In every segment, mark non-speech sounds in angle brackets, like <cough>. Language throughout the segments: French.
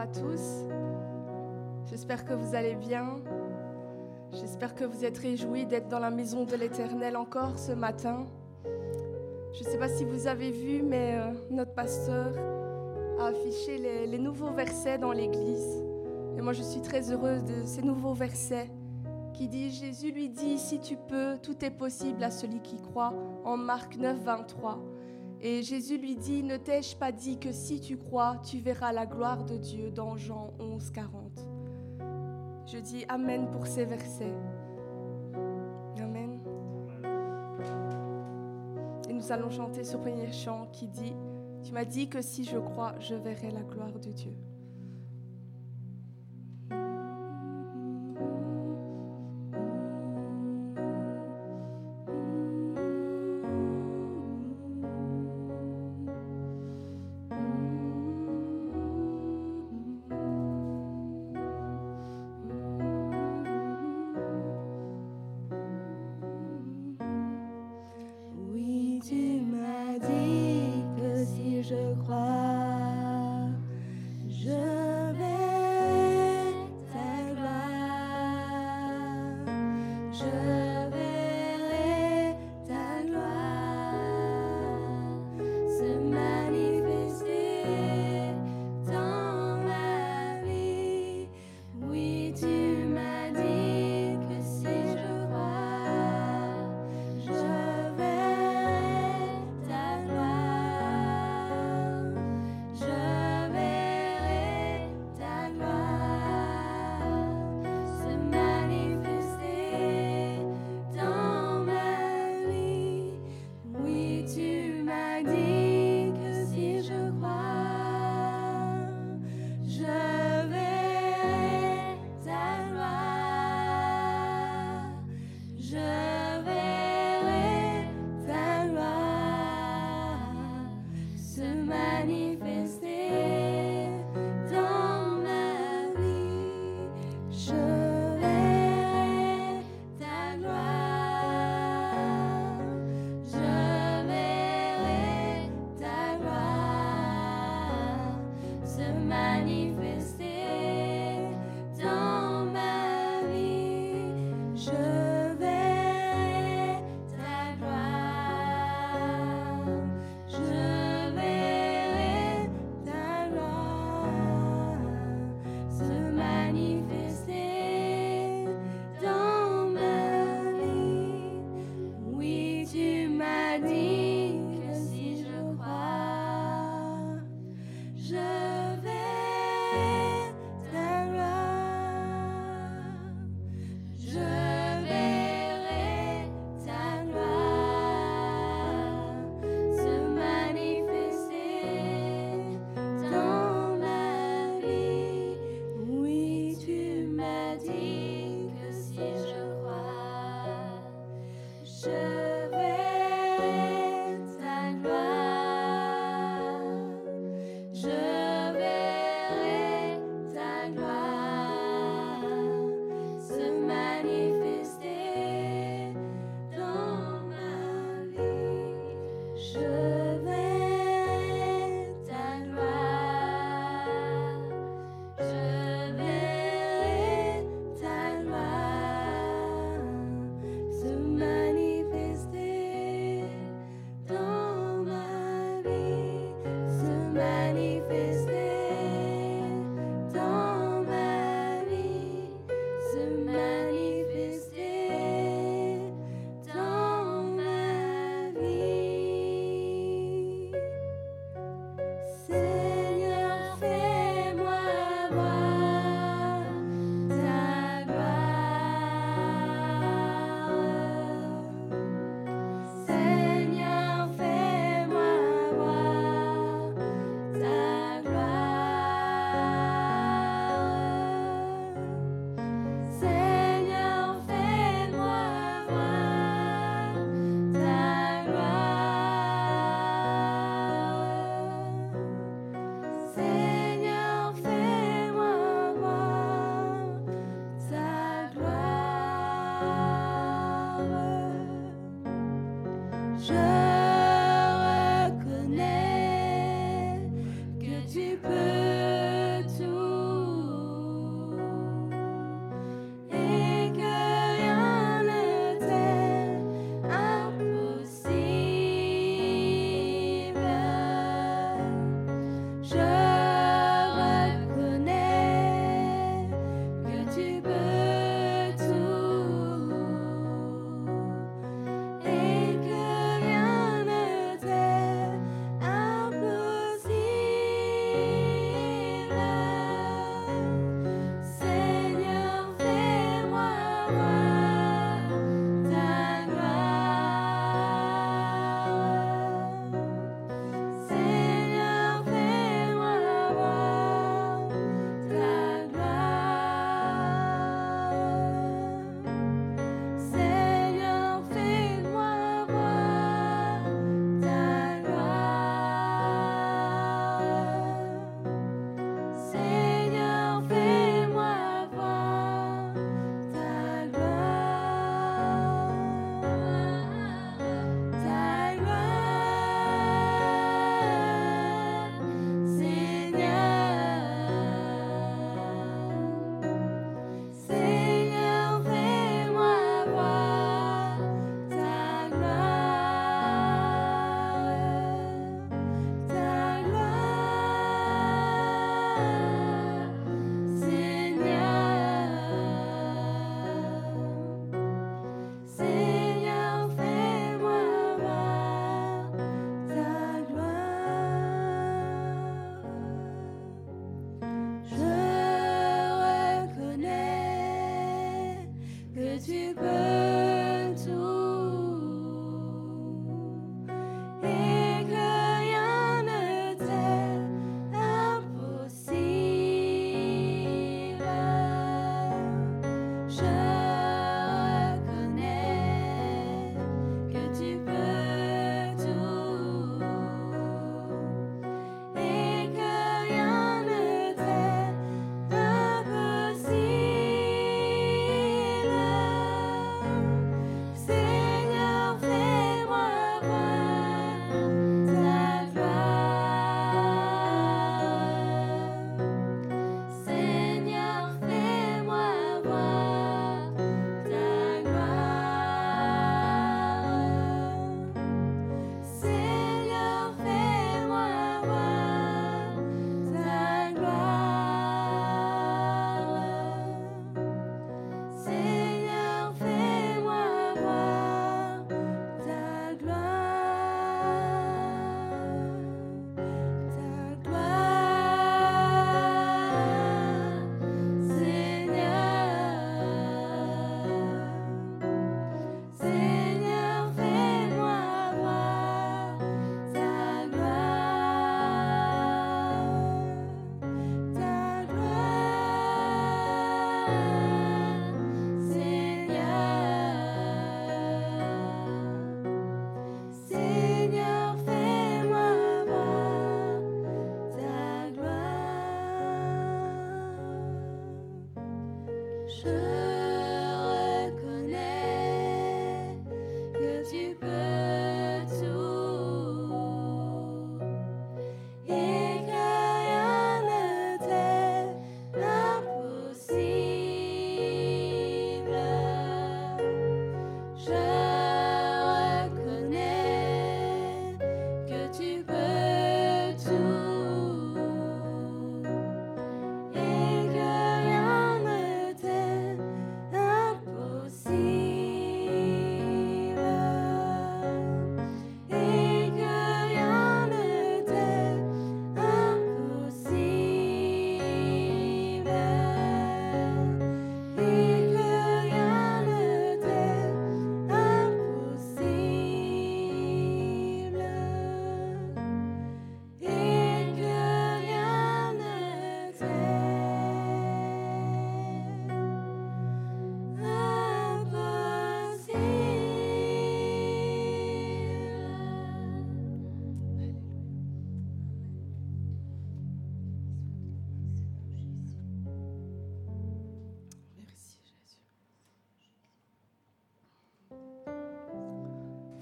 à tous. J'espère que vous allez bien. J'espère que vous êtes réjouis d'être dans la maison de l'Éternel encore ce matin. Je ne sais pas si vous avez vu, mais euh, notre pasteur a affiché les, les nouveaux versets dans l'Église. Et moi, je suis très heureuse de ces nouveaux versets qui dit, Jésus lui dit, si tu peux, tout est possible à celui qui croit, en Marc 9, 23. Et Jésus lui dit, ne t'ai-je pas dit que si tu crois, tu verras la gloire de Dieu dans Jean 11, 40. Je dis Amen pour ces versets. Amen. Et nous allons chanter ce premier chant qui dit, tu m'as dit que si je crois, je verrai la gloire de Dieu.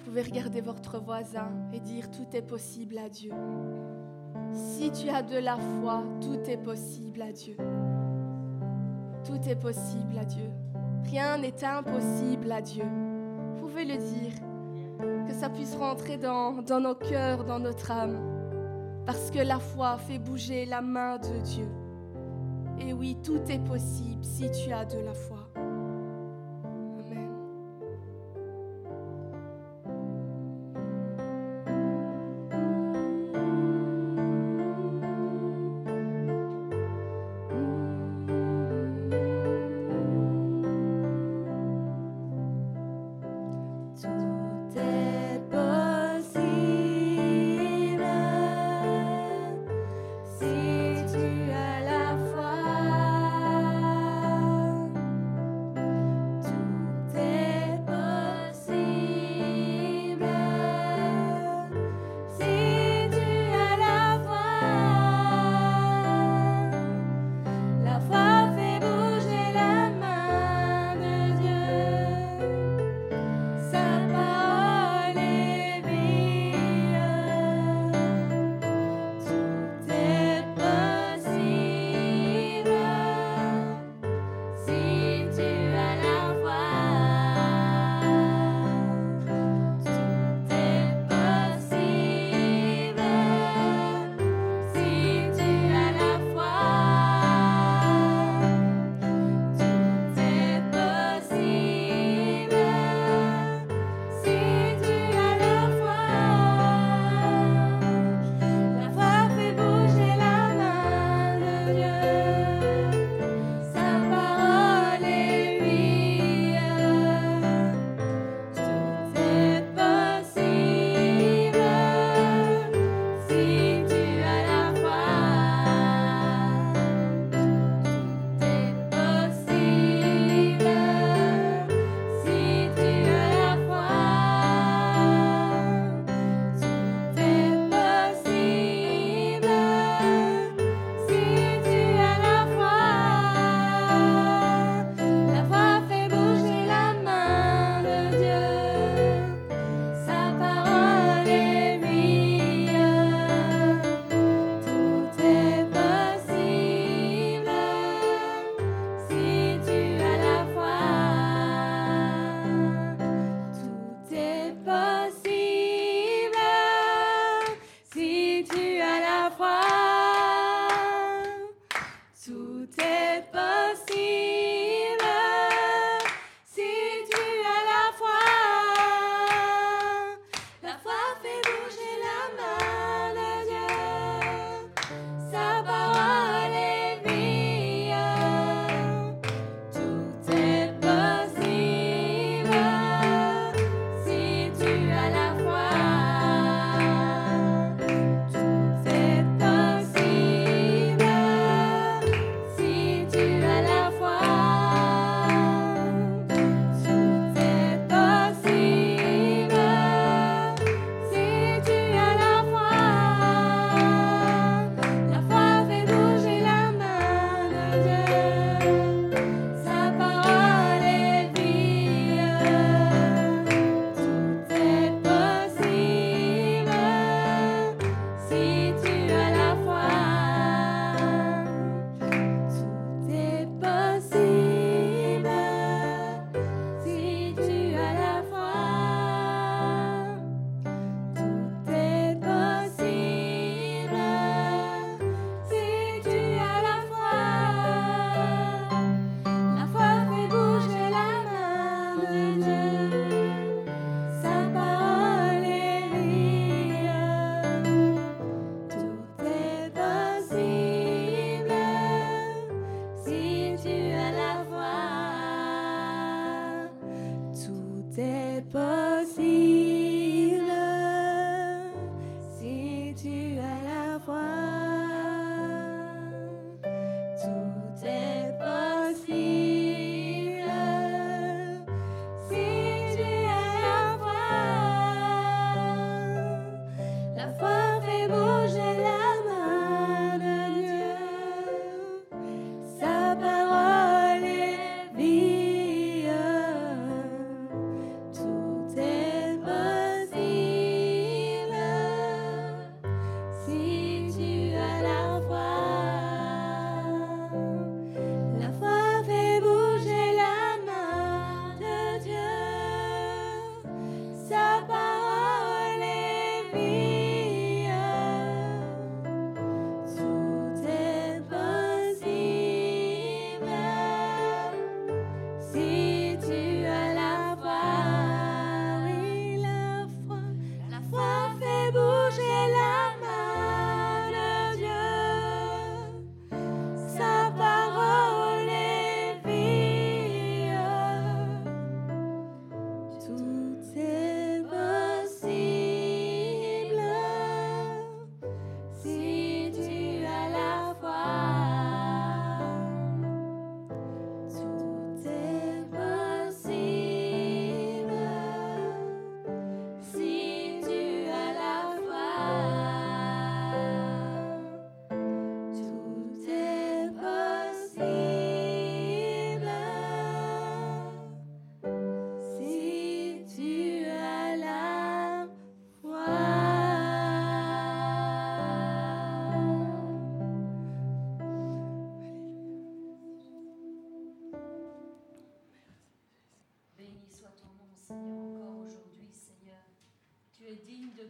Pouvez regarder votre voisin et dire tout est possible à Dieu. Si tu as de la foi, tout est possible à Dieu. Tout est possible à Dieu. Rien n'est impossible à Dieu. Vous pouvez le dire, que ça puisse rentrer dans nos cœurs, dans notre âme. Parce que la foi fait bouger la main de Dieu. Et oui, tout est possible si tu as de la foi.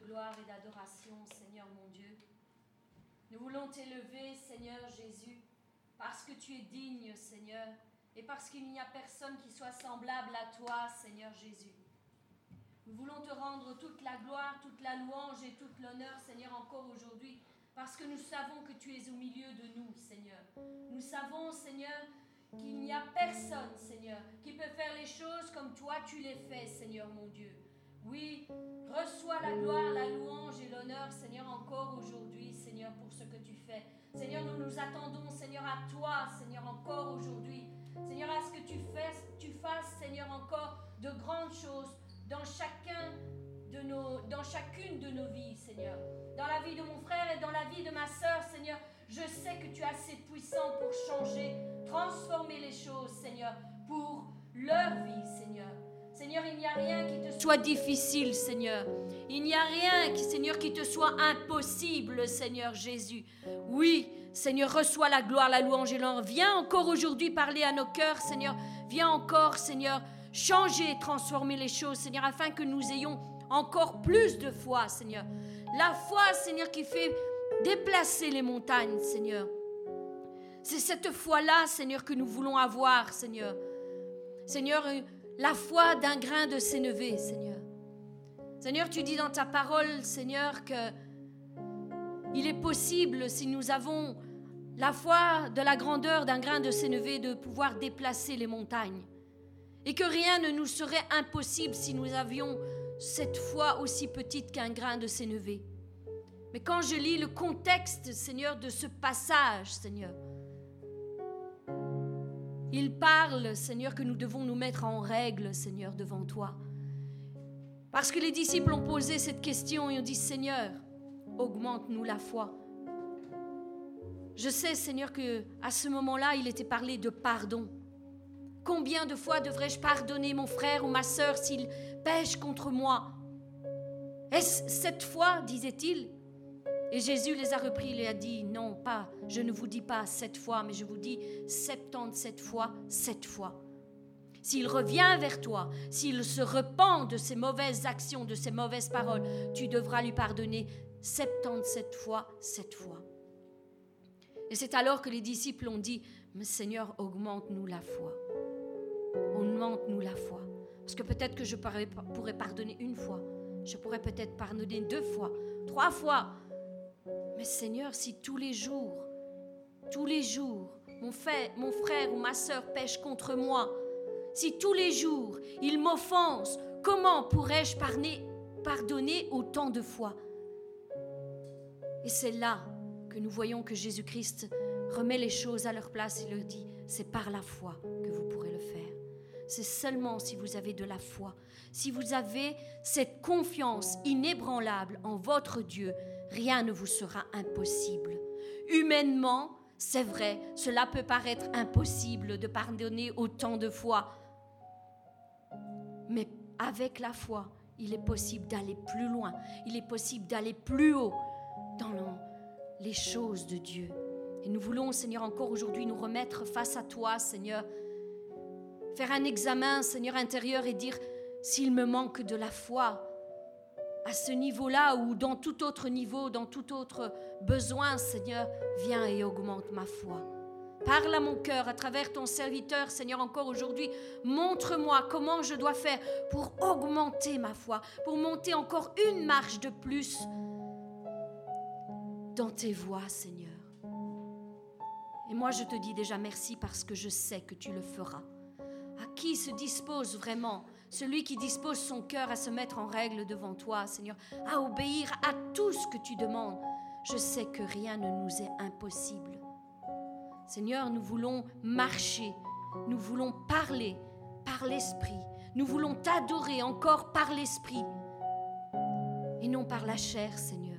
Gloire et d'adoration, Seigneur mon Dieu. Nous voulons t'élever, Seigneur Jésus, parce que tu es digne, Seigneur, et parce qu'il n'y a personne qui soit semblable à toi, Seigneur Jésus. Nous voulons te rendre toute la gloire, toute la louange et toute l'honneur, Seigneur, encore aujourd'hui, parce que nous savons que tu es au milieu de nous, Seigneur. Nous savons, Seigneur, qu'il n'y a personne, Seigneur, qui peut faire les choses comme toi tu les fais, Seigneur mon Dieu. Oui, reçois la gloire, la louange et l'honneur, Seigneur, encore aujourd'hui, Seigneur, pour ce que tu fais. Seigneur, nous nous attendons, Seigneur, à toi, Seigneur, encore aujourd'hui. Seigneur, à ce que tu fasses, tu fasses, Seigneur, encore de grandes choses dans dans chacune de nos vies, Seigneur. Dans la vie de mon frère et dans la vie de ma sœur, Seigneur, je sais que tu es assez puissant pour changer, transformer les choses, Seigneur, pour leur vie, Seigneur. Seigneur, il n'y a rien qui te soit difficile, Seigneur. Il n'y a rien, Seigneur, qui te soit impossible, Seigneur Jésus. Oui, Seigneur, reçois la gloire, la louange et l'honneur. Viens encore aujourd'hui parler à nos cœurs, Seigneur. Viens encore, Seigneur, changer, transformer les choses, Seigneur, afin que nous ayons encore plus de foi, Seigneur. La foi, Seigneur, qui fait déplacer les montagnes, Seigneur. C'est cette foi-là, Seigneur, que nous voulons avoir, Seigneur. Seigneur, la foi d'un grain de sénévé, Seigneur. Seigneur, tu dis dans ta parole, Seigneur, que il est possible, si nous avons la foi de la grandeur d'un grain de sénévé, de pouvoir déplacer les montagnes. Et que rien ne nous serait impossible si nous avions cette foi aussi petite qu'un grain de sénévé. Mais quand je lis le contexte, Seigneur, de ce passage, Seigneur, il parle, Seigneur, que nous devons nous mettre en règle, Seigneur, devant toi. Parce que les disciples ont posé cette question et ont dit, Seigneur, augmente-nous la foi. Je sais, Seigneur, que à ce moment-là, il était parlé de pardon. Combien de fois devrais-je pardonner mon frère ou ma sœur s'il pêche contre moi? Est-ce cette fois, disait-il Et Jésus les a repris, il a dit, non, pas, je ne vous dis pas sept fois, mais je vous dis septante-sept fois, sept fois. S'il revient vers toi, s'il se repent de ses mauvaises actions, de ses mauvaises paroles, tu devras lui pardonner septante-sept fois, sept fois. Et c'est alors que les disciples ont dit, Seigneur, augmente-nous la foi augmente-nous la foi. Parce que peut-être que je pourrais pardonner une fois, je pourrais peut-être pardonner deux fois, trois fois. Mais Seigneur, si tous les jours, tous les jours, mon frère, ou ma sœur pêche contre moi, si tous les jours il m'offense, comment pourrais-je pardonner autant de fois? Et c'est là que nous voyons que Jésus-Christ remet les choses à leur place et leur dit, c'est par la foi que vous pourrez le faire. C'est seulement si vous avez de la foi, si vous avez cette confiance inébranlable en votre Dieu, rien ne vous sera impossible. Humainement, c'est vrai, cela peut paraître impossible de pardonner autant de fois, mais avec la foi, il est possible d'aller plus loin, il est possible d'aller plus haut dans les choses de Dieu. Et nous voulons, Seigneur, encore aujourd'hui nous remettre face à toi, Seigneur, faire un examen, Seigneur intérieur, et dire s'il me manque de la foi à ce niveau-là ou dans tout autre niveau, dans tout autre besoin, Seigneur, viens et augmente ma foi. Parle à mon cœur à travers ton serviteur, Seigneur, encore aujourd'hui. Montre-moi comment je dois faire pour augmenter ma foi, pour monter encore une marche de plus dans tes voies, Seigneur. Et moi, je te dis déjà merci parce que je sais que tu le feras à qui se dispose vraiment celui qui dispose son cœur à se mettre en règle devant toi, Seigneur, à obéir à tout ce que tu demandes. Je sais que rien ne nous est impossible. Seigneur, nous voulons marcher, nous voulons parler par l'Esprit, nous voulons t'adorer encore par l'Esprit et non par la chair, Seigneur.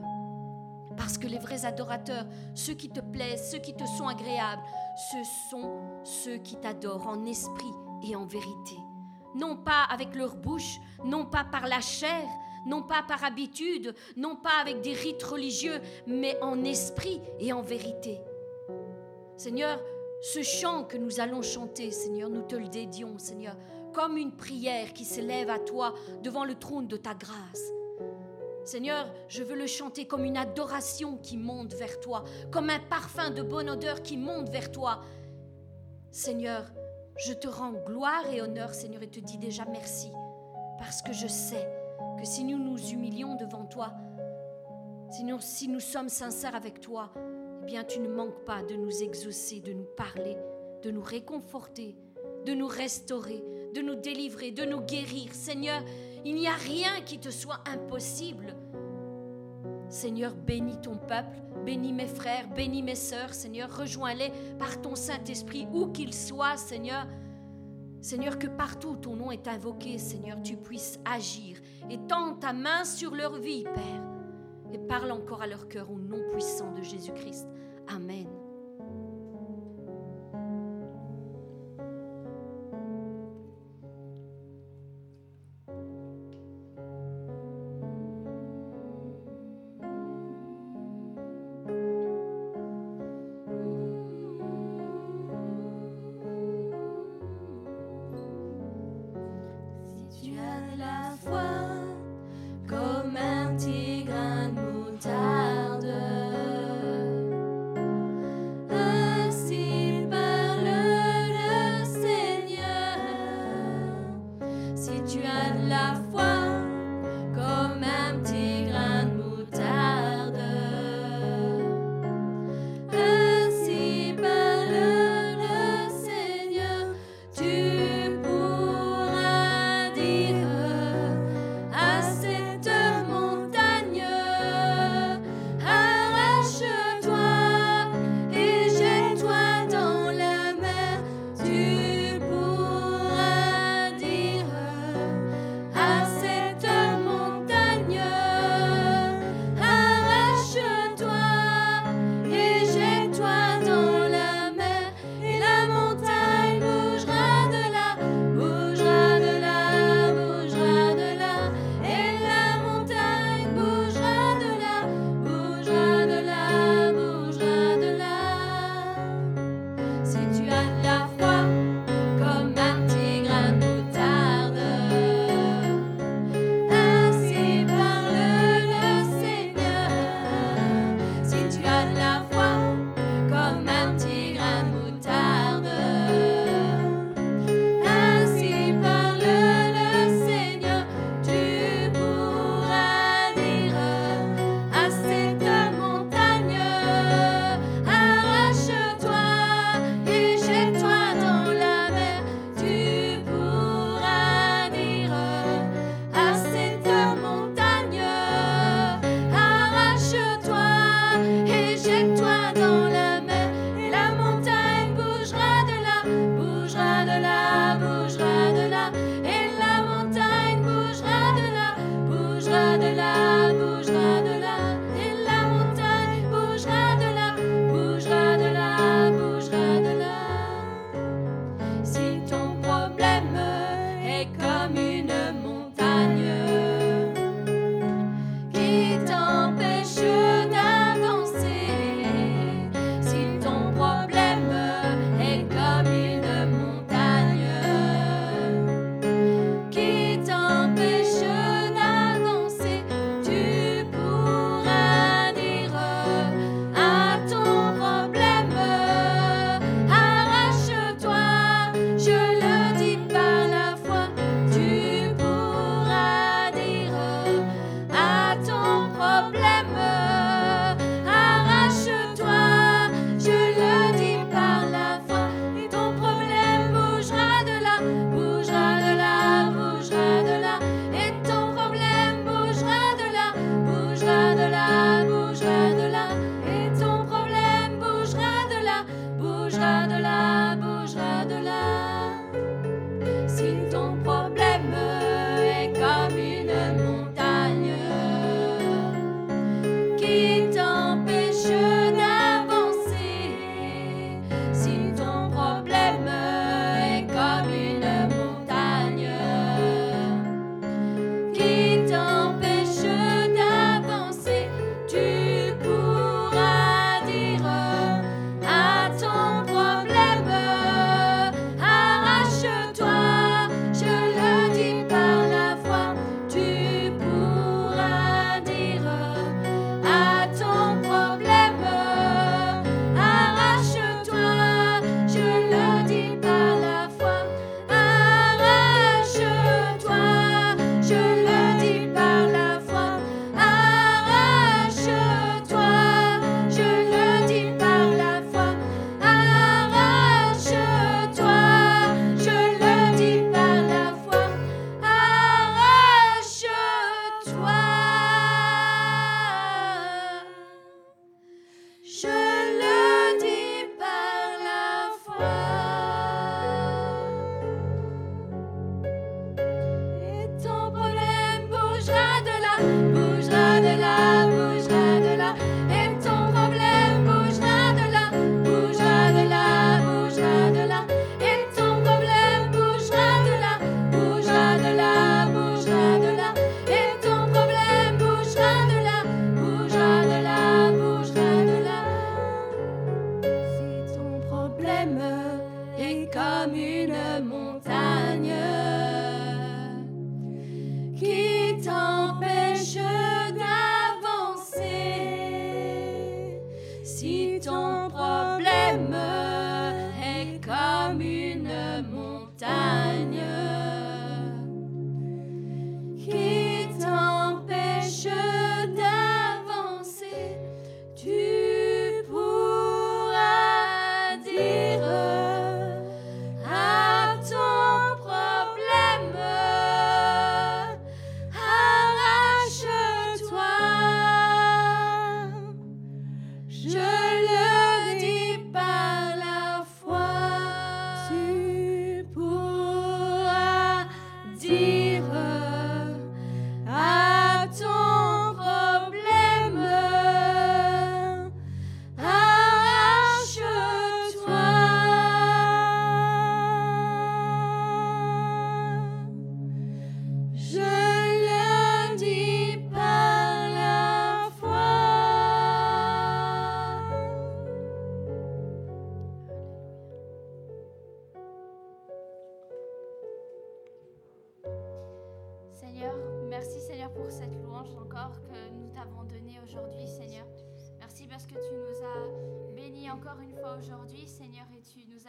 Parce que les vrais adorateurs, ceux qui te plaisent, ceux qui te sont agréables, ce sont ceux qui t'adorent en esprit et en vérité. Non pas avec leur bouche, non pas par la chair, non pas par habitude, non pas avec des rites religieux, mais en esprit et en vérité. Seigneur, ce chant que nous allons chanter, Seigneur, nous te le dédions, Seigneur, comme une prière qui s'élève à toi devant le trône de ta grâce. Seigneur, je veux le chanter comme une adoration qui monte vers toi, comme un parfum de bonne odeur qui monte vers toi. Seigneur, je te rends gloire et honneur, Seigneur, et te dis déjà merci, parce que je sais que si nous nous humilions devant toi, si nous sommes sincères avec toi, eh bien tu ne manques pas de nous exaucer, de nous parler, de nous réconforter, de nous restaurer, de nous délivrer, de nous guérir. Seigneur, il n'y a rien qui te soit impossible. Seigneur, bénis ton peuple, bénis mes frères, bénis mes sœurs, Seigneur, rejoins-les par ton Saint-Esprit, où qu'ils soient, Seigneur. Seigneur, que partout où ton nom est invoqué, Seigneur, tu puisses agir et tends ta main sur leur vie, Père, et parle encore à leur cœur au nom puissant de Jésus-Christ. Amen.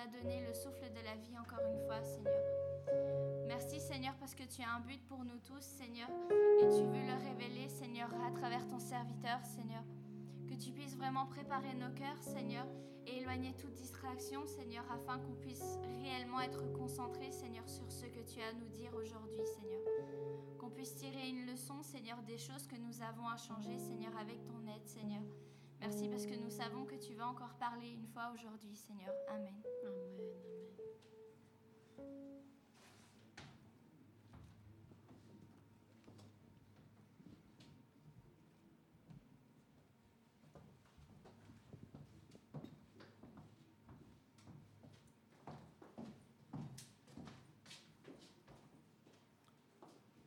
Donné le souffle de la vie encore une fois, Seigneur. Merci Seigneur parce que tu as un but pour nous tous, Seigneur, et tu veux le révéler, Seigneur, à travers ton serviteur, Seigneur. Que tu puisses vraiment préparer nos cœurs, Seigneur, et éloigner toute distraction, Seigneur, afin qu'on puisse réellement être concentré, Seigneur, sur ce que tu as à nous dire aujourd'hui, Seigneur qu'on puisse tirer une leçon, Seigneur, des choses que nous avons à changer, Seigneur, avec ton aide, Seigneur. Merci parce que nous savons que tu vas encore parler une fois aujourd'hui, Seigneur. Amen.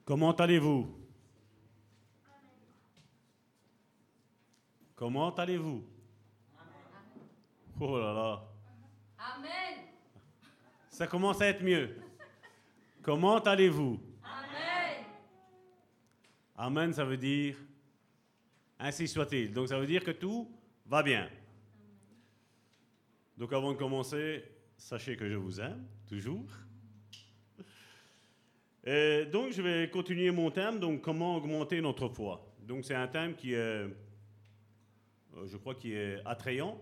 Comment allez-vous? Comment allez-vous? Oh là là, Amen. ça commence à être mieux. Comment allez-vous? Amen. Amen, ça veut dire ainsi soit-il. Donc ça veut dire que tout va bien. Donc avant de commencer, sachez que je vous aime, toujours. Et donc je vais continuer mon thème, donc comment augmenter notre foi. Donc c'est un thème qui est, je crois, qui est attrayant,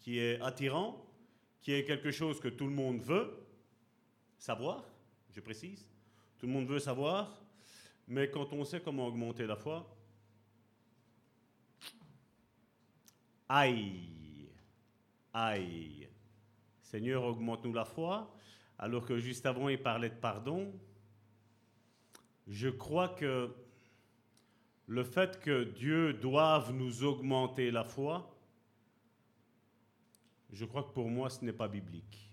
qui est attirant, qui est quelque chose que tout le monde veut savoir, je précise. Tout le monde veut savoir, mais quand on sait comment augmenter la foi, aïe, aïe. Seigneur, augmente-nous la foi, alors que juste avant il parlait de pardon. Je crois que le fait que Dieu doive nous augmenter la foi, je crois que pour moi ce n'est pas biblique.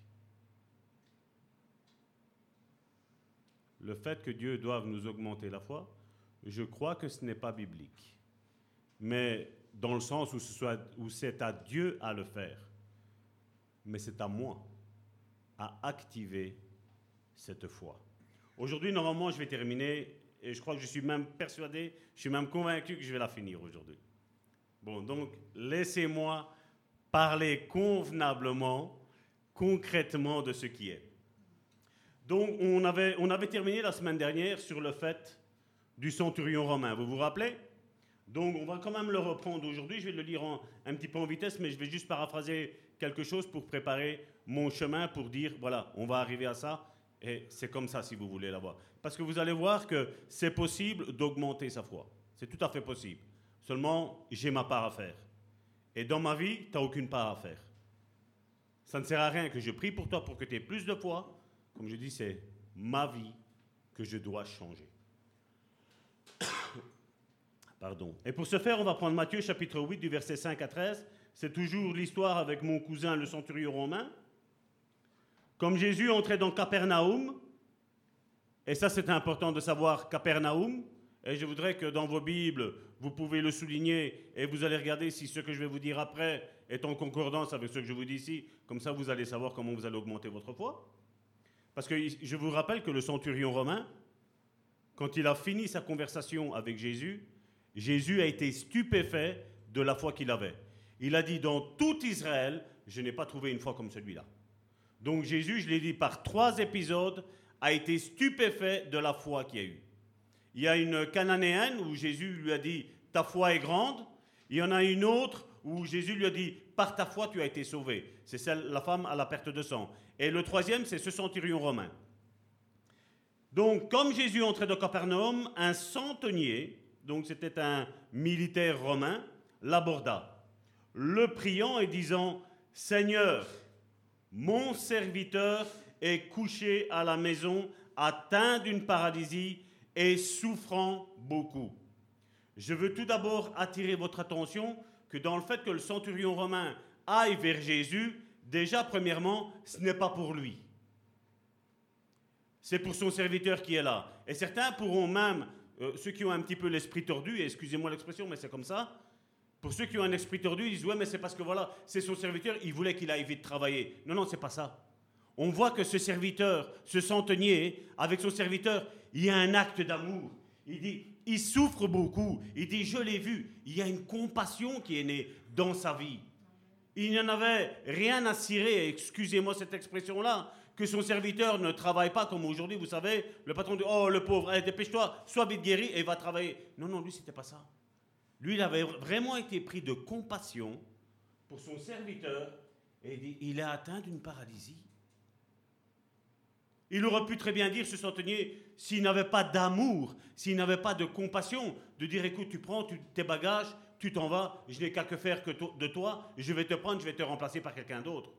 Le fait que Dieu doive nous augmenter la foi, je crois que ce n'est pas biblique. Mais dans le sens où, c'est à Dieu à le faire. Mais c'est à moi à activer cette foi. Aujourd'hui, normalement, je vais terminer, et je crois que je suis même persuadé, je suis même convaincu que je vais la finir aujourd'hui. Bon, donc, laissez-moi parler convenablement, concrètement de ce qui est. Donc, on avait, on avait terminé la semaine dernière sur le fait du centurion romain. Vous vous rappelez? Donc, on va quand même le reprendre aujourd'hui. Je vais le lire un petit peu en vitesse, mais je vais juste paraphraser quelque chose pour préparer mon chemin, pour dire, voilà, on va arriver à ça, et c'est comme ça si vous voulez l'avoir. Parce que vous allez voir que c'est possible d'augmenter sa foi. C'est tout à fait possible. Seulement, j'ai ma part à faire. Et dans ma vie, tu n'as aucune part à faire. Ça ne sert à rien que je prie pour toi pour que tu aies plus de foi. Comme je dis, c'est ma vie que je dois changer. <coughs> Pardon. Et pour ce faire, on va prendre Matthieu chapitre 8 du verset 5 à 13. C'est toujours l'histoire avec mon cousin le centurion romain. Comme Jésus entrait dans Capernaum, et ça c'est important de savoir Capernaum, et je voudrais que dans vos Bibles, vous pouvez le souligner et vous allez regarder si ce que je vais vous dire après est en concordance avec ce que je vous dis ici. Comme ça, vous allez savoir comment vous allez augmenter votre foi. Parce que je vous rappelle que le centurion romain, quand il a fini sa conversation avec Jésus, Jésus a été stupéfait de la foi qu'il avait. Il a dit, dans tout Israël, je n'ai pas trouvé une foi comme celui-là. Donc Jésus, je l'ai dit par trois épisodes, a été stupéfait de la foi qu'il y a eu. Il y a une cananéenne où Jésus lui a dit, ta foi est grande. Il y en a une autre où Jésus lui a dit, par ta foi tu as été sauvé. C'est celle, la femme à la perte de sang. Et le troisième, c'est ce centurion romain. Donc, comme Jésus entrait dans Capernaum, un centenier, donc c'était un militaire romain, l'aborda, le priant et disant Seigneur, mon serviteur est couché à la maison, atteint d'une paralysie et souffrant beaucoup. Je veux tout d'abord attirer votre attention que dans le fait que le centurion romain aille vers Jésus, déjà premièrement, ce n'est pas pour lui. C'est pour son serviteur qui est là. Et certains pourront même, euh, ceux qui ont un petit peu l'esprit tordu, excusez-moi l'expression, mais c'est comme ça, pour ceux qui ont un esprit tordu, ils disent Ouais, mais c'est parce que voilà, c'est son serviteur, il voulait qu'il aille vite travailler. Non, non, c'est pas ça. On voit que ce serviteur, ce centenier, avec son serviteur, il y a un acte d'amour. Il dit Il souffre beaucoup. Il dit Je l'ai vu. Il y a une compassion qui est née dans sa vie. Il n'y en avait rien à cirer, excusez-moi cette expression-là, que son serviteur ne travaille pas comme aujourd'hui, vous savez, le patron dit Oh, le pauvre, dépêche-toi, sois vite guéri et va travailler. Non, non, lui, c'était pas ça. Lui, il avait vraiment été pris de compassion pour son serviteur et il est atteint d'une paralysie. Il aurait pu très bien dire, ce centenier, s'il n'avait pas d'amour, s'il n'avait pas de compassion, de dire écoute, tu prends tes bagages, tu t'en vas, je n'ai qu'à que faire que de toi, je vais te prendre, je vais te remplacer par quelqu'un d'autre.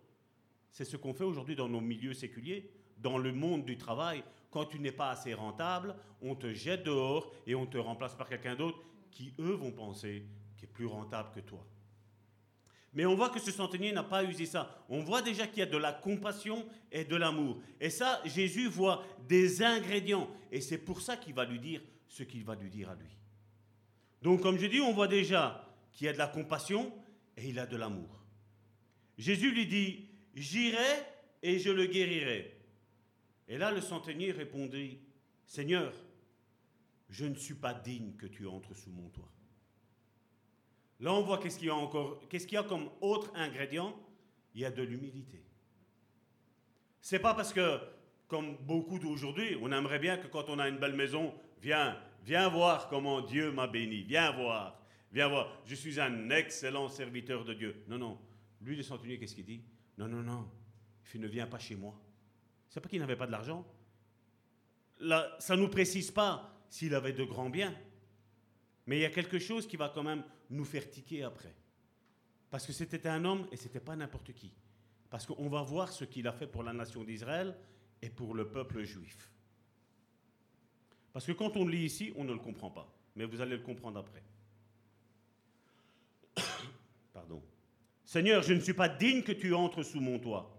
C'est ce qu'on fait aujourd'hui dans nos milieux séculiers, dans le monde du travail. Quand tu n'es pas assez rentable, on te jette dehors et on te remplace par quelqu'un d'autre qui, eux, vont penser qu'il est plus rentable que toi. Mais on voit que ce centenier n'a pas usé ça. On voit déjà qu'il y a de la compassion et de l'amour. Et ça, Jésus voit des ingrédients. Et c'est pour ça qu'il va lui dire ce qu'il va lui dire à lui. Donc, comme je dis, on voit déjà qu'il y a de la compassion et il a de l'amour. Jésus lui dit, j'irai et je le guérirai. Et là, le centenier répondit, Seigneur, je ne suis pas digne que tu entres sous mon toit. Là, on voit qu'est-ce qu'il y a encore, qu'est-ce qu'il y a comme autre ingrédient? Il y a de l'humilité. C'est pas parce que, comme beaucoup d'aujourd'hui, on aimerait bien que quand on a une belle maison, viens, viens voir comment Dieu m'a béni, viens voir, viens voir, je suis un excellent serviteur de Dieu. Non, non. Lui, le centenier, qu'est-ce qu'il dit? Non, non, non. Il ne vient pas chez moi. C'est pas qu'il n'avait pas de l'argent. Là, ça ne nous précise pas s'il avait de grands biens. Mais il y a quelque chose qui va quand même nous faire tiquer après. Parce que c'était un homme et ce n'était pas n'importe qui. Parce qu'on va voir ce qu'il a fait pour la nation d'Israël et pour le peuple juif. Parce que quand on lit ici, on ne le comprend pas. Mais vous allez le comprendre après. <coughs> Pardon. Seigneur, je ne suis pas digne que tu entres sous mon toit.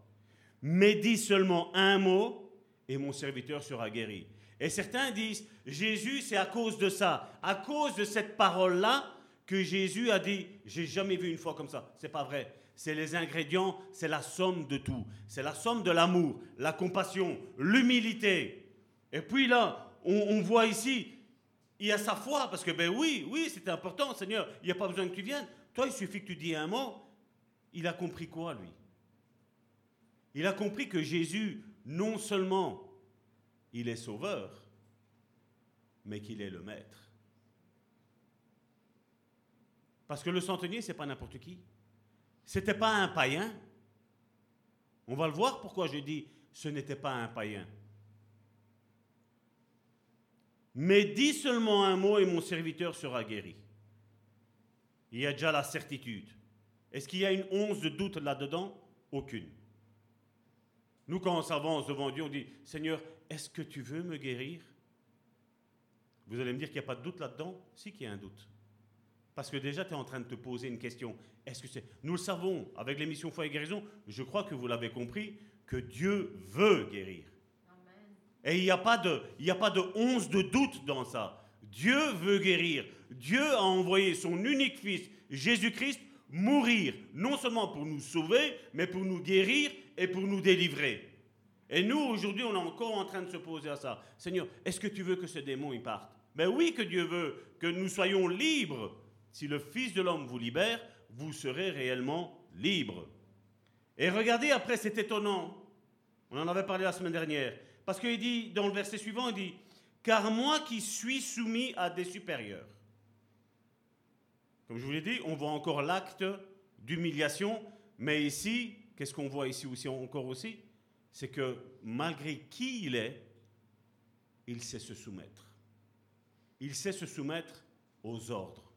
Mais dis seulement un mot et mon serviteur sera guéri. Et certains disent, Jésus, c'est à cause de ça, à cause de cette parole-là, que Jésus a dit, j'ai jamais vu une fois comme ça. C'est pas vrai. C'est les ingrédients, c'est la somme de tout. C'est la somme de l'amour, la compassion, l'humilité. Et puis là, on, voit ici, il y a sa foi, parce que ben oui, oui, c'est important, Seigneur, il n'y a pas besoin que tu viennes. Toi, il suffit que tu dis un mot. Il a compris quoi, lui? Il a compris que Jésus, non seulement il est sauveur, mais qu'il est le maître. Parce que le centenier, c'est pas n'importe qui. C'était pas un païen. On va le voir pourquoi je dis ce n'était pas un païen. Mais dis seulement un mot et mon serviteur sera guéri. Il y a déjà la certitude. Est-ce qu'il y a une once de doute là-dedans? Aucune. Nous, quand on s'avance devant Dieu, on dit Seigneur, est-ce que tu veux me guérir? Vous allez me dire qu'il n'y a pas de doute là-dedans? Si qu'il y a un doute. Parce que déjà, tu es en train de te poser une question. Est-ce que c'est Nous le savons, avec l'émission Foi et guérison, je crois que vous l'avez compris, que Dieu veut guérir. Et il n'y a pas de, il a pas de once de doute dans ça. Dieu veut guérir. Dieu a envoyé son unique fils, Jésus-Christ, mourir, non seulement pour nous sauver, mais pour nous guérir et pour nous délivrer. Et nous, aujourd'hui, on est encore en train de se poser à ça. Seigneur, est-ce que tu veux que ce démon il parte? Ben oui que Dieu veut que nous soyons libres. Si le Fils de l'homme vous libère, vous serez réellement libres. Et regardez après, c'est étonnant. On en avait parlé la semaine dernière. Parce qu'il dit, dans le verset suivant, il dit, car moi qui suis soumis à des supérieurs. Comme je vous l'ai dit, on voit encore l'acte d'humiliation, mais ici, qu'est-ce qu'on voit ici aussi encore aussi? C'est que malgré qui il est, il sait se soumettre. Il sait se soumettre aux ordres.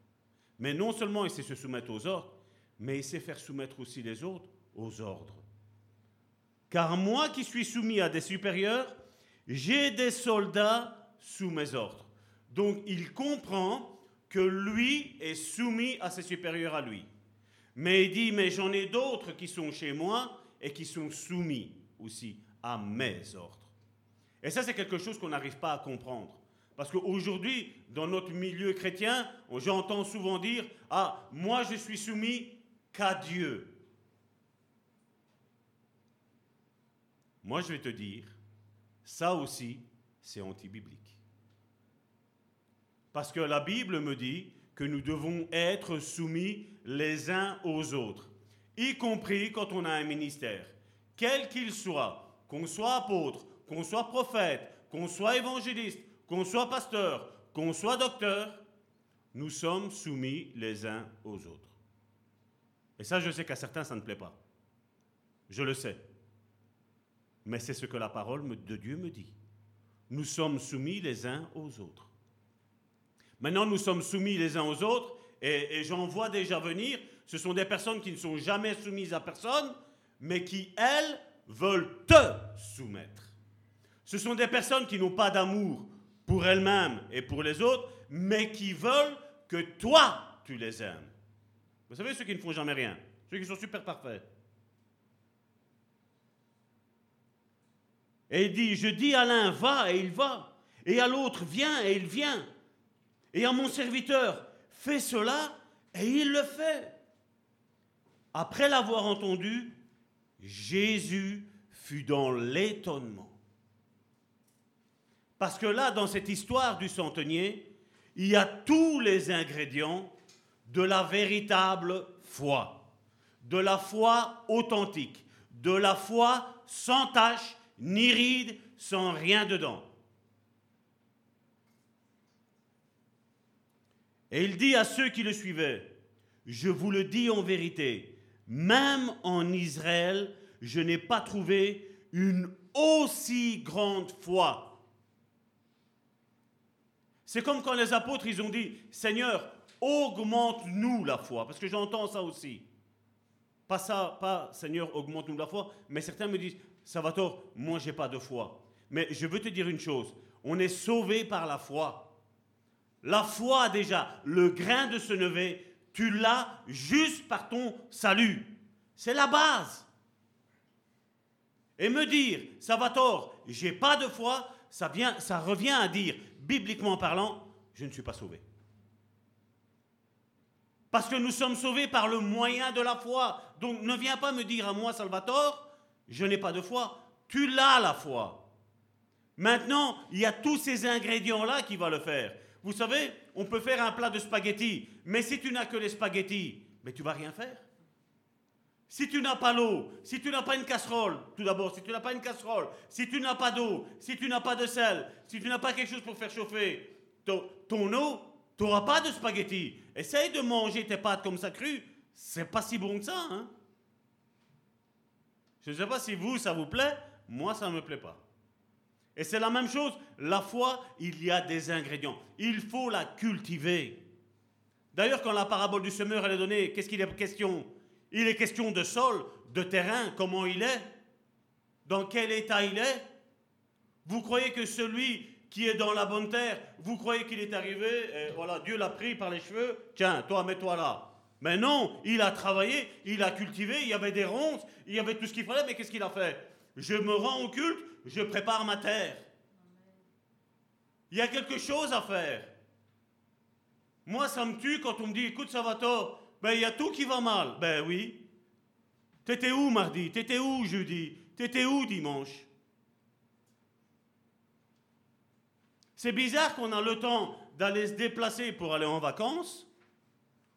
Mais non seulement il sait se soumettre aux ordres, mais il sait faire soumettre aussi les autres aux ordres. Car moi qui suis soumis à des supérieurs, j'ai des soldats sous mes ordres. Donc il comprend que lui est soumis à ses supérieurs à lui. Mais il dit, mais j'en ai d'autres qui sont chez moi et qui sont soumis aussi à mes ordres. Et ça, c'est quelque chose qu'on n'arrive pas à comprendre. Parce qu'aujourd'hui, dans notre milieu chrétien, j'entends souvent dire, ah, moi je suis soumis qu'à Dieu. Moi, je vais te dire, ça aussi, c'est anti-biblique. Parce que la Bible me dit que nous devons être soumis les uns aux autres, y compris quand on a un ministère, quel qu'il soit, qu'on soit apôtre, qu'on soit prophète, qu'on soit évangéliste, qu'on soit pasteur, qu'on soit docteur, nous sommes soumis les uns aux autres. Et ça, je sais qu'à certains, ça ne plaît pas. Je le sais. Mais c'est ce que la parole de Dieu me dit. Nous sommes soumis les uns aux autres. Maintenant, nous sommes soumis les uns aux autres, et, j'en vois déjà venir. Ce sont des personnes qui ne sont jamais soumises à personne, mais qui, elles, veulent te soumettre. Ce sont des personnes qui n'ont pas d'amour pour elles-mêmes et pour les autres, mais qui veulent que toi, tu les aimes. Vous savez, ceux qui ne font jamais rien, ceux qui sont super parfaits. Et il dit, je dis à l'un, va, et il va. Et à l'autre, viens, et il vient et à mon serviteur, fais cela, et il le fait. Après l'avoir entendu, Jésus fut dans l'étonnement. Parce que là, dans cette histoire du centenier, il y a tous les ingrédients de la véritable foi, de la foi authentique, de la foi sans tache, ni ride, sans rien dedans. Et il dit à ceux qui le suivaient, je vous le dis en vérité, même en Israël, je n'ai pas trouvé une aussi grande foi. C'est comme quand les apôtres, ils ont dit, Seigneur, augmente-nous la foi, parce que j'entends ça aussi. Pas ça, pas Seigneur, augmente-nous la foi, mais certains me disent, Salvatore, moi j'ai pas de foi. Mais je veux te dire une chose, on est sauvé par la foi. La foi déjà, le grain de ce neveu, tu l'as juste par ton salut. C'est la base. Et me dire, ça va tort, j'ai pas de foi, ça, ça revient à dire, bibliquement parlant, je ne suis pas sauvé. Parce que nous sommes sauvés par le moyen de la foi. Donc ne viens pas me dire à moi, Salvatore, je n'ai pas de foi. Tu l'as la foi. Maintenant, il y a tous ces ingrédients-là qui vont le faire. Vous savez, on peut faire un plat de spaghettis, mais si tu n'as que les spaghettis, mais tu vas rien faire. Si tu n'as pas l'eau, si tu n'as pas une casserole, tout d'abord, si tu n'as pas une casserole, si tu n'as pas d'eau, si tu n'as pas de sel, si tu n'as pas quelque chose pour faire chauffer ton, eau, tu n'auras pas de spaghettis. Essaye de manger tes pâtes comme ça crues, c'est pas si bon que ça. Hein. Je ne sais pas si vous, ça vous plaît, moi, ça ne me plaît pas. Et c'est la même chose, la foi, il y a des ingrédients. Il faut la cultiver. D'ailleurs, quand la parabole du semeur elle est donnée, qu'est-ce qu'il est question? Il est question de sol, de terrain, comment il est, dans quel état il est? Vous croyez que celui qui est dans la bonne terre, vous croyez qu'il est arrivé, et voilà, Dieu l'a pris par les cheveux, tiens, toi, mets-toi là. Mais non, il a travaillé, il a cultivé, il y avait des ronces, il y avait tout ce qu'il fallait, mais qu'est-ce qu'il a fait? Je me rends au culte, je prépare ma terre. Il y a quelque chose à faire. Moi, ça me tue quand on me dit, écoute, Salvatore, Ben, il y a tout qui va mal. Ben oui. T'étais où mardi? T'étais où jeudi? T'étais où dimanche? C'est bizarre qu'on a le temps d'aller se déplacer pour aller en vacances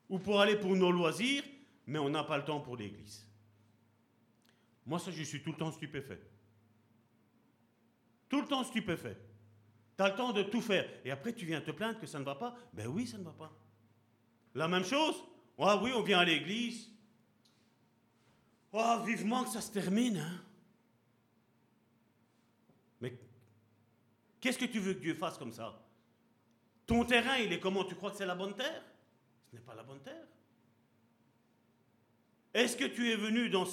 ou pour aller pour nos loisirs, mais on n'a pas le temps pour l'église. Moi, ça, je suis tout le temps stupéfait. Tout le temps stupéfait. Tu as le temps de tout faire. Et après, tu viens te plaindre que ça ne va pas. Ben oui, ça ne va pas. La même chose Ah oui, on vient à l'église. Oh, vivement que ça se termine. Hein. Mais qu'est-ce que tu veux que Dieu fasse comme ça? Ton terrain, il est comment? Tu crois que c'est la bonne terre? Ce n'est pas la bonne terre. Est-ce que tu es venu dans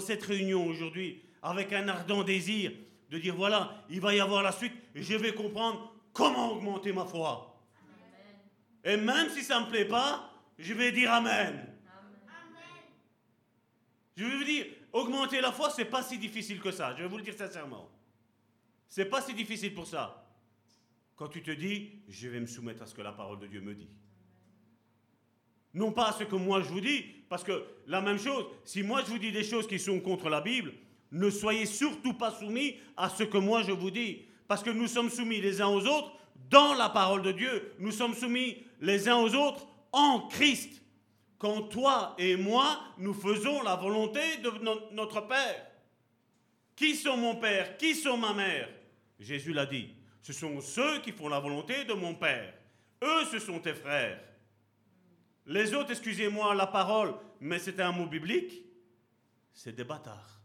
cette réunion aujourd'hui avec un ardent désir de dire voilà, il va y avoir la suite, et je vais comprendre comment augmenter ma foi Et même si ça ne me plaît pas, je vais dire Amen. Je vais vous dire, augmenter la foi, c'est pas si difficile que ça. Je vais vous le dire sincèrement. C'est pas si difficile pour ça. Quand tu te dis, je vais me soumettre à ce que la parole de Dieu me dit. Non pas à ce que moi je vous dis, parce que la même chose, si moi je vous dis des choses qui sont contre la Bible, ne soyez surtout pas soumis à ce que moi je vous dis, parce que nous sommes soumis les uns aux autres dans la parole de Dieu. Nous sommes soumis les uns aux autres en Christ quand toi et moi, nous faisons la volonté de notre Père. Qui sont mon Père? Qui sont ma mère? Jésus l'a dit. Ce sont ceux qui font la volonté de mon Père. Eux, ce sont tes frères. Les autres, excusez-moi la parole, mais c'est un mot biblique, c'est des bâtards.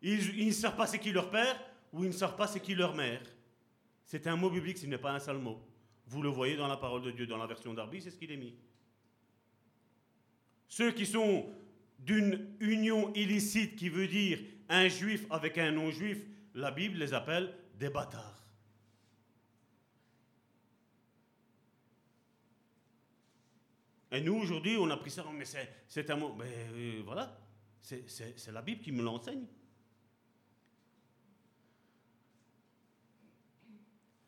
Ils, ne savent pas c'est qui leur père ou ils ne savent pas c'est qui leur mère. C'est un mot biblique, ce n'est pas un seul mot. Vous le voyez dans la parole de Dieu, dans la version d'Arby, c'est ce qu'il est mis. Ceux qui sont d'une union illicite qui veut dire un juif avec un non-juif, la Bible les appelle des bâtards. Et nous, aujourd'hui, on a pris ça, mais c'est un mot. Mais euh, voilà, c'est la Bible qui me l'enseigne.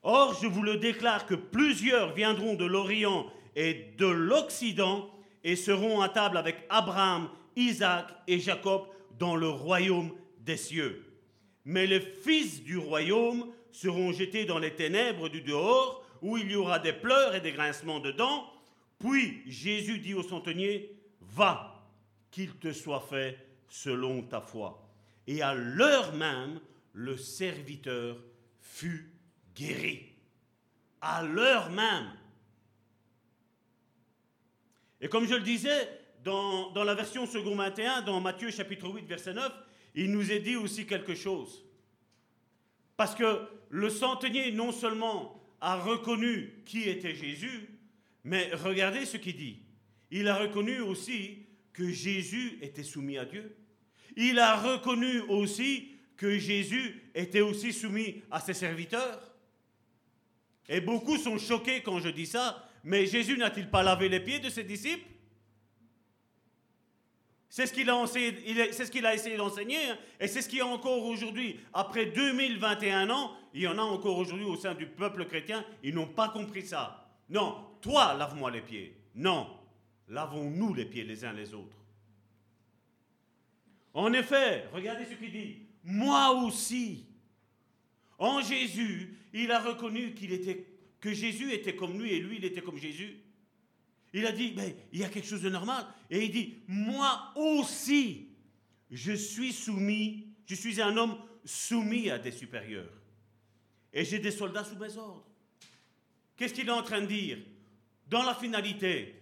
Or, je vous le déclare que plusieurs viendront de l'Orient et de l'Occident et seront à table avec Abraham, Isaac et Jacob dans le royaume des cieux. Mais les fils du royaume seront jetés dans les ténèbres du dehors, où il y aura des pleurs et des grincements de dents. Puis Jésus dit au centenier, Va, qu'il te soit fait selon ta foi. Et à l'heure même, le serviteur fut guéri. À l'heure même. Et comme je le disais, dans, dans, la version second 21, dans Matthieu chapitre 8, verset 9, il nous est dit aussi quelque chose. Parce que le centenier non seulement a reconnu qui était Jésus, mais regardez ce qu'il dit. Il a reconnu aussi que Jésus était soumis à Dieu. Il a reconnu aussi que Jésus était aussi soumis à ses serviteurs. Et beaucoup sont choqués quand je dis ça, mais Jésus n'a-t-il pas lavé les pieds de ses disciples? C'est ce qu'il a, essayé d'enseigner, hein. et c'est ce qu'il y a encore aujourd'hui. Après 2021 ans, il y en a encore aujourd'hui au sein du peuple chrétien, ils n'ont pas compris ça. Non, toi, lave-moi les pieds. Non, lavons-nous les pieds les uns les autres. En effet, regardez ce qu'il dit. Moi aussi, en Jésus, il a reconnu que Jésus était comme lui et lui, il était comme Jésus. Il a dit, il y a quelque chose de normal. Et il dit, moi aussi, je suis soumis, je suis un homme soumis à des supérieurs. Et j'ai des soldats sous mes ordres. Qu'est-ce qu'il est en train de dire? Dans la finalité,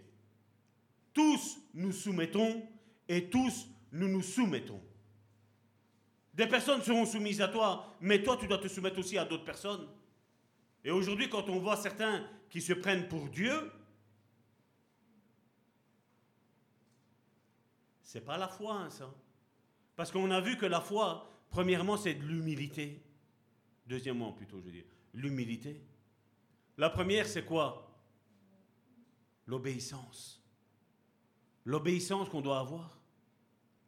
tous nous soumettons et tous nous nous soumettons. Des personnes seront soumises à toi, mais toi, tu dois te soumettre aussi à d'autres personnes. Et aujourd'hui, quand on voit certains qui se prennent pour Dieu, c'est pas la foi, hein, ça. Parce qu'on a vu que la foi, premièrement, c'est de l'humilité. Deuxièmement, plutôt, je veux dire, l'humilité. La première, c'est quoi? L'obéissance. L'obéissance qu'on doit avoir.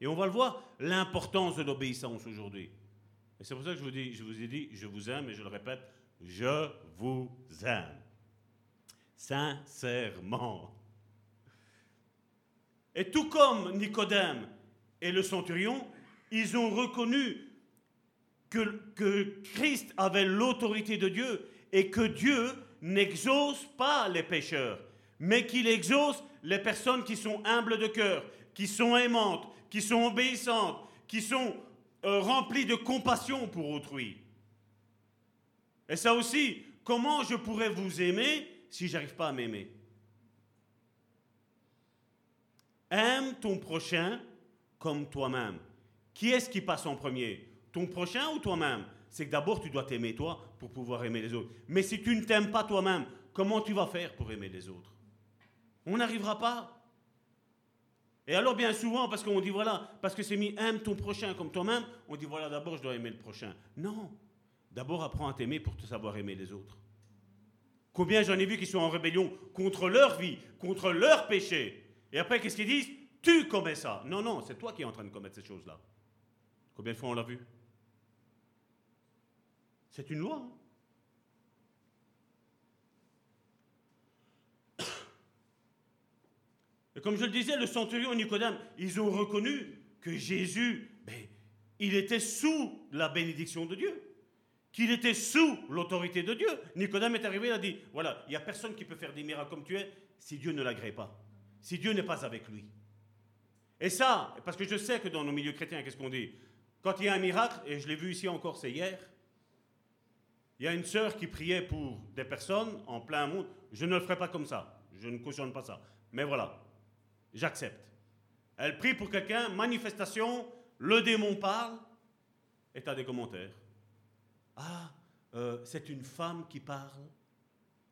Et on va le voir, l'importance de l'obéissance aujourd'hui. Et c'est pour ça que je vous, dis, je vous ai dit, je vous aime, et je le répète, je vous aime. Sincèrement. Et tout comme Nicodème et le centurion, ils ont reconnu que, que Christ avait l'autorité de Dieu et que Dieu n'exauce pas les pécheurs, mais qu'il exauce les personnes qui sont humbles de cœur, qui sont aimantes, qui sont obéissantes, qui sont euh, remplies de compassion pour autrui. Et ça aussi, comment je pourrais vous aimer si j'arrive pas à m'aimer? Aime ton prochain comme toi-même. Qui est-ce qui passe en premier? Ton prochain ou toi-même? C'est que d'abord tu dois t'aimer toi pour pouvoir aimer les autres. Mais si tu ne t'aimes pas toi-même, comment tu vas faire pour aimer les autres? On n'arrivera pas. Et alors bien souvent, parce qu'on dit voilà, parce que c'est mis aime ton prochain comme toi-même, on dit voilà d'abord je dois aimer le prochain. Non, d'abord apprends à t'aimer pour te savoir aimer les autres. Combien j'en ai vu qui sont en rébellion contre leur vie, contre leur péché. Et après qu'est-ce qu'ils disent? Tu commets ça. Non, non, c'est toi qui es en train de commettre ces choses-là. Combien de fois on l'a vu? C'est une loi. Hein. Comme je le disais, le centurion Nicodème, ils ont reconnu que Jésus, ben, il était sous la bénédiction de Dieu, qu'il était sous l'autorité de Dieu. Nicodème est arrivé, il a dit, voilà, il n'y a personne qui peut faire des miracles comme tu es si Dieu ne l'agrée pas, si Dieu n'est pas avec lui. Et ça, parce que je sais que dans nos milieux chrétiens, qu'est-ce qu'on dit? Quand il y a un miracle, et je l'ai vu ici encore, c'est hier, il y a une sœur qui priait pour des personnes en plein monde. Je ne le ferai pas comme ça, je ne cautionne pas ça. Mais voilà, j'accepte. Elle prie pour quelqu'un, manifestation, le démon parle, et tu as des commentaires. Ah, euh, c'est une femme qui parle.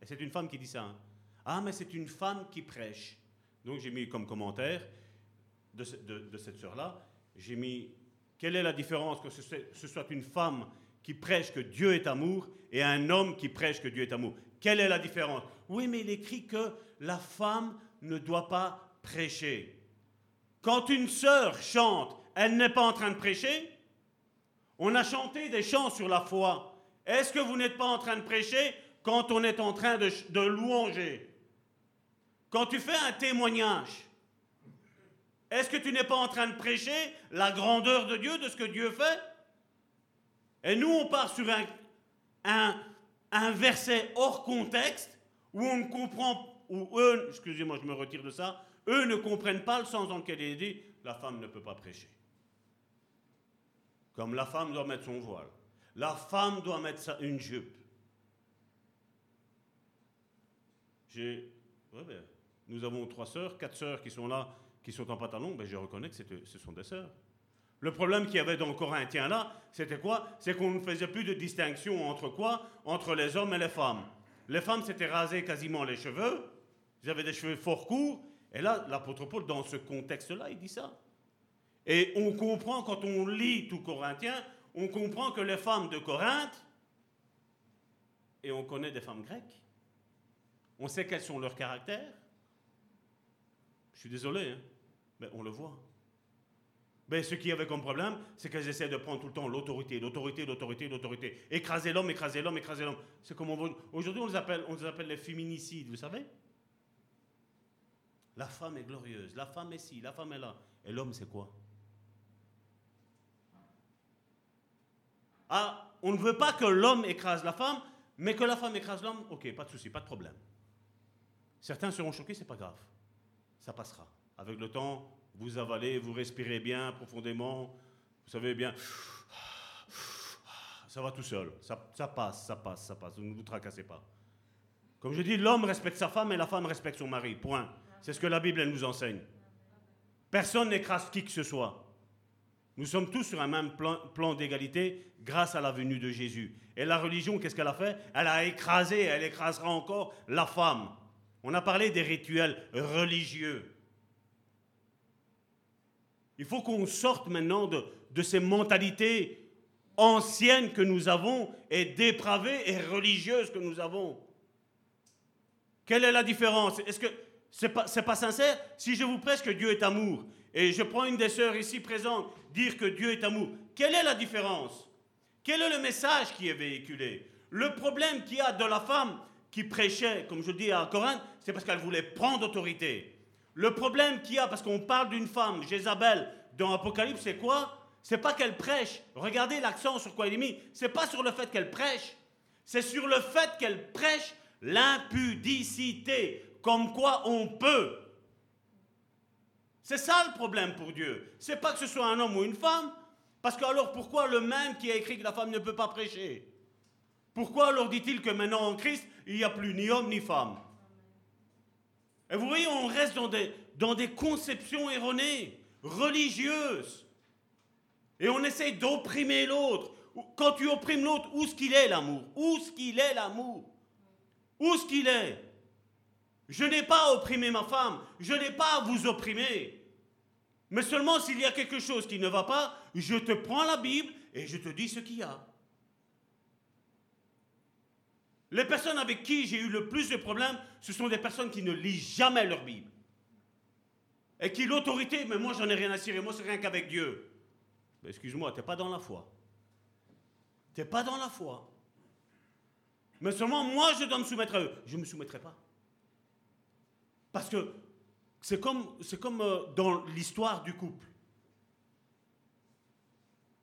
Et c'est une femme qui dit ça. Hein. Ah, mais c'est une femme qui prêche. Donc j'ai mis comme commentaire de, cette sœur-là, j'ai mis quelle est la différence que ce, ce soit une femme qui prêche que Dieu est amour et un homme qui prêche que Dieu est amour? Quelle est la différence? Oui, mais il écrit que la femme ne doit pas prêcher. Quand une sœur chante, elle n'est pas en train de prêcher? On a chanté des chants sur la foi. Est-ce que vous n'êtes pas en train de prêcher quand on est en train de, louanger? Quand tu fais un témoignage, est-ce que tu n'es pas en train de prêcher la grandeur de Dieu, de ce que Dieu fait? Et nous, on part sur un, un, un verset hors contexte où on ne comprend, eux, excusez-moi, je me retire de ça, eux ne comprennent pas le sens dans lequel il est dit la femme ne peut pas prêcher. Comme la femme doit mettre son voile. La femme doit mettre une jupe. J'ai, ben, nous avons trois sœurs, quatre sœurs qui sont là, qui sont en pantalon. Ben, je reconnais que ce sont des sœurs. Le problème qu'il y avait dans le Corinthien là, c'était quoi? C'est qu'on ne faisait plus de distinction entre quoi? Entre les hommes et les femmes. Les femmes s'étaient rasées quasiment les cheveux, ils avaient des cheveux fort courts, et là, l'apôtre Paul, dans ce contexte-là, il dit ça. Et on comprend, quand on lit tout Corinthien, on comprend que les femmes de Corinthe, et on connaît des femmes grecques, on sait quels sont leurs caractères. Je suis désolé, hein, mais on le voit. Mais ce qui avait comme problème, c'est qu'elles essaient de prendre tout le temps l'autorité, l'autorité, l'autorité, l'autorité. Écraser l'homme, écraser l'homme, écraser l'homme. C'est comme on Aujourd'hui, on les appelle, on les appelle les féminicides, vous savez la femme est glorieuse, la femme est ci, la femme est là. Et l'homme, c'est quoi? Ah, on ne veut pas que l'homme écrase la femme, mais que la femme écrase l'homme, ok, pas de souci, pas de problème. Certains seront choqués, c'est pas grave. Ça passera. Avec le temps, vous avalez, vous respirez bien, profondément. Vous savez bien, ça va tout seul. Ça, passe, ça passe, ça passe. Ne vous tracassez pas. Comme je dis, l'homme respecte sa femme et la femme respecte son mari. Point. C'est ce que la Bible nous enseigne. Personne n'écrase qui que ce soit. Nous sommes tous sur un même plan, d'égalité grâce à la venue de Jésus. Et la religion, qu'est-ce qu'elle a fait? Elle a écrasé, elle écrasera encore la femme. On a parlé des rituels religieux. Il faut qu'on sorte maintenant de, de ces mentalités anciennes que nous avons et dépravées et religieuses que nous avons. Quelle est la différence? Est-ce que c'est pas, pas sincère. Si je vous prêche que Dieu est amour, et je prends une des sœurs ici présentes dire que Dieu est amour, quelle est la différence? Quel est le message qui est véhiculé? Le problème qu'il y a de la femme qui prêchait, comme je dis à Corinthe, c'est parce qu'elle voulait prendre autorité. Le problème qu'il y a, parce qu'on parle d'une femme, Jézabel, dans Apocalypse, c'est quoi? C'est pas qu'elle prêche. Regardez l'accent sur quoi il est mis. C'est pas sur le fait qu'elle prêche. C'est sur le fait qu'elle prêche l'impudicité. Comme quoi on peut. C'est ça le problème pour Dieu. C'est pas que ce soit un homme ou une femme. Parce que alors pourquoi le même qui a écrit que la femme ne peut pas prêcher? Pourquoi alors dit-il que maintenant en Christ, il n'y a plus ni homme ni femme? Et vous voyez, on reste dans des, dans des conceptions erronées, religieuses. Et on essaye d'opprimer l'autre. Quand tu opprimes l'autre, où est-ce qu'il est l'amour? Où est-ce qu'il est l'amour? Où est-ce qu'il est? Je n'ai pas opprimé ma femme. Je n'ai pas à vous opprimer. Mais seulement s'il y a quelque chose qui ne va pas, je te prends la Bible et je te dis ce qu'il y a. Les personnes avec qui j'ai eu le plus de problèmes, ce sont des personnes qui ne lisent jamais leur Bible. Et qui l'autorité, mais moi j'en ai rien à cirer, moi c'est rien qu'avec Dieu. Excuse-moi, tu n'es pas dans la foi. Tu n'es pas dans la foi. Mais seulement moi je dois me soumettre à eux. Je ne me soumettrai pas. Parce que c'est comme, c'est comme euh, dans l'histoire du couple.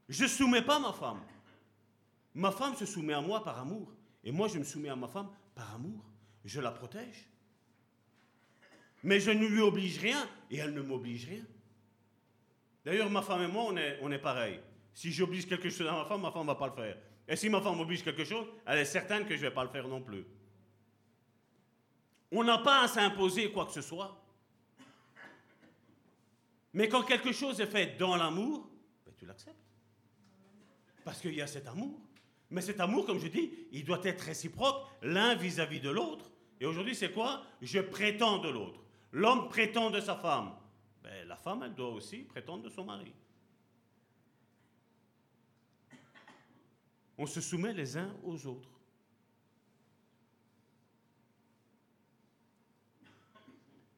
Je ne soumets pas ma femme. Ma femme se soumet à moi par amour. Et moi, je me soumets à ma femme par amour. Je la protège. Mais je ne lui oblige rien et elle ne m'oblige rien. D'ailleurs, ma femme et moi, on est, on est pareil. Si j'oblige quelque chose à ma femme, ma femme ne va pas le faire. Et si ma femme m'oblige quelque chose, elle est certaine que je ne vais pas le faire non plus. On n'a pas à s'imposer quoi que ce soit. Mais quand quelque chose est fait dans l'amour, ben, tu l'acceptes. Parce qu'il y a cet amour. Mais cet amour, comme je dis, il doit être réciproque l'un vis-à-vis de l'autre. Et aujourd'hui, c'est quoi? Je prétends de l'autre. L'homme prétend de sa femme. Ben, la femme, elle doit aussi prétendre de son mari. On se soumet les uns aux autres.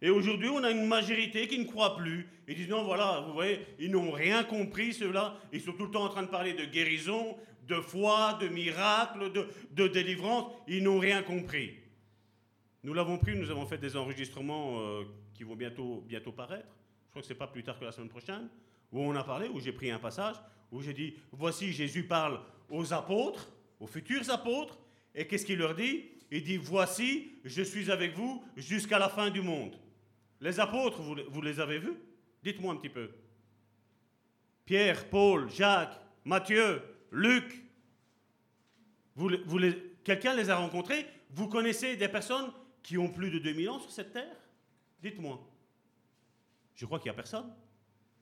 Et aujourd'hui, on a une majorité qui ne croit plus. Ils disent non, voilà, vous voyez, ils n'ont rien compris, ceux-là. Ils sont tout le temps en train de parler de guérison, de foi, de miracle, de, délivrance. Ils n'ont rien compris. Nous l'avons pris, nous avons fait des enregistrements euh, qui vont bientôt, bientôt paraître. Je crois que ce n'est pas plus tard que la semaine prochaine. Où on a parlé, où j'ai pris un passage, où j'ai dit voici, Jésus parle aux apôtres, aux futurs apôtres. Et qu'est-ce qu'il leur dit? Il dit voici, je suis avec vous jusqu'à la fin du monde. Les apôtres, vous, les avez vus? Dites-moi un petit peu. Pierre, Paul, Jacques, Matthieu, Luc. Quelqu'un les a rencontrés? Vous connaissez des personnes qui ont plus de 2000 ans sur cette terre? Dites-moi. Je crois qu'il n'y a personne.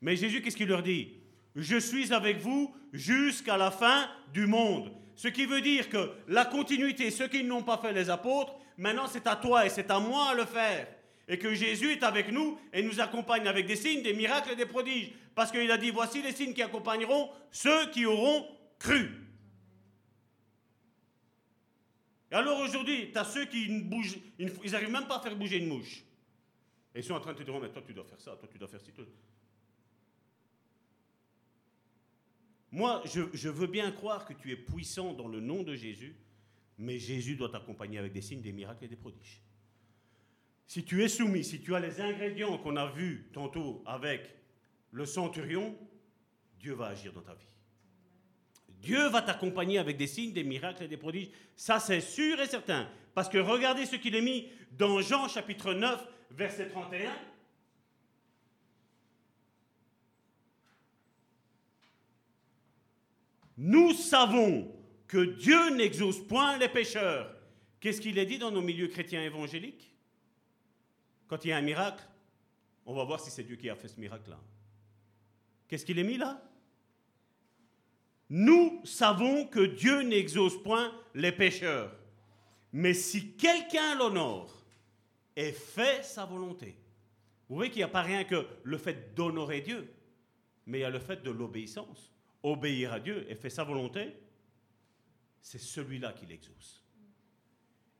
Mais Jésus, qu'est-ce qu'il leur dit? Je suis avec vous jusqu'à la fin du monde. Ce qui veut dire que la continuité, ceux qui n'ont pas fait les apôtres, maintenant c'est à toi et c'est à moi à le faire et que Jésus est avec nous et nous accompagne avec des signes, des miracles et des prodiges. Parce qu'il a dit, voici les signes qui accompagneront ceux qui auront cru. Et alors aujourd'hui, tu as ceux qui ne bougent, ils n'arrivent même pas à faire bouger une mouche. Et ils sont en train de te dire, oh, mais toi tu dois faire ça, toi tu dois faire ci. Moi, je veux bien croire que tu es puissant dans le nom de Jésus, mais Jésus doit t'accompagner avec des signes, des miracles et des prodiges. Si tu es soumis, si tu as les ingrédients qu'on a vus tantôt avec le centurion, Dieu va agir dans ta vie. Dieu va t'accompagner avec des signes, des miracles et des prodiges. Ça, c'est sûr et certain. Parce que regardez ce qu'il est mis dans Jean chapitre 9, verset 31. Nous savons que Dieu n'exauce point les pécheurs. Qu'est-ce qu'il est dit dans nos milieux chrétiens évangéliques? Quand il y a un miracle, on va voir si c'est Dieu qui a fait ce miracle-là. Qu'est-ce qu'il est mis là? Nous savons que Dieu n'exauce point les pécheurs. Mais si quelqu'un l'honore et fait sa volonté, vous voyez qu'il n'y a pas rien que le fait d'honorer Dieu, mais il y a le fait de l'obéissance. Obéir à Dieu et faire sa volonté, c'est celui-là qui l'exauce.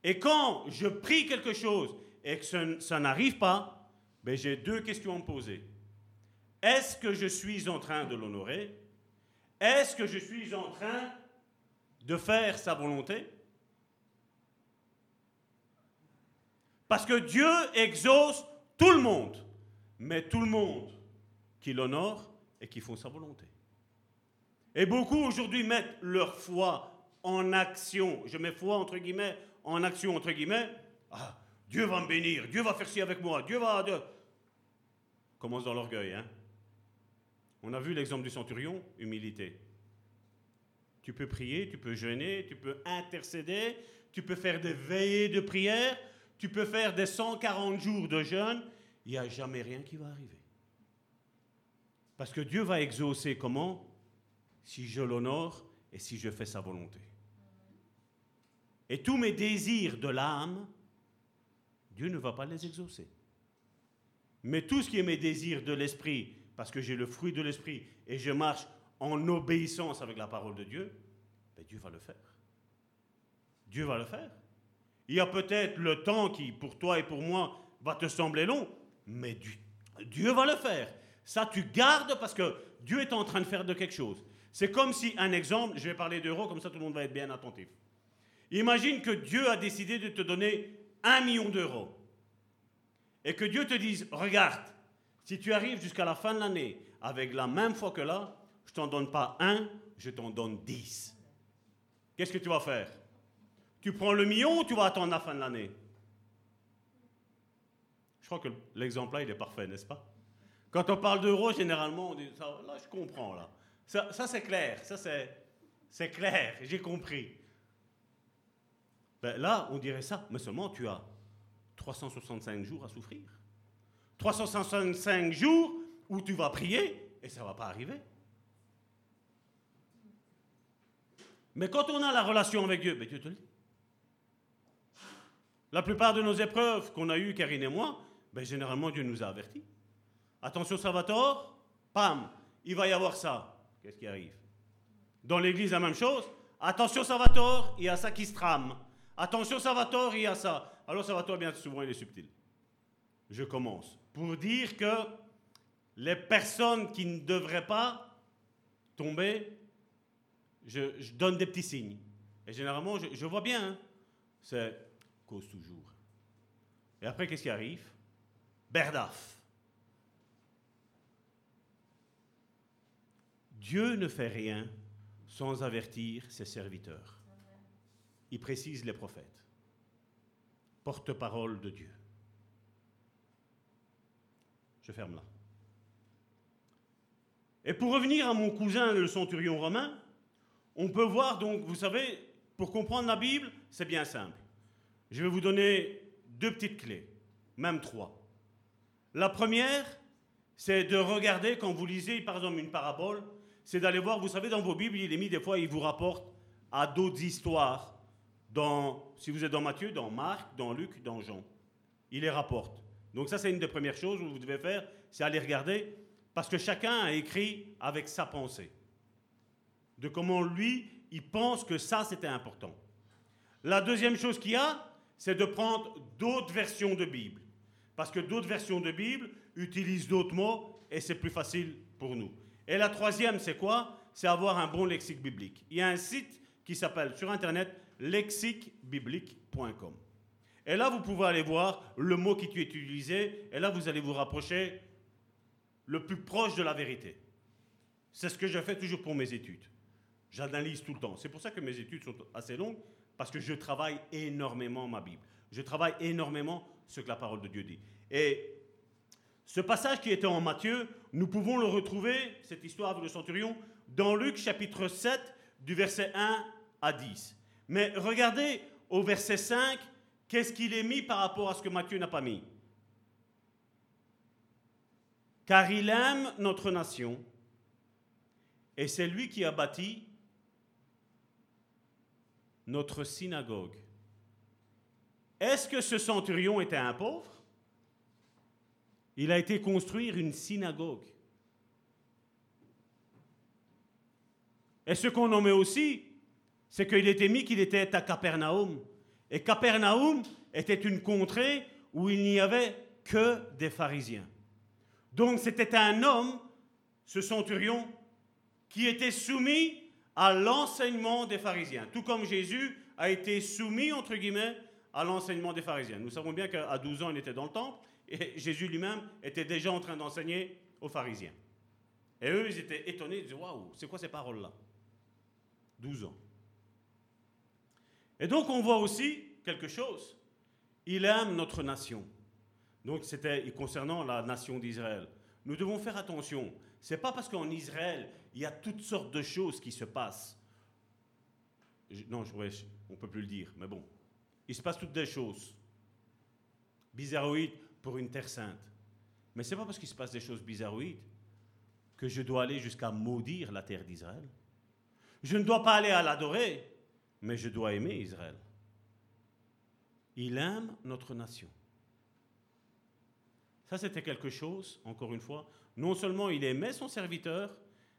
Et quand je prie quelque chose et que ça, n'arrive pas, ben j'ai deux questions à me poser. Est-ce que je suis en train de l'honorer? Est-ce que je suis en train de faire sa volonté? Parce que Dieu exauce tout le monde, mais tout le monde qui l'honore et qui font sa volonté. Et beaucoup aujourd'hui mettent leur foi en action. Je mets foi entre guillemets, en action entre guillemets. Ah, Dieu va me bénir, Dieu va faire ci avec moi, Dieu va. Commence dans l'orgueil, hein. On a vu l'exemple du centurion, humilité. Tu peux prier, tu peux jeûner, tu peux intercéder, tu peux faire des veillées de prière, tu peux faire des 140 jours de jeûne. Il n'y a jamais rien qui va arriver. Parce que Dieu va exaucer comment? Si je l'honore et si je fais sa volonté. Et tous mes désirs de l'âme, Dieu ne va pas les exaucer. Mais tout ce qui est mes désirs de l'esprit, parce que j'ai le fruit de l'esprit et je marche en obéissance avec la parole de Dieu, ben Dieu va le faire. Dieu va le faire. Il y a peut-être le temps qui, pour toi et pour moi, va te sembler long, mais Dieu va le faire. Ça, tu gardes parce que Dieu est en train de faire de quelque chose. C'est comme si, un exemple, je vais parler d'euros, comme ça tout le monde va être bien attentif. Imagine que Dieu a décidé de te donner un million d'euros. Et que Dieu te dise, regarde, si tu arrives jusqu'à la fin de l'année avec la même foi que là, je t'en donne pas un, je t'en donne dix. Qu'est-ce que tu vas faire? Tu prends le million ou tu vas attendre la fin de l'année? Je crois que l'exemple là, il est parfait, n'est-ce pas? Quand on parle d'euros, généralement, on dit, ça, là, je comprends, là. Ça, c'est clair, ça c'est clair, j'ai compris. Ben, là, on dirait ça, mais seulement tu as 365 jours à souffrir. 365 jours où tu vas prier et ça ne va pas arriver. Mais quand on a la relation avec Dieu, ben Dieu te le dit. La plupart de nos épreuves qu'on a eues, Karine et moi, ben généralement Dieu nous a avertis. Attention Salvatore, pam, il va y avoir ça. Qu'est-ce qui arrive? Dans l'église, la même chose. Attention Salvatore, il y a ça qui se trame. Attention Salvatore, il y a ça. Alors Salvatore, bien souvent, il est subtil. Je commence. Pour dire que les personnes qui ne devraient pas tomber, je, donne des petits signes. Et généralement, je, vois bien. Hein. C'est cause toujours. Et après, qu'est-ce qui arrive? Berdaf. Dieu ne fait rien sans avertir ses serviteurs. Il précise les prophètes porte-parole de Dieu. Je ferme là. Et pour revenir à mon cousin, le centurion romain, on peut voir donc, vous savez, pour comprendre la Bible, c'est bien simple. Je vais vous donner deux petites clés, même trois. La première, c'est de regarder quand vous lisez par exemple une parabole, c'est d'aller voir, vous savez, dans vos Bibles, il est mis des fois, il vous rapporte à d'autres histoires si vous êtes dans Matthieu, dans Marc, dans Luc, dans Jean. Il les rapporte. Donc ça, c'est une des premières choses que vous devez faire, c'est aller regarder, parce que chacun a écrit avec sa pensée, de comment lui, il pense que ça, c'était important. La deuxième chose qu'il y a, c'est de prendre d'autres versions de Bible, parce que d'autres versions de Bible utilisent d'autres mots, et c'est plus facile pour nous. Et la troisième, c'est quoi? C'est avoir un bon lexique biblique. Il y a un site qui s'appelle sur Internet lexiquebiblique.com. Et là, vous pouvez aller voir le mot qui est utilisé, et là, vous allez vous rapprocher le plus proche de la vérité. C'est ce que je fais toujours pour mes études. J'analyse tout le temps. C'est pour ça que mes études sont assez longues, parce que je travaille énormément ma Bible. Je travaille énormément ce que la parole de Dieu dit. Et ce passage qui était en Matthieu, nous pouvons le retrouver, cette histoire avec le centurion, dans Luc chapitre 7, du verset 1 à 10. Mais regardez au verset 5, qu'est-ce qu'il est mis par rapport à ce que Matthieu n'a pas mis Car il aime notre nation et c'est lui qui a bâti notre synagogue. Est-ce que ce centurion était un pauvre? Il a été construire une synagogue. Et ce qu'on nommait aussi c'est qu'il était mis qu'il était à Capernaum. Et Capernaum était une contrée où il n'y avait que des pharisiens. Donc c'était un homme, ce centurion, qui était soumis à l'enseignement des pharisiens, tout comme Jésus a été soumis, entre guillemets, à l'enseignement des pharisiens. Nous savons bien qu'à 12 ans, il était dans le temple, et Jésus lui-même était déjà en train d'enseigner aux pharisiens. Et eux, ils étaient étonnés, ils disaient, waouh, c'est quoi ces paroles-là? 12 ans. Et donc on voit aussi quelque chose. Il aime notre nation. Donc c'était concernant la nation d'Israël. Nous devons faire attention. C'est pas parce qu'en Israël, il y a toutes sortes de choses qui se passent. non, on ne peut plus le dire, mais bon. Il se passe toutes des choses bizarroïdes pour une terre sainte. Mais ce n'est pas parce qu'il se passe des choses bizarroïdes que je dois aller jusqu'à maudire la terre d'Israël. Je ne dois pas aller à l'adorer, mais je dois aimer Israël. Il aime notre nation. Ça, c'était quelque chose, encore une fois, non seulement il aimait son serviteur,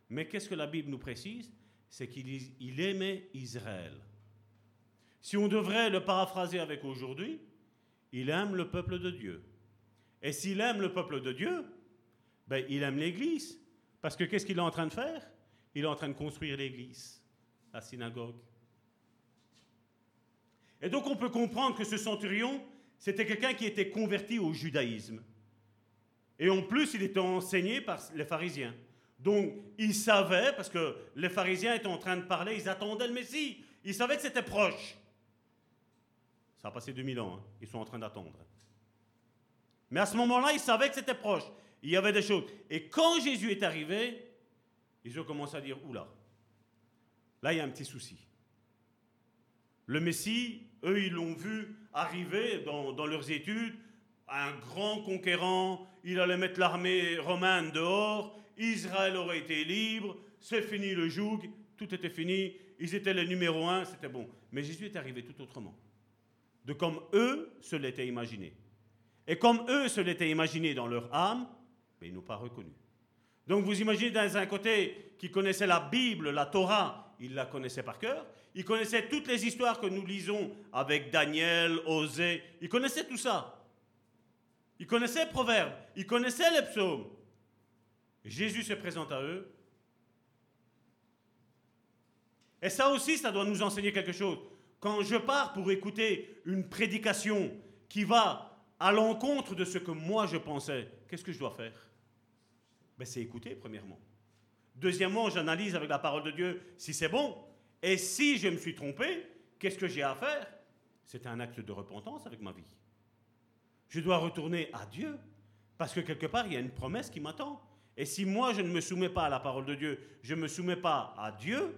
mais qu'est-ce que la Bible nous précise? C'est qu'il aimait Israël. Si on devrait le paraphraser avec aujourd'hui, il aime le peuple de Dieu. Et s'il aime le peuple de Dieu, ben, il aime l'Église. Parce que qu'est-ce qu'il est en train de faire? Il est en train de construire l'Église, la synagogue. Et donc on peut comprendre que ce centurion, c'était quelqu'un qui était converti au judaïsme. Et en plus, il était enseigné par les pharisiens. Donc, il savait, parce que les pharisiens étaient en train de parler, ils attendaient le Messie. Ils savaient que c'était proche. Ça a passé 2000 ans, hein. ils sont en train d'attendre. Mais à ce moment-là, ils savaient que c'était proche. Il y avait des choses. Et quand Jésus est arrivé, ils ont commencé à dire, oula, là il y a un petit souci. Le Messie, eux, ils l'ont vu arriver dans, leurs études, un grand conquérant, il allait mettre l'armée romaine dehors, Israël aurait été libre, c'est fini le joug, tout était fini, ils étaient les numéro un, c'était bon. Mais Jésus est arrivé tout autrement, de comme eux se l'étaient imaginé. Et comme eux se l'étaient imaginé dans leur âme, mais ils n'ont pas reconnu. Donc vous imaginez dans un côté qui connaissait la Bible, la Torah, il la connaissait par cœur, il connaissait toutes les histoires que nous lisons avec Daniel, Osée, il connaissait tout ça. Il connaissait les proverbes, il connaissait les psaumes. Jésus se présente à eux. Et ça aussi, ça doit nous enseigner quelque chose. Quand je pars pour écouter une prédication qui va à l'encontre de ce que moi je pensais, qu'est-ce que je dois faire? Ben, C'est écouter, premièrement. Deuxièmement, j'analyse avec la parole de Dieu si c'est bon. Et si je me suis trompé, qu'est-ce que j'ai à faire? C'est un acte de repentance avec ma vie. Je dois retourner à Dieu, parce que quelque part, il y a une promesse qui m'attend. Et si moi, je ne me soumets pas à la parole de Dieu, je ne me soumets pas à Dieu,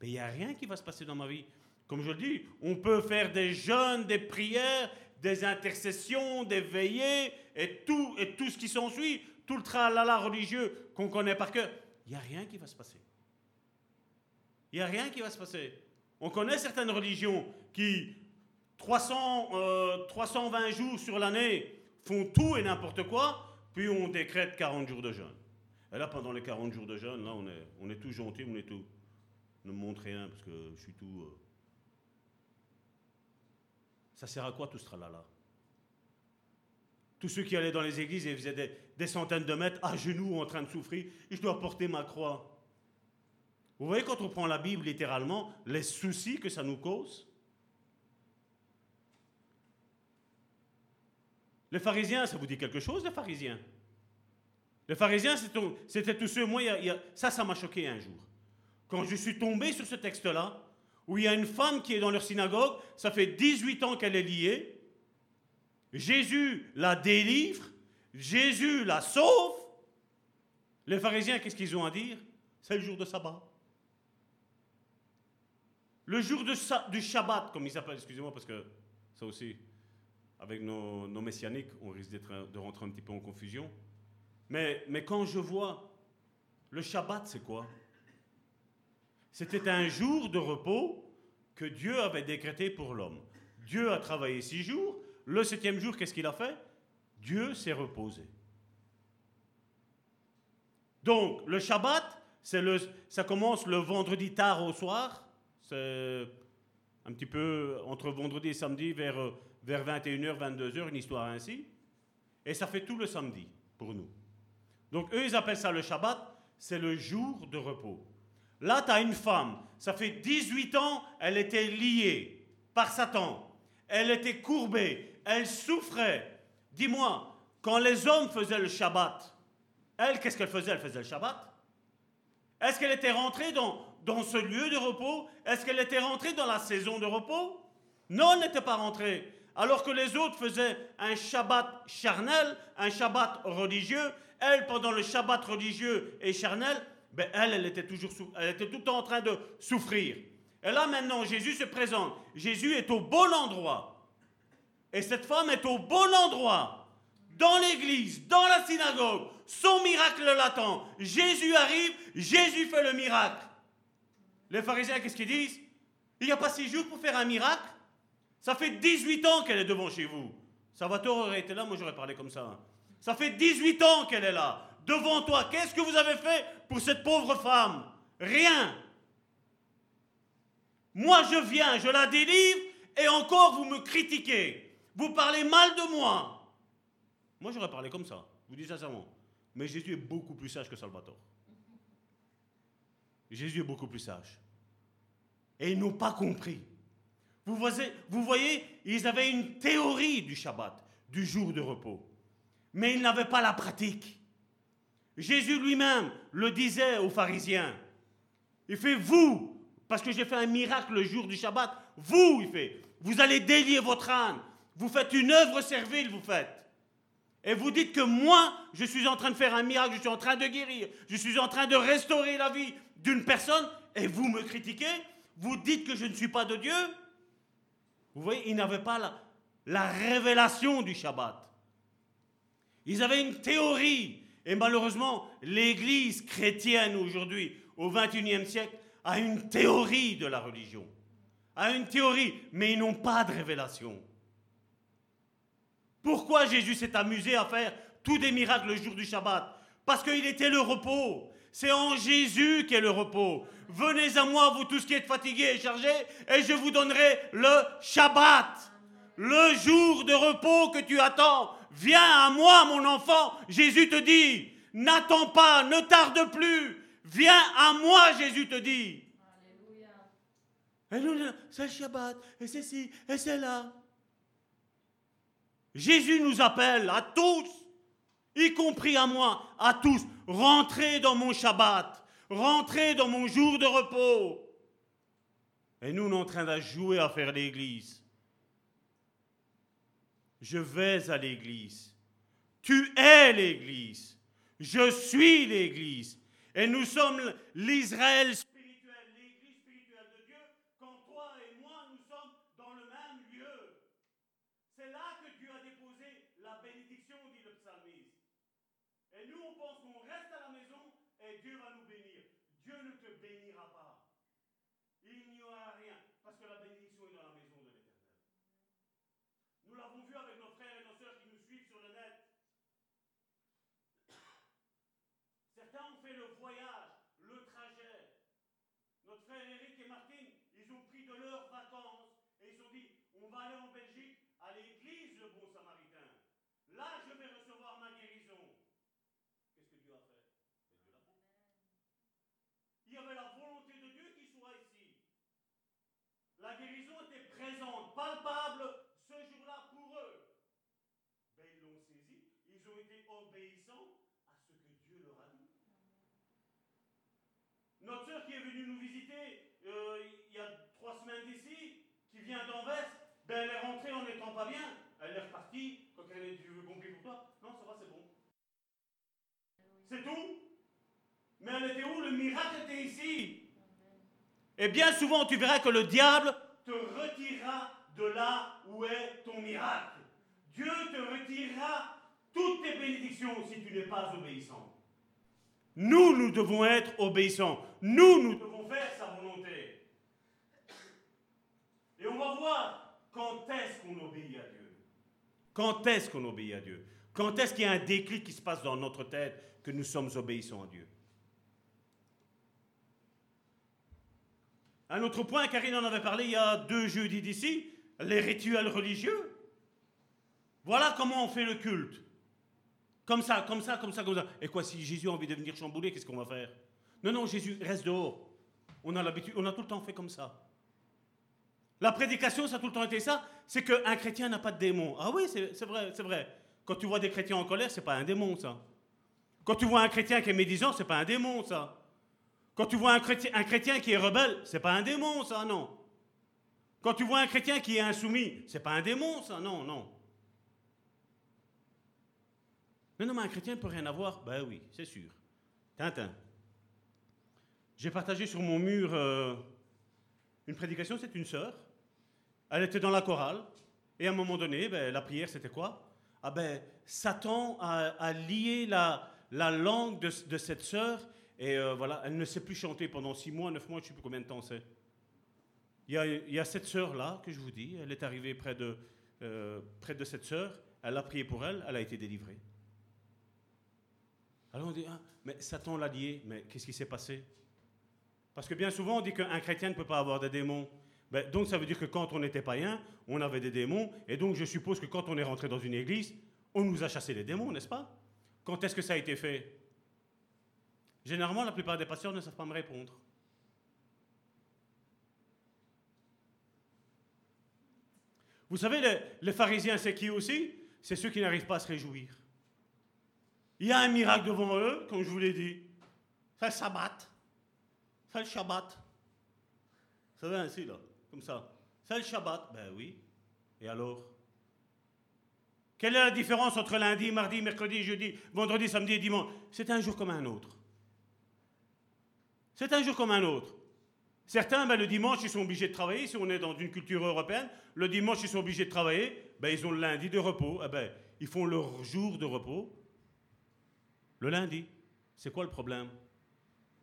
ben, il n'y a rien qui va se passer dans ma vie. Comme je le dis, on peut faire des jeûnes, des prières, des intercessions, des veillées, et tout, et tout ce qui s'ensuit, tout le tralala religieux qu'on connaît par cœur. Il n'y a rien qui va se passer. Il n'y a rien qui va se passer. On connaît certaines religions qui 300, 320 euh, jours sur l'année, font tout et n'importe quoi, puis on décrète 40 jours de jeûne. Et là, pendant les 40 jours de jeûne, là, on est, on est tout gentil, on est tout. Ne montre rien, parce que je suis tout. Euh. Ça sert à quoi tout ce tralala? Tous ceux qui allaient dans les églises et faisaient des, des centaines de mètres à genoux en train de souffrir, je dois porter ma croix. Vous voyez, quand on prend la Bible littéralement, les soucis que ça nous cause, Les pharisiens, ça vous dit quelque chose, les pharisiens? Les pharisiens, c'était tous ceux, moi, ça, ça m'a choqué un jour. Quand je suis tombé sur ce texte-là, où il y a une femme qui est dans leur synagogue, ça fait 18 ans qu'elle est liée, Jésus la délivre, Jésus la sauve. Les pharisiens, qu'est-ce qu'ils ont à dire? C'est le jour de sabbat. Le jour de, du Shabbat, comme il s'appelle, excusez-moi, parce que ça aussi, avec nos, messianiques, on risque de rentrer un petit peu en confusion. Mais, quand je vois le Shabbat, c'est quoi? C'était un jour de repos que Dieu avait décrété pour l'homme. Dieu a travaillé six jours. Le septième jour, qu'est-ce qu'il a fait? Dieu s'est reposé. Donc, le Shabbat, le, ça commence le vendredi tard au soir. C'est un petit peu entre vendredi et samedi vers vers 21h, 22h, une histoire ainsi. Et ça fait tout le samedi pour nous. Donc eux, ils appellent ça le Shabbat, c'est le jour de repos. Là, tu as une femme, ça fait 18 ans, elle était liée par Satan. Elle était courbée, elle souffrait. Dis-moi, quand les hommes faisaient le Shabbat, elle, qu'est-ce qu'elle faisait? Elle faisait le Shabbat. Est-ce qu'elle était rentrée dans, dans ce lieu de repos Est-ce qu'elle était rentrée dans la saison de repos? Non, elle n'était pas rentrée. Alors que les autres faisaient un Shabbat charnel, un Shabbat religieux, elle, pendant le Shabbat religieux et charnel, ben elle, elle était toujours elle était tout le temps en train de souffrir. Et là maintenant, Jésus se présente. Jésus est au bon endroit. Et cette femme est au bon endroit. Dans l'église, dans la synagogue. Son miracle l'attend. Jésus arrive, Jésus fait le miracle. Les pharisiens, qu'est-ce qu'ils disent? Il n'y a pas six jours pour faire un miracle? Ça fait 18 ans qu'elle est devant chez vous. Salvatore aurait été là, moi j'aurais parlé comme ça. Ça fait 18 ans qu'elle est là devant toi. Qu'est-ce que vous avez fait pour cette pauvre femme? Rien. Moi, je viens, je la délivre, et encore vous me critiquez. Vous parlez mal de moi. Moi, j'aurais parlé comme ça. Je vous dis sincèrement. Mais Jésus est beaucoup plus sage que Salvatore. Jésus est beaucoup plus sage. Et ils n'ont pas compris. Vous voyez, vous voyez, ils avaient une théorie du Shabbat, du jour de repos. Mais ils n'avaient pas la pratique. Jésus lui-même le disait aux pharisiens. Il fait, vous, parce que j'ai fait un miracle le jour du Shabbat, vous, il fait, vous allez délier votre âne. Vous faites une œuvre servile, vous faites. Et vous dites que moi, je suis en train de faire un miracle, je suis en train de guérir, je suis en train de restaurer la vie d'une personne, et vous me critiquez, vous dites que je ne suis pas de Dieu. Vous voyez, ils n'avaient pas la, la révélation du Shabbat. Ils avaient une théorie, et malheureusement, l'Église chrétienne aujourd'hui, au XXIe siècle, a une théorie de la religion. A une théorie, mais ils n'ont pas de révélation. Pourquoi Jésus s'est amusé à faire tous des miracles le jour du Shabbat? Parce qu'il était le repos. C'est en Jésus qu'est le repos. Venez à moi, vous tous qui êtes fatigués et chargés, et je vous donnerai le Shabbat. Le jour de repos que tu attends. Viens à moi, mon enfant. Jésus te dit, n'attends pas, ne tarde plus. Viens à moi, Jésus te dit. Alléluia. C'est le Shabbat, et c'est ci, et c'est là. Jésus nous appelle à tous, y compris à moi, à tous, rentrez dans mon Shabbat, rentrez dans mon jour de repos. Et nous, on est en train de jouer à faire l'église. Je vais à l'église. Tu es l'église. Je suis l'église. Et nous sommes l'Israël spirituel, l'église spirituelle de Dieu, quand toi et moi, nous sommes dans le même lieu. C'est là que Dieu a déposé la bénédiction, dit le psalmiste. Et nous, on pense qu'on reste à la maison et Dieu va nous bénir. Dieu ne te bénira pas. Il n'y aura rien, parce que la bénédiction est dans la maison de l'Éternel. Nous l'avons vu avec nos frères et nos sœurs qui nous suivent sur le net. Certains ont fait le voyage, le trajet. Notre frère Eric et Martine, ils ont pris de leurs vacances et ils se sont dit, on va aller en Belgique à l'église le bon samaritain. Là, je vais recevoir ma guérison. Qu'est-ce que Dieu a fait Et Dieu l'a fait. Il y avait la volonté de Dieu qui soit ici. La guérison était présente, palpable ce jour-là pour eux. Ben, ils l'ont saisi, obéissants à ce que Dieu leur a dit. Notre sœur qui est venue nous visiter euh, il y a trois semaines d'ici, qui vient d'Anvers, ben, elle est rentrée en n'étant pas bien. Elle est repartie. Quand elle est veut compris pour toi Non, ça va, c'est bon. C'est tout. Mais elle était où? Le miracle était ici. Et bien souvent, tu verras que le diable te retirera de là où est ton miracle. Dieu te retirera toutes tes bénédictions si tu n'es pas obéissant. Nous, nous devons être obéissants. Nous, nous devons faire sa volonté. Et on va voir quand est-ce qu'on obéit à Dieu. Quand est-ce qu'on obéit à Dieu? Quand est-ce qu'il y a un déclic qui se passe dans notre tête que nous sommes obéissants à Dieu? Un autre point, Karine en avait parlé il y a deux jeudis d'ici, les rituels religieux. Voilà comment on fait le culte. Comme ça, comme ça, comme ça, comme ça. Et quoi, si Jésus a envie de venir chambouler, qu'est-ce qu'on va faire? Non, non, Jésus, reste dehors. On a l'habitude, on a tout le temps fait comme ça. La prédication, ça a tout le temps été ça, c'est qu'un chrétien n'a pas de démon. Ah oui, c'est vrai, c'est vrai. Quand tu vois des chrétiens en colère, c'est pas un démon, ça. Quand tu vois un chrétien qui est médisant, c'est pas un démon, ça. Quand tu vois un chrétien, un chrétien qui est rebelle, c'est pas un démon, ça, non. Quand tu vois un chrétien qui est insoumis, c'est pas un démon, ça, non, non. Mais non, mais un chrétien ne peut rien avoir. Ben oui, c'est sûr. Tintin. J'ai partagé sur mon mur euh, une prédication, c'est une sœur. Elle était dans la chorale. Et à un moment donné, ben, la prière, c'était quoi? Ah ben, Satan a, lié la, la langue de, cette sœur. Et euh, voilà, elle ne sait plus chanter pendant six mois, neuf mois, je ne sais plus combien de temps c'est. Il y, a, cette sœur-là que je vous dis, elle est arrivée près de, euh, près de cette sœur, elle a prié pour elle, elle a été délivrée. Alors on dit, ah, mais Satan l'a lié, mais qu'est-ce qui s'est passé? Parce que bien souvent on dit qu'un chrétien ne peut pas avoir des démons. Ben, donc ça veut dire que quand on était païen, on avait des démons, et donc je suppose que quand on est rentré dans une église, on nous a chassé les démons, n'est-ce pas? Quand est-ce que ça a été fait? Généralement, la plupart des pasteurs ne savent pas me répondre. Vous savez, les pharisiens, c'est qui aussi? C'est ceux qui n'arrivent pas à se réjouir. Il y a un miracle devant eux, comme je vous l'ai dit. C'est le Shabbat. C'est le Shabbat. Ça va ainsi, là, comme ça. C'est le Shabbat. Ben oui. Et alors? Quelle est la différence entre lundi, mardi, mercredi, jeudi, vendredi, samedi et dimanche? C'est un jour comme un autre. C'est un jour comme un autre. Certains, ben, le dimanche, ils sont obligés de travailler. Si on est dans une culture européenne, le dimanche, ils sont obligés de travailler. Ben, ils ont le lundi de repos. Eh ben, ils font leur jour de repos. Le lundi. C'est quoi le problème?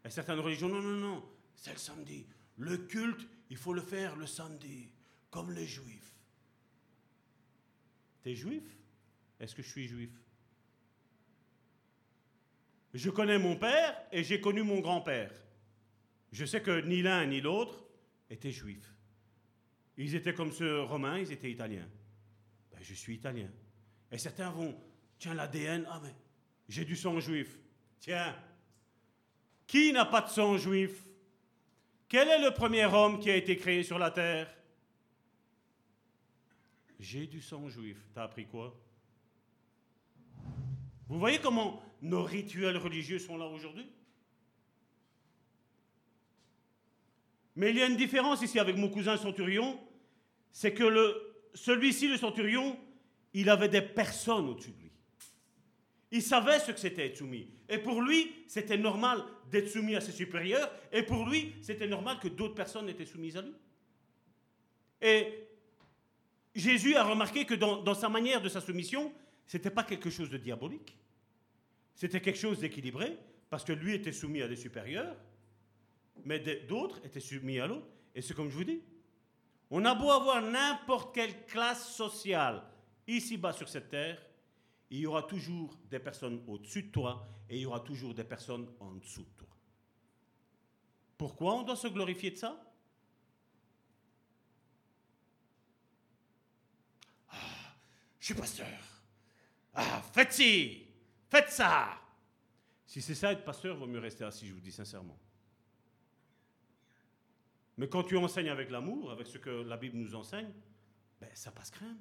Et certaines religions, non, non, non, c'est le samedi. Le culte, il faut le faire le samedi, comme les juifs. T'es juif? Est-ce que je suis juif? Je connais mon père et j'ai connu mon grand-père. Je sais que ni l'un ni l'autre étaient juifs. Ils étaient comme ceux romains, ils étaient italiens. Ben, je suis italien. Et certains vont, tiens, l'ADN, ah mais j'ai du sang juif. Tiens, qui n'a pas de sang juif? Quel est le premier homme qui a été créé sur la terre? J'ai du sang juif. T'as appris quoi? Vous voyez comment nos rituels religieux sont là aujourd'hui? Mais il y a une différence ici avec mon cousin centurion, c'est que celui-ci, le centurion, il avait des personnes au-dessus de lui. Il savait ce que c'était être soumis. Et pour lui, c'était normal d'être soumis à ses supérieurs. Et pour lui, c'était normal que d'autres personnes étaient soumises à lui. Et Jésus a remarqué que dans, sa manière de sa soumission, ce n'était pas quelque chose de diabolique. C'était quelque chose d'équilibré, parce que lui était soumis à des supérieurs, mais d'autres étaient soumis à l'autre. Et c'est comme je vous dis, on a beau avoir n'importe quelle classe sociale ici-bas sur cette terre, il y aura toujours des personnes au-dessus de toi et il y aura toujours des personnes en dessous de toi. Pourquoi on doit se glorifier de ça? Ah, Je suis pasteur. Ah, faites ci, faites ça. Si c'est ça être pasteur, il vaut mieux rester assis, je vous dis sincèrement. Mais quand tu enseignes avec l'amour, avec ce que la Bible nous enseigne, ben, ça passe crème.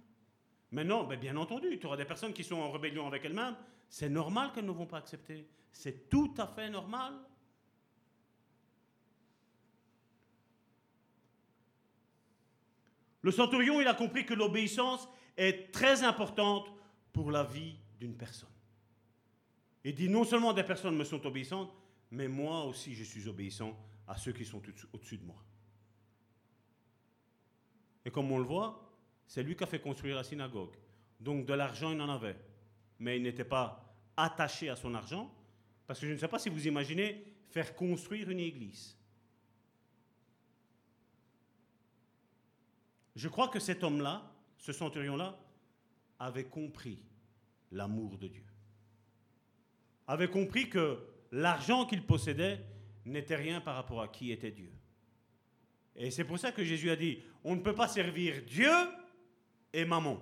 Mais non, ben, bien entendu, tu auras des personnes qui sont en rébellion avec elles-mêmes. C'est normal qu'elles ne vont pas accepter. C'est tout à fait normal. Le centurion, il a compris que l'obéissance est très importante pour la vie d'une personne. Il dit non seulement des personnes me sont obéissantes, mais moi aussi je suis obéissant à ceux qui sont au-dessus de moi. Et comme on le voit, c'est lui qui a fait construire la synagogue. Donc de l'argent, il en avait. Mais il n'était pas attaché à son argent, parce que je ne sais pas si vous imaginez faire construire une église. Je crois que cet homme-là, ce centurion-là, avait compris l'amour de Dieu. Avait compris que l'argent qu'il possédait n'était rien par rapport à qui était Dieu. Et c'est pour ça que Jésus a dit, on ne peut pas servir Dieu et maman.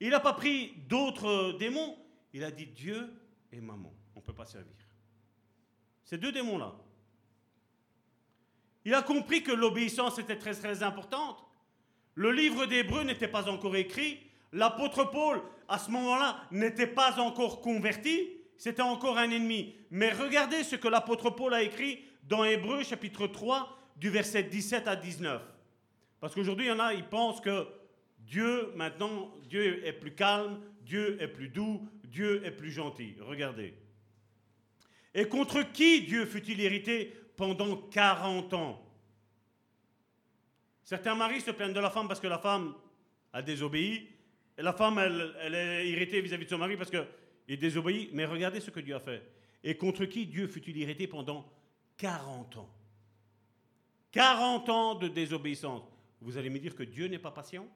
Il n'a pas pris d'autres démons, il a dit Dieu et maman. On ne peut pas servir. Ces deux démons-là. Il a compris que l'obéissance était très très importante. Le livre d'Hébreu n'était pas encore écrit. L'apôtre Paul, à ce moment-là, n'était pas encore converti. C'était encore un ennemi. Mais regardez ce que l'apôtre Paul a écrit dans Hébreu chapitre 3, du verset 17 à 19. Parce qu'aujourd'hui, il y en a, ils pensent que Dieu, maintenant, Dieu est plus calme, Dieu est plus doux, Dieu est plus gentil. Regardez. Et contre qui Dieu fut-il irrité pendant 40 ans? Certains maris se plaignent de la femme parce que la femme a désobéi. Et la femme, elle, est irritée vis-à-vis de son mari parce qu'il désobéit. Mais regardez ce que Dieu a fait. Et contre qui Dieu fut-il irrité pendant 40 ans? 40 ans de désobéissance. Vous allez me dire que Dieu n'est pas patient?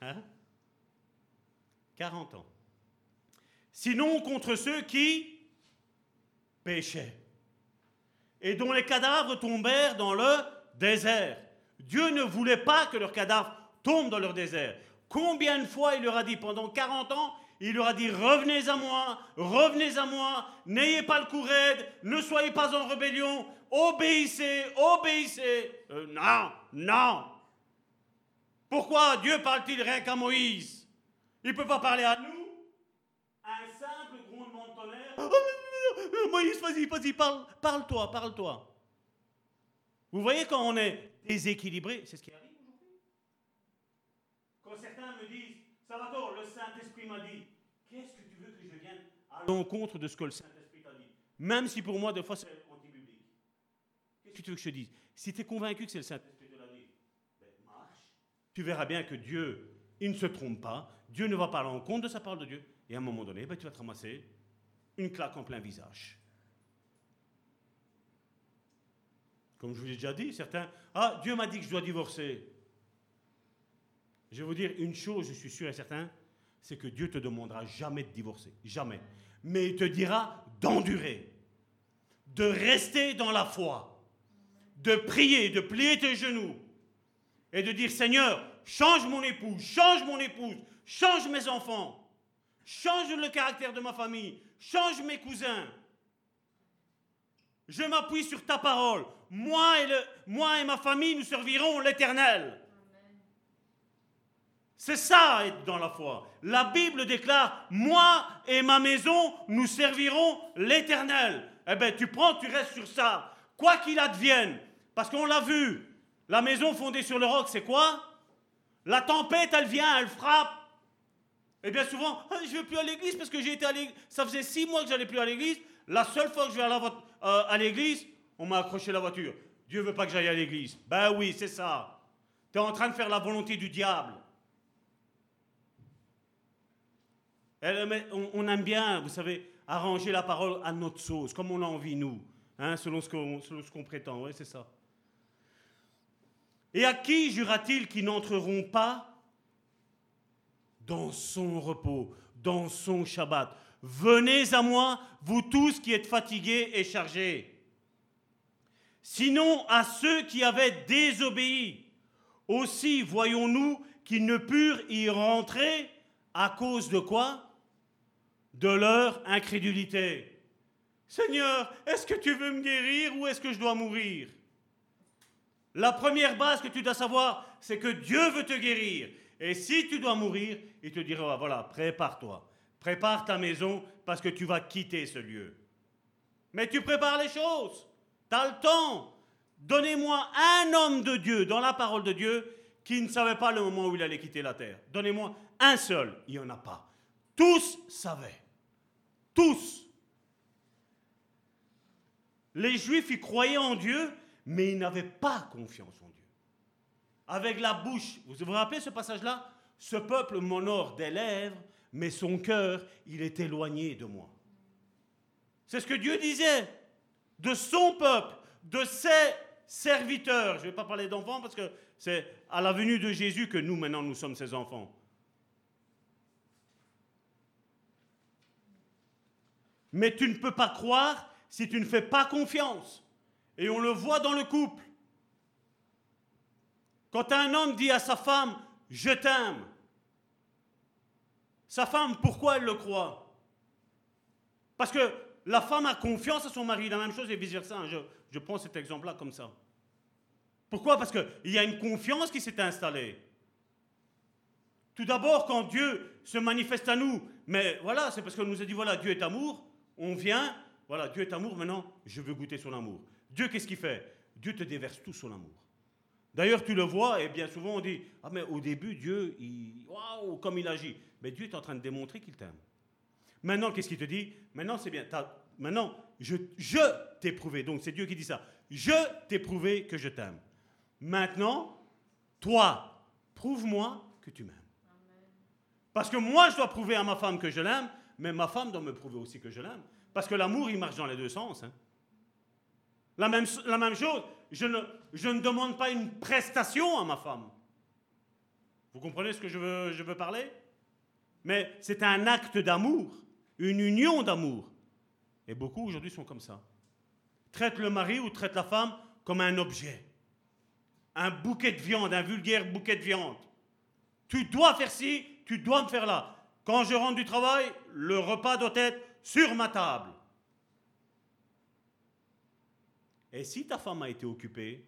Hein? 40 ans. Sinon contre ceux qui péchaient et dont les cadavres tombèrent dans le désert. Dieu ne voulait pas que leurs cadavres tombent dans leur désert. Combien de fois il leur a dit pendant 40 ans, il leur a dit revenez à moi, revenez à moi, n'ayez pas le cou raide, ne soyez pas en rébellion, obéissez, obéissez. Euh, non, non, pourquoi Dieu parle-t-il rien qu'à Moïse? Il ne peut pas parler à nous? Un simple grondement de tonnerre. Oh, Moïse, vas-y, vas-y, parle, parle-toi, parle-toi. Vous voyez quand on est déséquilibré, c'est ce qui arrive aujourd'hui. Quand certains me disent, Salvatore, le Saint-Esprit m'a dit, qu'est-ce que tu veux que je vienne à l'encontre de ce que le Saint-Esprit t'a dit? Même si pour moi, des fois, c'est anti-biblique. Qu'est-ce que tu veux que je te dise? Si tu es convaincu que c'est le Saint-Esprit, tu verras bien que Dieu, il ne se trompe pas. Dieu ne va pas à l'encontre de sa parole de Dieu. Et à un moment donné, ben, tu vas te ramasser une claque en plein visage. Comme je vous l'ai déjà dit, certains, ah, Dieu m'a dit que je dois divorcer. Je vais vous dire une chose, je suis sûr et certain, c'est que Dieu te demandera jamais de divorcer, jamais. Mais il te dira d'endurer, de rester dans la foi, de prier, de plier tes genoux, et de dire Seigneur, change mon épouse, change mon épouse, change mes enfants, change le caractère de ma famille, change mes cousins. Je m'appuie sur ta parole. Moi et, ma famille, nous servirons l'Éternel. C'est ça être dans la foi. La Bible déclare, moi et ma maison, nous servirons l'Éternel. Eh bien, tu prends, tu restes sur ça. Quoi qu'il advienne, parce qu'on l'a vu, la maison fondée sur le roc, c'est quoi? La tempête, elle vient, elle frappe. Et bien souvent, ah, je ne vais plus à l'église parce que j'ai été à l'église. Ça faisait six mois que j'allais plus à l'église. La seule fois que je vais euh, à l'église, on m'a accroché la voiture. Dieu veut pas que j'aille à l'église. Ben oui, c'est ça. Tu es en train de faire la volonté du diable. On aime bien, vous savez, arranger la parole à notre sauce, comme on a envie, nous, hein, selon ce qu'on prétend. Oui, c'est ça. Et à qui jura-t-il qu'ils n'entreront pas dans son repos, dans son Shabbat? Venez à moi, vous tous qui êtes fatigués et chargés. Sinon à ceux qui avaient désobéi, aussi voyons-nous qu'ils ne purent y rentrer à cause de quoi? De leur incrédulité. Seigneur, est-ce que tu veux me guérir ou est-ce que je dois mourir? La première base que tu dois savoir, c'est que Dieu veut te guérir. Et si tu dois mourir, il te dira, voilà, prépare-toi. Prépare ta maison parce que tu vas quitter ce lieu. Mais tu prépares les choses. Tu as le temps. Donnez-moi un homme de Dieu dans la parole de Dieu qui ne savait pas le moment où il allait quitter la terre. Donnez-moi un seul. Il n'y en a pas. Tous savaient. Tous. Les Juifs, y croyaient en Dieu, mais ils n'avaient pas confiance en Dieu. Avec la bouche, vous vous rappelez ce passage-là? Ce peuple m'honore des lèvres, mais son cœur, il est éloigné de moi. C'est ce que Dieu disait de son peuple, de ses serviteurs. Je ne vais pas parler d'enfants parce que c'est à la venue de Jésus que nous, maintenant, nous sommes ses enfants. Mais tu ne peux pas croire si tu ne fais pas confiance. Et on le voit dans le couple. Quand un homme dit à sa femme, je t'aime, sa femme, pourquoi elle le croit? Parce que la femme a confiance à son mari, la même chose et vice-versa. Je, je prends cet exemple-là comme ça. Pourquoi? Parce qu'il y a une confiance qui s'est installée. Tout d'abord, quand Dieu se manifeste à nous, mais voilà, c'est parce qu'on nous a dit, voilà, Dieu est amour, on vient, voilà, Dieu est amour, maintenant, je veux goûter son amour. Dieu, qu'est-ce qu'il fait? Dieu te déverse tout son amour. D'ailleurs, tu le vois, et bien souvent on dit, ah mais au début, Dieu, waouh, comme il agit. Mais Dieu est en train de démontrer qu'il t'aime. Maintenant, qu'est-ce qu'il te dit? Maintenant, c'est bien. Maintenant, je, je t'ai prouvé. Donc, c'est Dieu qui dit ça. Je t'ai prouvé que je t'aime. Maintenant, toi, prouve-moi que tu m'aimes. Parce que moi, je dois prouver à ma femme que je l'aime, mais ma femme doit me prouver aussi que je l'aime. Parce que l'amour, il marche dans les deux sens. Hein. La, même, chose, je ne, je ne demande pas une prestation à ma femme. Vous comprenez ce que je veux, je veux parler? Mais c'est un acte d'amour, une union d'amour. Et beaucoup aujourd'hui sont comme ça. Traite le mari ou traite la femme comme un objet. Un bouquet de viande, un vulgaire bouquet de viande. Tu dois faire ci, tu dois me faire là. Quand je rentre du travail, le repas doit être sur ma table. Et si ta femme a été occupée,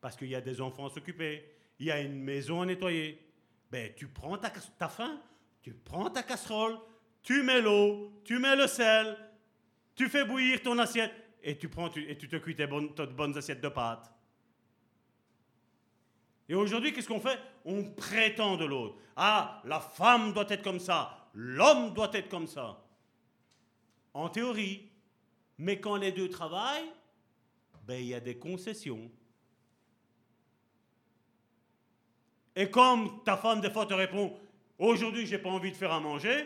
parce qu'il y a des enfants à s'occuper, il y a une maison à nettoyer, ben tu prends ta, ta faim, tu prends ta casserole, tu mets l'eau, tu mets le sel, tu fais bouillir ton assiette et tu prends et tu te cuis tes bonnes, tes bonnes assiettes de pâtes. Et aujourd'hui, qu'est-ce qu'on fait? On prétend de l'autre. Ah, la femme doit être comme ça, l'homme doit être comme ça. En théorie. Mais quand les deux travaillent, ben, il y a des concessions. Et comme ta femme, des fois, te répond Aujourd'hui, j'ai pas envie de faire à manger,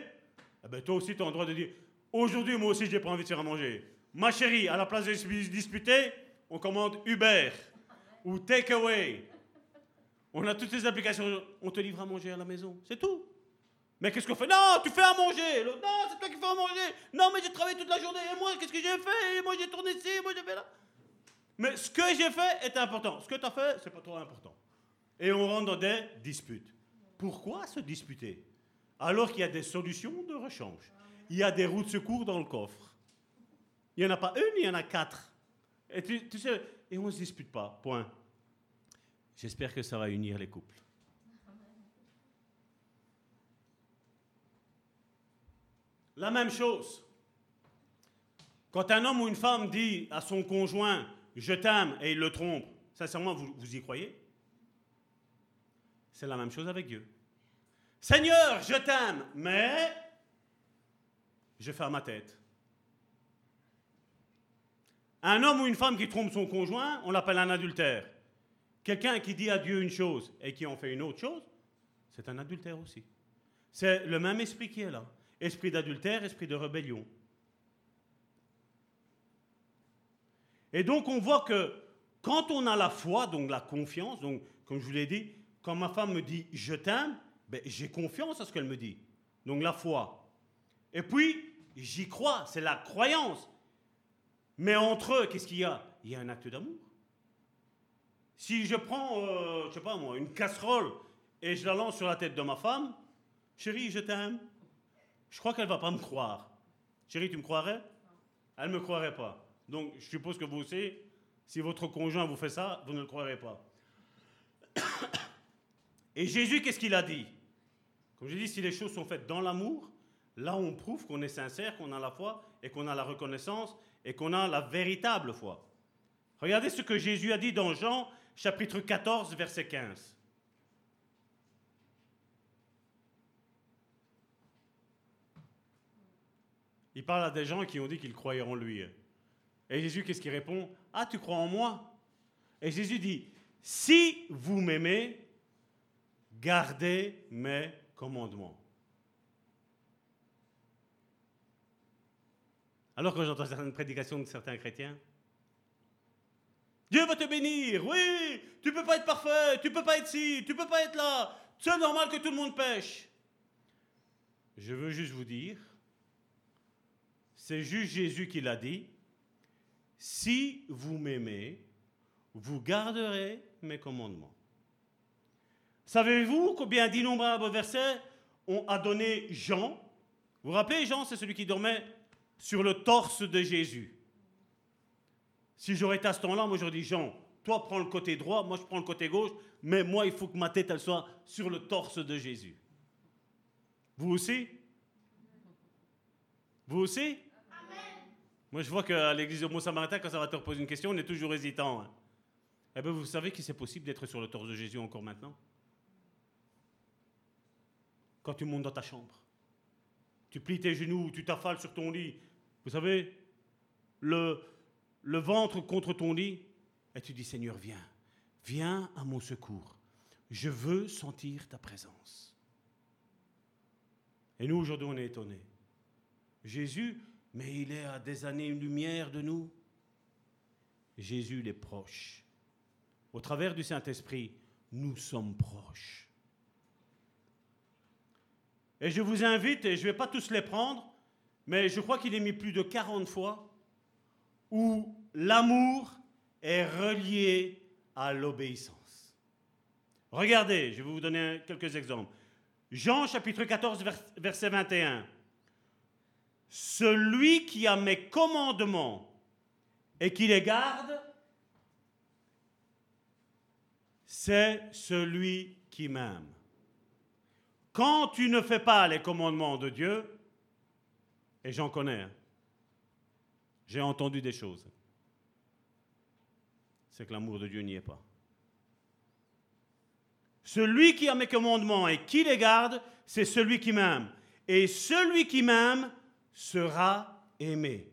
eh ben, toi aussi, tu as le droit de dire Aujourd'hui, moi aussi, j'ai pas envie de faire à manger. Ma chérie, à la place de disputer, on commande Uber ou Takeaway on a toutes ces applications, on te livre à manger à la maison, c'est tout. Mais qu'est-ce qu'on fait? Non, tu fais à manger. Non, c'est toi qui fais à manger. Non, mais j'ai travaillé toute la journée. Et moi, qu'est-ce que j'ai fait? Moi, j'ai tourné ici, moi, j'ai fait là. Mais ce que j'ai fait est important. Ce que tu as fait, c'est pas trop important. Et on rentre dans des disputes. Pourquoi se disputer Alors qu'il y a des solutions de rechange? Il y a des roues de secours dans le coffre. Il n'y en a pas une, il y en a quatre. Et tu, sais, et on ne se dispute pas. Point. J'espère que ça va unir les couples. La même chose. Quand un homme ou une femme dit à son conjoint je t'aime et il le trompe, sincèrement, vous, y croyez? C'est la même chose avec Dieu. Seigneur, je t'aime, mais je à ma tête. Un homme ou une femme qui trompe son conjoint, on l'appelle un adultère. Quelqu'un qui dit à Dieu une chose et qui en fait une autre chose, c'est un adultère aussi. C'est le même esprit qui est là. Esprit d'adultère, esprit de rébellion. Et donc on voit que quand on a la foi, donc la confiance, donc comme je vous l'ai dit, quand ma femme me dit je t'aime, ben, j'ai confiance à ce qu'elle me dit. Donc la foi. Et puis, j'y crois, c'est la croyance. Mais entre eux, qu'est-ce qu'il y a? Il y a un acte d'amour. Si je prends, euh, je sais pas moi, une casserole et je la lance sur la tête de ma femme, chérie, je t'aime, je crois qu'elle va pas me croire. Chérie, tu me croirais? Elle ne me croirait pas. Donc, je suppose que vous aussi, si votre conjoint vous fait ça, vous ne le croirez pas. <coughs> Et Jésus, qu'est-ce qu'il a dit? Comme je dis, si les choses sont faites dans l'amour, là on prouve qu'on est sincère, qu'on a la foi et qu'on a la reconnaissance et qu'on a la véritable foi. Regardez ce que Jésus a dit dans Jean chapitre 14, verset 15. Il parle à des gens qui ont dit qu'ils croyaient en lui. Et Jésus, qu'est-ce qu'il répond? Ah, tu crois en moi? Et Jésus dit, si vous m'aimez, gardez mes commandements. Alors que j'entends certaines prédications de certains chrétiens, Dieu va te bénir. Oui, tu peux pas être parfait, tu peux pas être ci, tu peux pas être là. C'est normal que tout le monde pêche. Je veux juste vous dire, c'est juste Jésus qui l'a dit. Si vous m'aimez, vous garderez mes commandements. Savez-vous combien d'innombrables versets on a donné Jean? Vous vous rappelez, Jean, c'est celui qui dormait sur le torse de Jésus. Si j'aurais été à ce temps-là, moi j'aurais dit Jean, toi prends le côté droit, moi je prends le côté gauche, mais moi il faut que ma tête soit sur le torse de Jésus. Vous aussi? Vous aussi? Moi je vois qu'à l'église de Mont-Samaritain, quand ça va te reposer une question, on est toujours hésitant. hein. Eh bien vous savez que c'est possible d'être sur le torse de Jésus encore maintenant? Quand tu montes dans ta chambre, tu plies tes genoux, tu t'affales sur ton lit, vous savez, le, le ventre contre ton lit, et tu dis Seigneur, viens, viens à mon secours. Je veux sentir ta présence. Et nous, aujourd'hui, on est étonnés. Jésus, mais il est à des années-lumière de nous. Jésus, est proche. Au travers du Saint-Esprit, nous sommes proches. Et je vous invite, et je ne vais pas tous les prendre, mais je crois qu'il est mis plus de 40 fois où l'amour est relié à l'obéissance. Regardez, je vais vous donner quelques exemples. Jean chapitre 14, vers- verset 21. Celui qui a mes commandements et qui les garde, c'est celui qui m'aime. Quand tu ne fais pas les commandements de Dieu, et j'en connais, hein, j'ai entendu des choses, c'est que l'amour de Dieu n'y est pas. Celui qui a mes commandements et qui les garde, c'est celui qui m'aime. Et celui qui m'aime sera aimé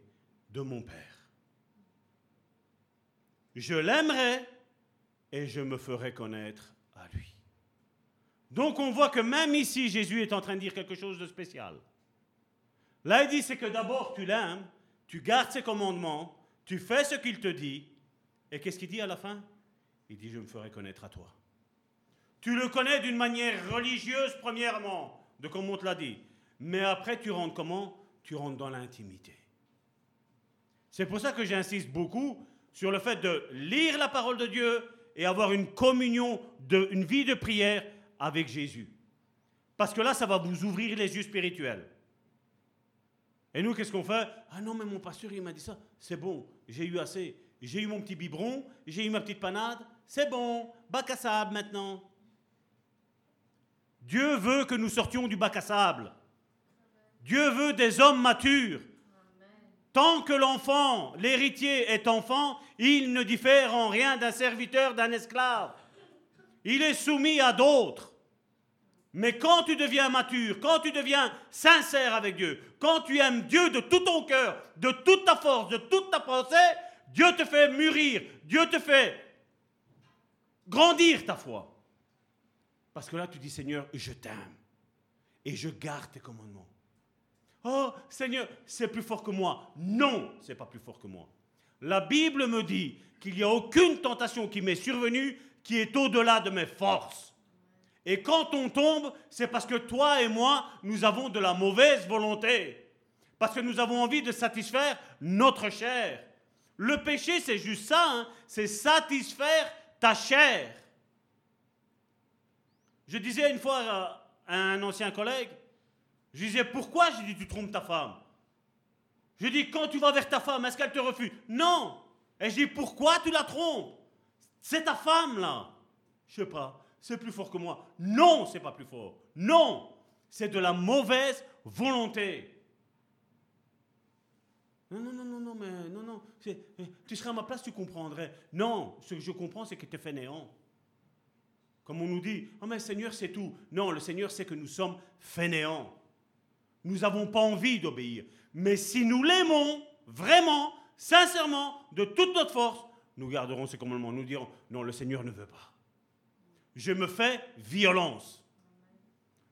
de mon Père. Je l'aimerai et je me ferai connaître à lui. Donc on voit que même ici, Jésus est en train de dire quelque chose de spécial. Là, il dit, c'est que d'abord tu l'aimes, tu gardes ses commandements, tu fais ce qu'il te dit, et qu'est-ce qu'il dit à la fin? Il dit, je me ferai connaître à toi. Tu le connais d'une manière religieuse, premièrement, de comme on te l'a dit. Mais après, tu rentres comment? Tu rentres dans l'intimité. C'est pour ça que j'insiste beaucoup sur le fait de lire la parole de Dieu et avoir une communion, une vie de prière avec Jésus. Parce que là, ça va vous ouvrir les yeux spirituels. Et nous, qu'est-ce qu'on fait? Ah non, mais mon pasteur, il m'a dit ça. C'est bon, j'ai eu assez. J'ai eu mon petit biberon, j'ai eu ma petite panade. C'est bon, bac à sable maintenant. Dieu veut que nous sortions du bac à sable. Dieu veut des hommes matures. Tant que l'enfant, l'héritier est enfant, il ne diffère en rien d'un serviteur, d'un esclave. Il est soumis à d'autres. Mais quand tu deviens mature, quand tu deviens sincère avec Dieu, quand tu aimes Dieu de tout ton cœur, de toute ta force, de toute ta pensée, Dieu te fait mûrir, Dieu te fait grandir ta foi. Parce que là, tu dis, Seigneur, je t'aime et je garde tes commandements. Oh, Seigneur, c'est plus fort que moi. Non, c'est pas plus fort que moi. La Bible me dit qu'il n'y a aucune tentation qui m'est survenue qui est au-delà de mes forces. Et quand on tombe, c'est parce que toi et moi, nous avons de la mauvaise volonté. Parce que nous avons envie de satisfaire notre chair. Le péché, c'est juste ça, hein, c'est satisfaire ta chair. Je disais une fois à un ancien collègue, je disais, pourquoi Je dis, tu trompes ta femme. Je dis, quand tu vas vers ta femme, est-ce qu'elle te refuse Non. Et je dis, pourquoi tu la trompes C'est ta femme, là. Je sais pas, c'est plus fort que moi. Non, c'est pas plus fort. Non, c'est de la mauvaise volonté. Non, non, non, non, non, mais non, non. Tu serais à ma place, tu comprendrais. Non, ce que je comprends, c'est que tu es fainéant. Comme on nous dit, oh mais Seigneur, c'est tout. Non, le Seigneur sait que nous sommes fainéants. Nous n'avons pas envie d'obéir. Mais si nous l'aimons vraiment, sincèrement, de toute notre force, nous garderons ses commandements. Nous dirons, non, le Seigneur ne veut pas. Je me fais violence.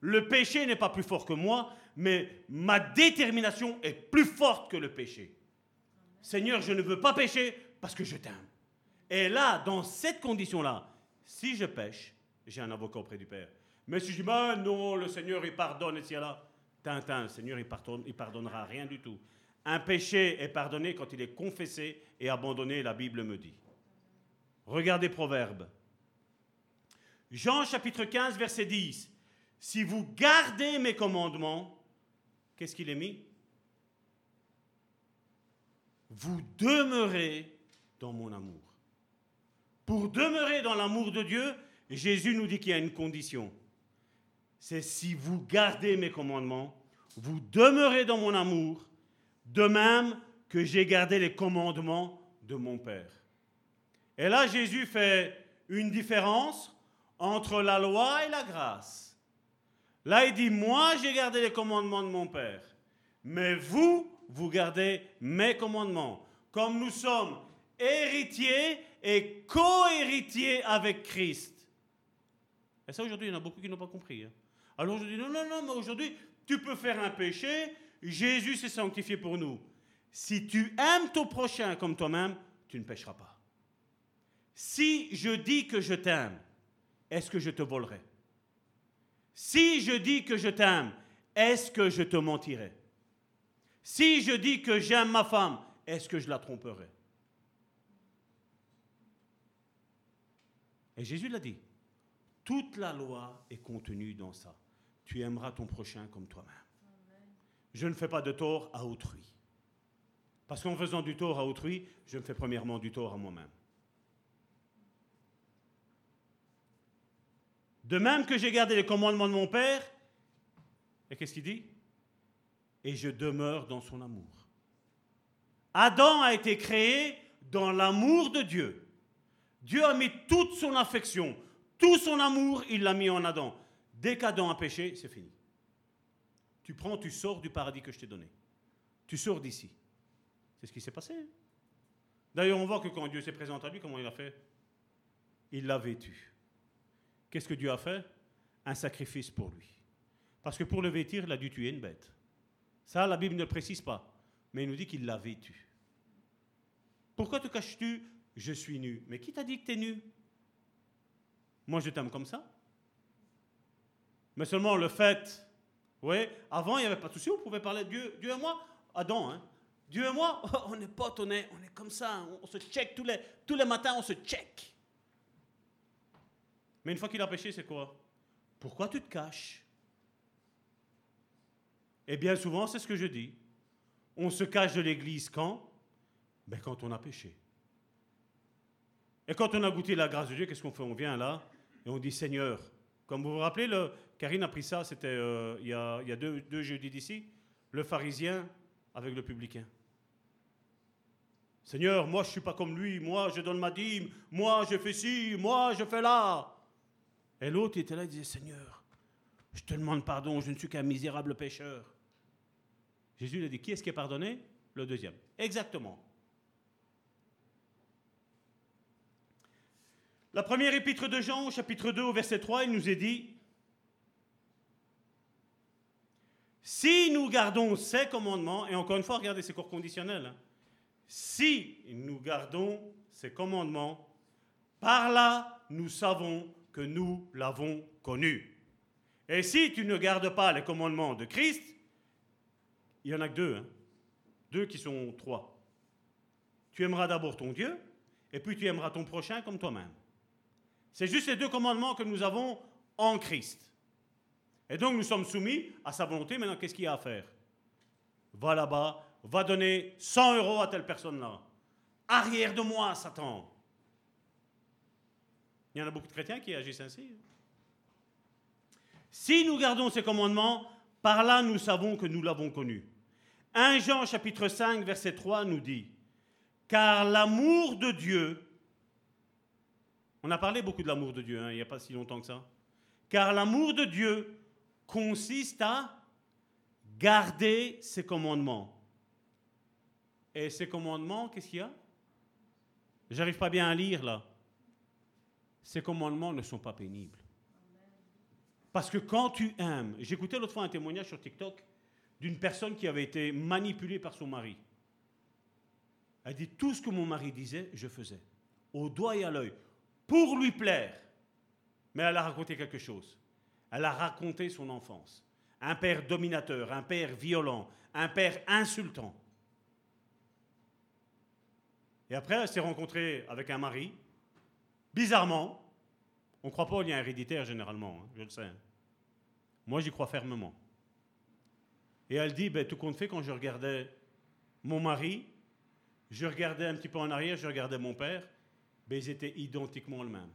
Le péché n'est pas plus fort que moi, mais ma détermination est plus forte que le péché. Seigneur, je ne veux pas pécher parce que je t'aime. Et là, dans cette condition-là, si je pêche, j'ai un avocat auprès du Père. Mais si je dis, bah non, le Seigneur, il pardonne, et là, Tintin, Seigneur, il, il pardonnera rien du tout. Un péché est pardonné quand il est confessé et abandonné, la Bible me dit. Regardez Proverbe. Jean chapitre 15, verset 10. Si vous gardez mes commandements, qu'est-ce qu'il est mis? Vous demeurez dans mon amour. Pour demeurer dans l'amour de Dieu, Jésus nous dit qu'il y a une condition. C'est si vous gardez mes commandements, vous demeurez dans mon amour, de même que j'ai gardé les commandements de mon Père. Et là, Jésus fait une différence entre la loi et la grâce. Là, il dit, moi, j'ai gardé les commandements de mon Père, mais vous, vous gardez mes commandements. Comme nous sommes héritiers et co-héritiers avec Christ. Et ça, aujourd'hui, il y en a beaucoup qui n'ont pas compris. Hein. Alors dis, non, non, non, mais aujourd'hui, tu peux faire un péché, Jésus s'est sanctifié pour nous. Si tu aimes ton prochain comme toi-même, tu ne pécheras pas. Si je dis que je t'aime, est-ce que je te volerai? Si je dis que je t'aime, est-ce que je te mentirai? Si je dis que j'aime ma femme, est-ce que je la tromperai? Et Jésus l'a dit. Toute la loi est contenue dans ça. Tu aimeras ton prochain comme toi-même. Je ne fais pas de tort à autrui. Parce qu'en faisant du tort à autrui, je me fais premièrement du tort à moi-même. De même que j'ai gardé les commandements de mon Père, et qu'est-ce qu'il dit? Et je demeure dans son amour. Adam a été créé dans l'amour de Dieu. Dieu a mis toute son affection, tout son amour, il l'a mis en Adam. Dès qu'Adam a péché, c'est fini. Tu prends, tu sors du paradis que je t'ai donné. Tu sors d'ici. C'est ce qui s'est passé. D'ailleurs, on voit que quand Dieu s'est présenté à lui, comment il a fait? Il l'a vêtu. Qu'est-ce que Dieu a fait? Un sacrifice pour lui. Parce que pour le vêtir, il a dû tuer une bête. Ça, la Bible ne le précise pas. Mais il nous dit qu'il l'a vêtu. Pourquoi te caches-tu? Je suis nu. Mais qui t'a dit que tu es nu? Moi, je t'aime comme ça. Mais seulement le fait, oui, avant, il n'y avait pas de souci, on pouvait parler de Dieu. Dieu et moi, Adam, hein. Dieu et moi, <laughs> on est potes, on est, on est comme ça, on, se check tous les, tous les matins, on se check. Mais une fois qu'il a péché, c'est quoi? Pourquoi tu te caches? Et bien souvent, c'est ce que je dis. On se cache de l'église quand? Ben Quand on a péché. Et quand on a goûté la grâce de Dieu, qu'est-ce qu'on fait? On vient là et on dit Seigneur, comme vous vous rappelez, le, Karine a pris ça, c'était euh, il y a, deux, deux jeudis d'ici, le pharisien avec le publicain. Seigneur, moi je ne suis pas comme lui, moi je donne ma dîme, moi je fais ci, moi je fais là. Et l'autre était là, il disait, Seigneur, je te demande pardon, je ne suis qu'un misérable pécheur. Jésus lui a dit, qui est-ce qui est pardonné? Le deuxième. Exactement. La première épître de Jean, chapitre 2, au verset 3, il nous est dit, si nous gardons ces commandements, et encore une fois, regardez, c'est corps conditionnel, hein. si nous gardons ces commandements, par là, nous savons que nous l'avons connu. Et si tu ne gardes pas les commandements de Christ, il n'y en a que deux, hein. deux qui sont trois. Tu aimeras d'abord ton Dieu, et puis tu aimeras ton prochain comme toi-même. C'est juste ces deux commandements que nous avons en Christ. Et donc nous sommes soumis à sa volonté. Maintenant, qu'est-ce qu'il y a à faire? Va là-bas, va donner 100 euros à telle personne-là. Arrière de moi, Satan. Il y en a beaucoup de chrétiens qui agissent ainsi. Si nous gardons ces commandements, par là nous savons que nous l'avons connu. 1 Jean chapitre 5 verset 3 nous dit, car l'amour de Dieu, on a parlé beaucoup de l'amour de Dieu, hein, il n'y a pas si longtemps que ça, car l'amour de Dieu consiste à garder ses commandements. Et ces commandements, qu'est-ce qu'il y a? J'arrive pas bien à lire là ces commandements ne sont pas pénibles. Parce que quand tu aimes, j'écoutais l'autre fois un témoignage sur TikTok d'une personne qui avait été manipulée par son mari. Elle dit tout ce que mon mari disait, je faisais, au doigt et à l'œil, pour lui plaire. Mais elle a raconté quelque chose. Elle a raconté son enfance. Un père dominateur, un père violent, un père insultant. Et après, elle s'est rencontrée avec un mari Bizarrement, on ne croit pas au lien héréditaire généralement, hein, je le sais. Hein. Moi, j'y crois fermement. Et elle dit, ben, tout compte fait, quand je regardais mon mari, je regardais un petit peu en arrière, je regardais mon père, ben, ils étaient identiquement le même.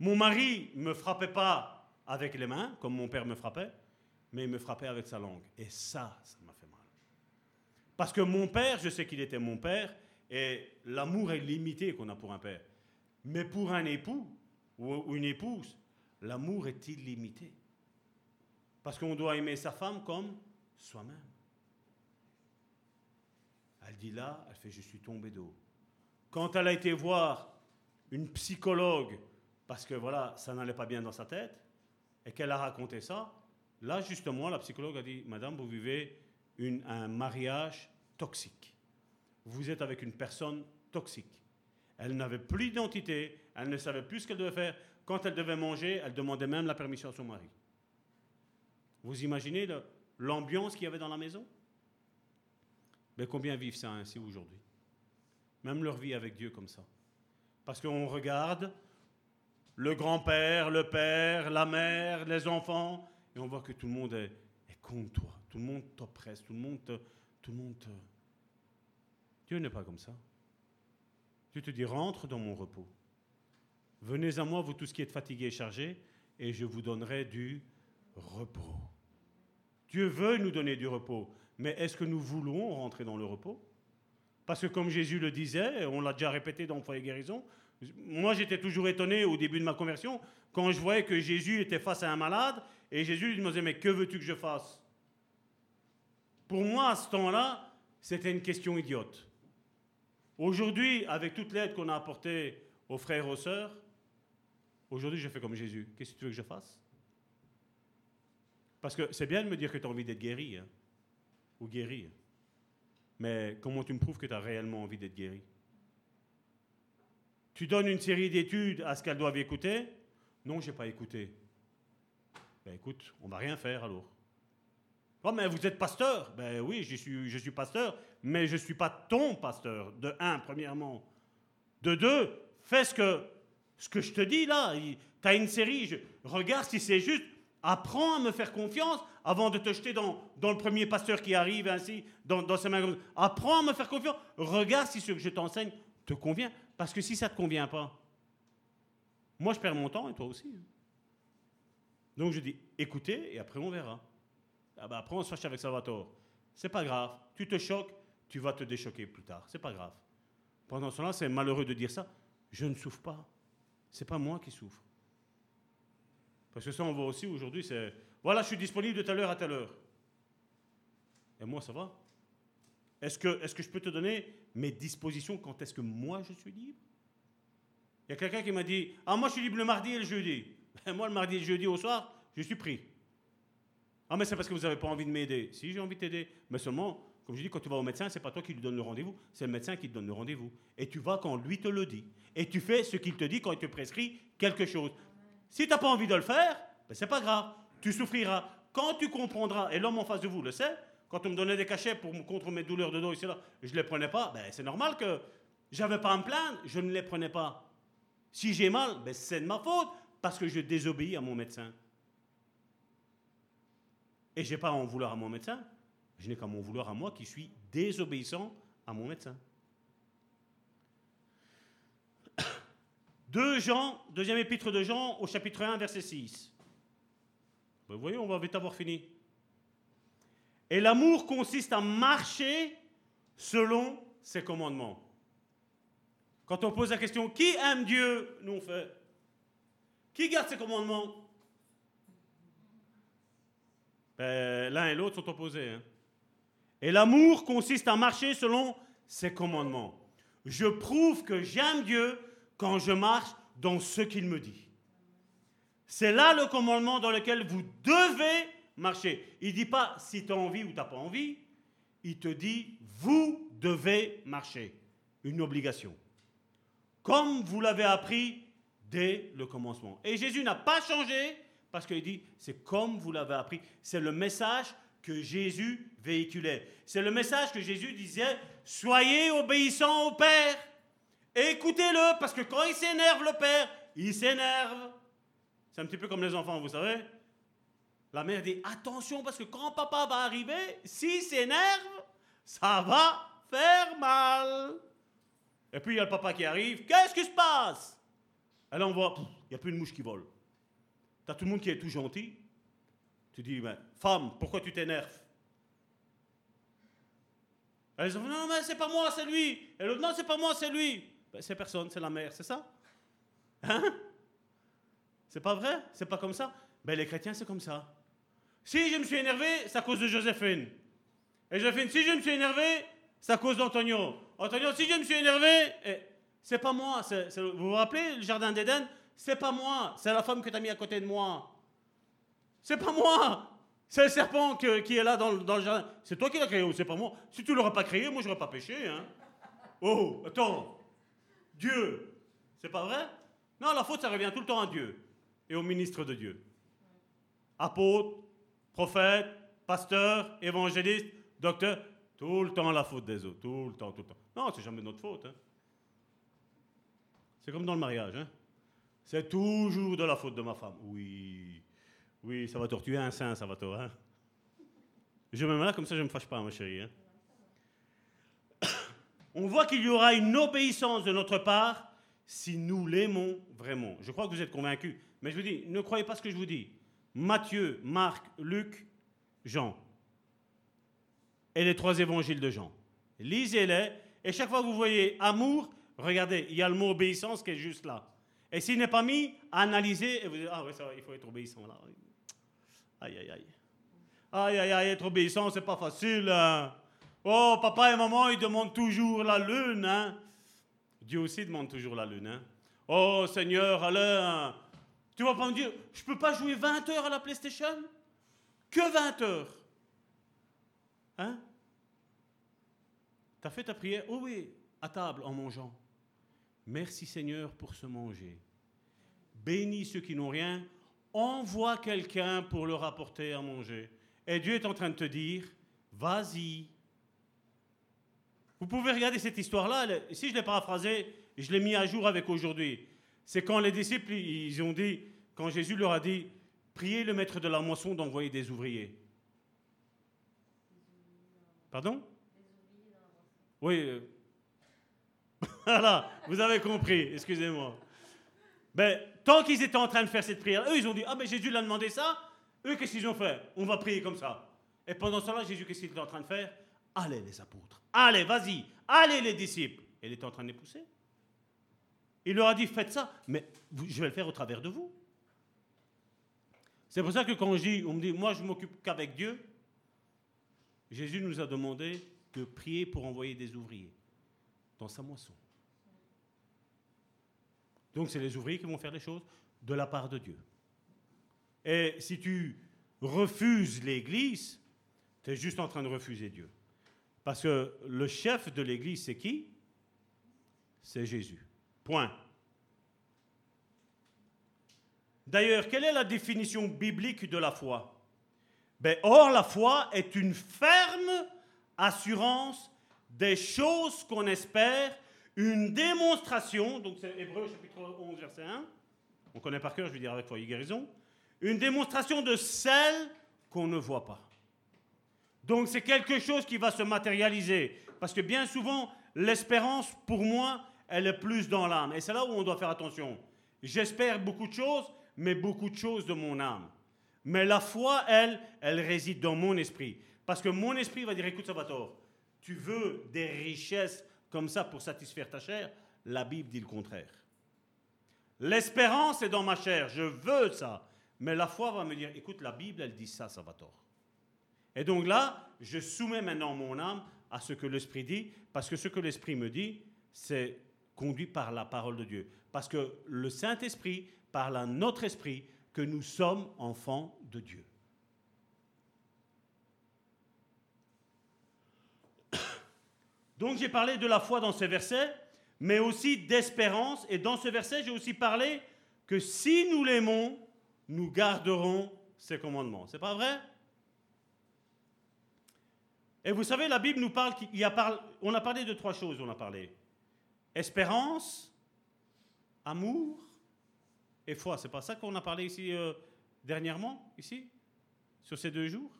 Mon mari ne me frappait pas avec les mains, comme mon père me frappait, mais il me frappait avec sa langue. Et ça, ça m'a fait mal. Parce que mon père, je sais qu'il était mon père, et l'amour est limité qu'on a pour un père. Mais pour un époux ou une épouse, l'amour est illimité. Parce qu'on doit aimer sa femme comme soi-même. Elle dit là, elle fait Je suis tombée d'eau. Quand elle a été voir une psychologue, parce que voilà, ça n'allait pas bien dans sa tête, et qu'elle a raconté ça, là justement, la psychologue a dit Madame, vous vivez un mariage toxique. Vous êtes avec une personne toxique. Elle n'avait plus d'identité, elle ne savait plus ce qu'elle devait faire. Quand elle devait manger, elle demandait même la permission à son mari. Vous imaginez l'ambiance qu'il y avait dans la maison? Mais combien vivent ça ainsi aujourd'hui? Même leur vie avec Dieu comme ça. Parce qu'on regarde le grand-père, le père, la mère, les enfants, et on voit que tout le monde est, contre toi. Tout le monde t'oppresse, tout le monde Tout le monde Dieu n'est pas comme ça. Dieu te dit, rentre dans mon repos. Venez à moi, vous tous qui êtes fatigués et chargés, et je vous donnerai du repos. Dieu veut nous donner du repos, mais est-ce que nous voulons rentrer dans le repos? Parce que comme Jésus le disait, on l'a déjà répété dans le foyer guérison, moi j'étais toujours étonné au début de ma conversion quand je voyais que Jésus était face à un malade et Jésus lui disait mais que veux-tu que je fasse? Pour moi à ce temps-là, c'était une question idiote. Aujourd'hui, avec toute l'aide qu'on a apportée aux frères et aux sœurs, aujourd'hui je fais comme Jésus. Qu'est-ce que tu veux que je fasse? Parce que c'est bien de me dire que tu as envie d'être guéri, hein, ou guéri. Mais comment tu me prouves que tu as réellement envie d'être guéri? Tu donnes une série d'études à ce qu'elles doivent écouter? Non, je n'ai pas écouté. Ben écoute, on va rien faire alors. Oh, mais vous êtes pasteur Ben oui, je suis, je suis pasteur, mais je ne suis pas ton pasteur, de un, premièrement. De deux, fais ce que, ce que je te dis là. Tu as une série, je, regarde si c'est juste. Apprends à me faire confiance avant de te jeter dans, dans le premier pasteur qui arrive ainsi, dans, dans ses mains. Apprends à me faire confiance. Regarde si ce que je t'enseigne te convient. Parce que si ça ne te convient pas, moi je perds mon temps et toi aussi. Donc je dis, écoutez et après on verra. Ah bah après on se fâche avec Salvatore. C'est pas grave. Tu te choques, tu vas te déchoquer plus tard. C'est pas grave. Pendant ce temps-là, c'est malheureux de dire ça. Je ne souffre pas. C'est pas moi qui souffre. Parce que ça, on voit aussi aujourd'hui, c'est voilà, je suis disponible de telle heure à telle heure. Et moi, ça va Est-ce que, est que je peux te donner mes dispositions quand est-ce que moi je suis libre? Il y a quelqu'un qui m'a dit Ah, moi je suis libre le mardi et le jeudi. <laughs> Ben, moi, le mardi et le jeudi au soir, je suis pris. Ah, mais c'est parce que vous n'avez pas envie de m'aider. Si, j'ai envie de t'aider. Mais seulement, comme je dis, quand tu vas au médecin, c'est pas toi qui lui donne le rendez-vous, c'est le médecin qui te donne le rendez-vous. Et tu vas quand lui te le dit. Et tu fais ce qu'il te dit quand il te prescrit quelque chose. Si tu n'as pas envie de le faire, ben c'est pas grave. Tu souffriras. Quand tu comprendras, et l'homme en face de vous le sait, quand on me donnait des cachets pour, contre mes douleurs de dos je ne les prenais pas, ben c'est normal que j'avais pas à me je ne les prenais pas. Si j'ai mal, ben c'est de ma faute, parce que je désobéis à mon médecin. Et je n'ai pas à en vouloir à mon médecin, je n'ai qu'à m'en vouloir à moi qui suis désobéissant à mon médecin. 2 Jean, deuxième épître de Jean, au chapitre 1, verset 6. Vous voyez, on va vite avoir fini. Et l'amour consiste à marcher selon ses commandements. Quand on pose la question qui aime Dieu, nous on fait. Qui garde ses commandements? Ben, L'un et l'autre sont opposés. Hein. Et l'amour consiste à marcher selon ses commandements. Je prouve que j'aime Dieu quand je marche dans ce qu'il me dit. C'est là le commandement dans lequel vous devez marcher. Il ne dit pas si tu as envie ou tu n'as pas envie. Il te dit, vous devez marcher. Une obligation. Comme vous l'avez appris dès le commencement. Et Jésus n'a pas changé parce qu'il dit, c'est comme vous l'avez appris. C'est le message que Jésus véhiculait. C'est le message que Jésus disait, soyez obéissants au Père. Écoutez-le, parce que quand il s'énerve, le père, il s'énerve. C'est un petit peu comme les enfants, vous savez. La mère dit attention, parce que quand papa va arriver, s'il s'énerve, ça va faire mal. Et puis il y a le papa qui arrive. Qu'est-ce qui se passe? Elle envoie. Il n'y a plus une mouche qui vole. Tu as tout le monde qui est tout gentil. Tu dis, mais, femme, pourquoi tu t'énerves? Elle dit, non, mais c'est pas moi, c'est lui. Et l'autre, non, c'est pas moi, c'est lui. Ben, c'est personne, c'est la mère, c'est ça? Hein? C'est pas vrai? C'est pas comme ça? Ben les chrétiens, c'est comme ça. Si je me suis énervé, c'est à cause de Joséphine. Et Joséphine, si je me suis énervé, c'est à cause d'Antonio. Antonio, si je me suis énervé, eh, c'est pas moi. vous vous rappelez le jardin d'Éden? C'est pas moi. C'est la femme que tu as mis à côté de moi. C'est pas moi. C'est le serpent qui est là dans, le jardin. C'est toi qui l'as créé ou c'est pas moi? Si tu l'aurais pas créé, moi j'aurais pas péché. Hein. Oh, attends. Dieu. C'est pas vrai? Non, la faute, ça revient tout le temps à Dieu et au ministre de Dieu. Apôtre, prophète, pasteur, évangéliste, docteur, tout le temps la faute des autres, tout le temps, tout le temps. Non, c'est jamais notre faute. Hein. C'est comme dans le mariage. Hein. C'est toujours de la faute de ma femme. Oui, oui, ça va tortuer un saint, ça va Hein. Je me mets là, comme ça je ne me fâche pas, ma chérie. Hein. <coughs> On voit qu'il y aura une obéissance de notre part si nous l'aimons vraiment. Je crois que vous êtes convaincus. Mais je vous dis, ne croyez pas ce que je vous dis. Matthieu, Marc, Luc, Jean. Et les trois évangiles de Jean. Lisez-les. Et chaque fois que vous voyez amour, regardez, il y a le mot obéissance qui est juste là. Et s'il n'est pas mis, analysez et vous dites, ah oui, ça va, il faut être obéissant là. Aïe, aïe, aïe. Aïe, aïe, aïe, être obéissant, c'est pas facile. Hein. Oh, papa et maman, ils demandent toujours la lune. Hein. Dieu aussi demande toujours la lune. Hein. Oh, Seigneur, Alain, tu vas pas me dire, je peux pas jouer 20 heures à la PlayStation? Que 20 heures? Hein? T'as fait ta prière? Oh oui, à table en mangeant. Merci Seigneur pour ce manger. Bénis ceux qui n'ont rien. Envoie quelqu'un pour leur apporter à manger. Et Dieu est en train de te dire, vas-y. Vous pouvez regarder cette histoire-là. Si je l'ai paraphrasée, je l'ai mis à jour avec aujourd'hui. C'est quand les disciples, ils ont dit, quand Jésus leur a dit, priez le maître de la moisson d'envoyer des ouvriers. Pardon? Oui. Euh, <laughs> voilà, vous avez compris, excusez-moi. Ben, tant qu'ils étaient en train de faire cette prière, eux, ils ont dit, ah ben Jésus l'a demandé ça, eux, qu'est-ce qu'ils ont fait? On va prier comme ça. Et pendant ce temps-là, Jésus, qu'est-ce qu'il était en train de faire? Allez les apôtres, allez, vas-y, allez les disciples. Et il était en train de les pousser. Il leur a dit, faites ça, mais je vais le faire au travers de vous. C'est pour ça que quand je dis, on me dit, moi je m'occupe qu'avec Dieu, Jésus nous a demandé de prier pour envoyer des ouvriers dans sa moisson. Donc c'est les ouvriers qui vont faire les choses de la part de Dieu. Et si tu refuses l'Église, tu es juste en train de refuser Dieu. Parce que le chef de l'Église, c'est qui? C'est Jésus. Point. D'ailleurs, quelle est la définition biblique de la foi? Ben, Or, la foi est une ferme assurance des choses qu'on espère, une démonstration, donc c'est Hébreu chapitre 11, verset 1, on connaît par cœur, je vais dire avec foi et guérison, une démonstration de celle qu'on ne voit pas. Donc c'est quelque chose qui va se matérialiser, parce que bien souvent, l'espérance, pour moi, elle est plus dans l'âme. Et c'est là où on doit faire attention. J'espère beaucoup de choses, mais beaucoup de choses de mon âme. Mais la foi, elle, elle réside dans mon esprit. Parce que mon esprit va dire, écoute Salvatore, tu veux des richesses comme ça pour satisfaire ta chair? La Bible dit le contraire. L'espérance est dans ma chair, je veux ça. Mais la foi va me dire, écoute, la Bible, elle dit ça, Salvatore. Et donc là, je soumets maintenant mon âme à ce que l'Esprit dit, parce que ce que l'Esprit me dit, c'est conduit par la parole de Dieu. Parce que le Saint-Esprit parle à notre esprit que nous sommes enfants de Dieu. <coughs> Donc j'ai parlé de la foi dans ces versets, mais aussi d'espérance. Et dans ce verset, j'ai aussi parlé que si nous l'aimons, nous garderons ses commandements. C'est pas vrai? Et vous savez, la Bible nous parle, qu'il y a on a parlé de trois choses, on a parlé. Espérance, amour et foi. C'est pas ça qu'on a parlé ici euh, dernièrement, ici, sur ces deux jours?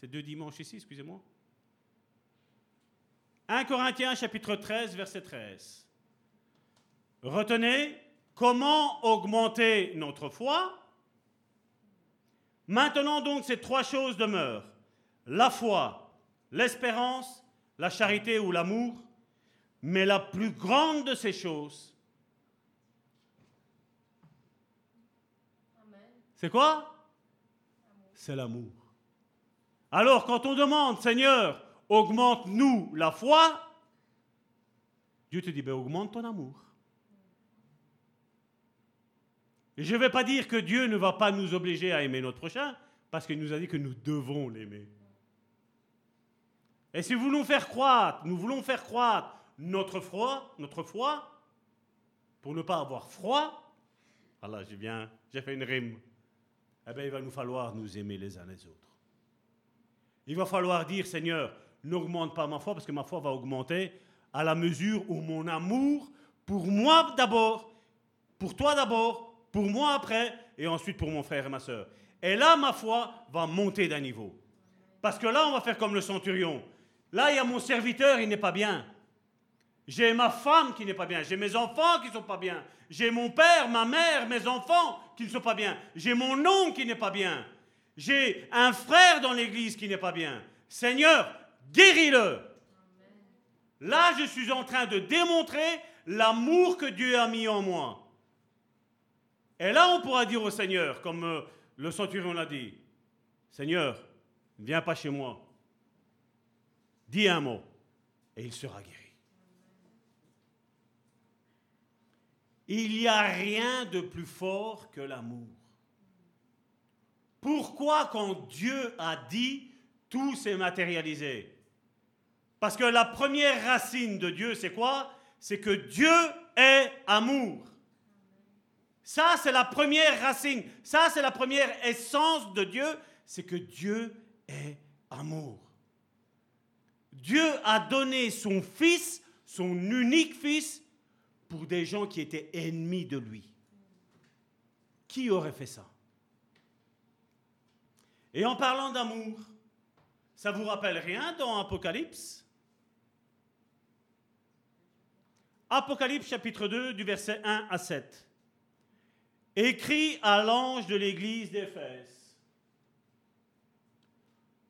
Ces deux dimanches ici, excusez-moi 1 Corinthiens chapitre 13, verset 13. Retenez comment augmenter notre foi? Maintenant donc ces trois choses demeurent. La foi, l'espérance, la charité ou l'amour. Mais la plus grande de ces choses, c'est quoi? C'est l'amour. Alors quand on demande, Seigneur, augmente-nous la foi, Dieu te dit, ben, augmente ton amour. je ne vais pas dire que Dieu ne va pas nous obliger à aimer notre prochain, parce qu'il nous a dit que nous devons l'aimer. Et si nous voulons faire croître, nous voulons faire croître notre foi, notre foi, pour ne pas avoir froid, voilà, j'ai bien, j'ai fait une rime. Eh bien, il va nous falloir nous aimer les uns les autres. Il va falloir dire, Seigneur, n'augmente pas ma foi, parce que ma foi va augmenter à la mesure où mon amour, pour moi d'abord, pour toi d'abord, pour moi après, et ensuite pour mon frère et ma soeur. Et là, ma foi va monter d'un niveau. Parce que là, on va faire comme le centurion. Là, il y a mon serviteur, il n'est pas bien. J'ai ma femme qui n'est pas bien. J'ai mes enfants qui ne sont pas bien. J'ai mon père, ma mère, mes enfants qui ne sont pas bien. J'ai mon oncle qui n'est pas bien. J'ai un frère dans l'église qui n'est pas bien. Seigneur, guéris-le. Là, je suis en train de démontrer l'amour que Dieu a mis en moi. Et là, on pourra dire au Seigneur, comme euh, le centurion l'a dit, Seigneur, ne viens pas chez moi. Dis un mot et il sera guéri. Il n'y a rien de plus fort que l'amour. Pourquoi quand Dieu a dit, tout s'est matérialisé? Parce que la première racine de Dieu, c'est quoi? C'est que Dieu est amour. Ça, c'est la première racine. Ça, c'est la première essence de Dieu. C'est que Dieu est amour. Dieu a donné son fils, son unique fils, pour des gens qui étaient ennemis de lui. Qui aurait fait ça? Et en parlant d'amour, ça vous rappelle rien dans Apocalypse? Apocalypse chapitre 2 du verset 1 à 7. Écrit à l'ange de l'église d'Éphèse.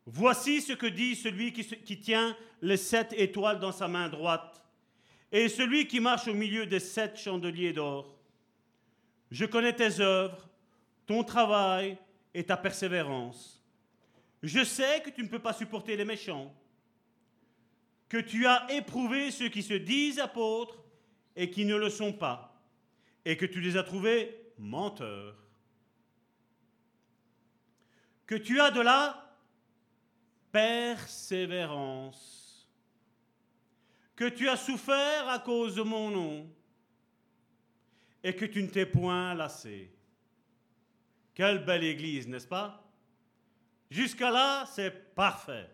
Voici ce que dit celui qui, qui, tient les sept étoiles dans sa main droite et celui qui marche au milieu des sept chandeliers d'or. Je connais tes œuvres, ton travail et ta persévérance. Je sais que tu ne peux pas supporter les méchants, que tu as éprouvé ceux qui se disent apôtres et qui ne le sont pas, et que tu les as trouvés menteurs. Que tu as de la persévérance, que tu as souffert à cause de mon nom et que tu ne t'es point lassé. Quelle belle église, n'est-ce pas? Jusqu'à là, c'est parfait.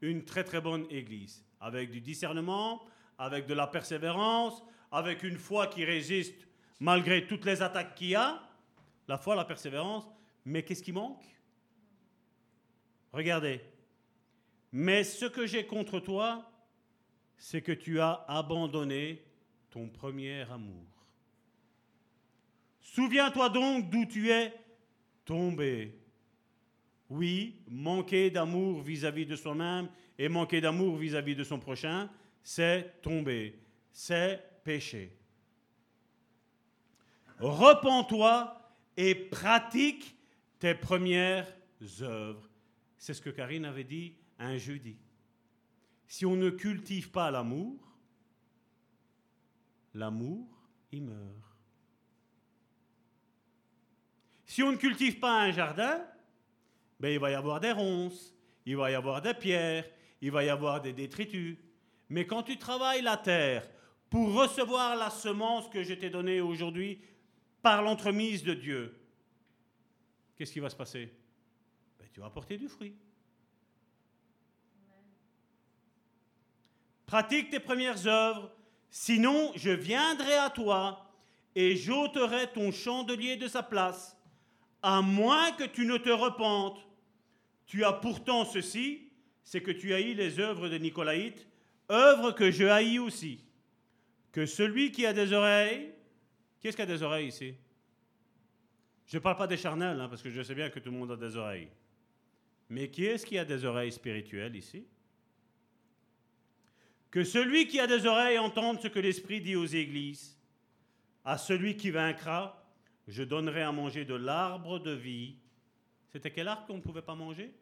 Une très très bonne église, avec du discernement, avec de la persévérance, avec une foi qui résiste malgré toutes les attaques qu'il y a. La foi, la persévérance. Mais qu'est-ce qui manque? Regardez, mais ce que j'ai contre toi, c'est que tu as abandonné ton premier amour. Souviens-toi donc d'où tu es tombé. Oui, manquer d'amour vis-à-vis de soi-même et manquer d'amour vis-à-vis de son prochain, c'est tomber, c'est pécher. Repends-toi et pratique tes premières œuvres. C'est ce que Karine avait dit un jeudi. Si on ne cultive pas l'amour, l'amour, il meurt. Si on ne cultive pas un jardin, ben, il va y avoir des ronces, il va y avoir des pierres, il va y avoir des détritus. Mais quand tu travailles la terre pour recevoir la semence que je t'ai donnée aujourd'hui par l'entremise de Dieu, qu'est-ce qui va se passer? Ben, Tu vas apporter du fruit. Pratique tes premières œuvres, sinon je viendrai à toi et j'ôterai ton chandelier de sa place, à moins que tu ne te repentes. Tu as pourtant ceci, c'est que tu eu les œuvres de Nicolaïte, œuvre que je haïs aussi. Que celui qui a des oreilles, qui est-ce qui a des oreilles ici? Je ne parle pas des charnels, hein, parce que je sais bien que tout le monde a des oreilles. Mais qui est-ce qui a des oreilles spirituelles ici? Que celui qui a des oreilles entende ce que l'Esprit dit aux églises. À celui qui vaincra, je donnerai à manger de l'arbre de vie. C'était quel arbre qu'on ne pouvait pas manger?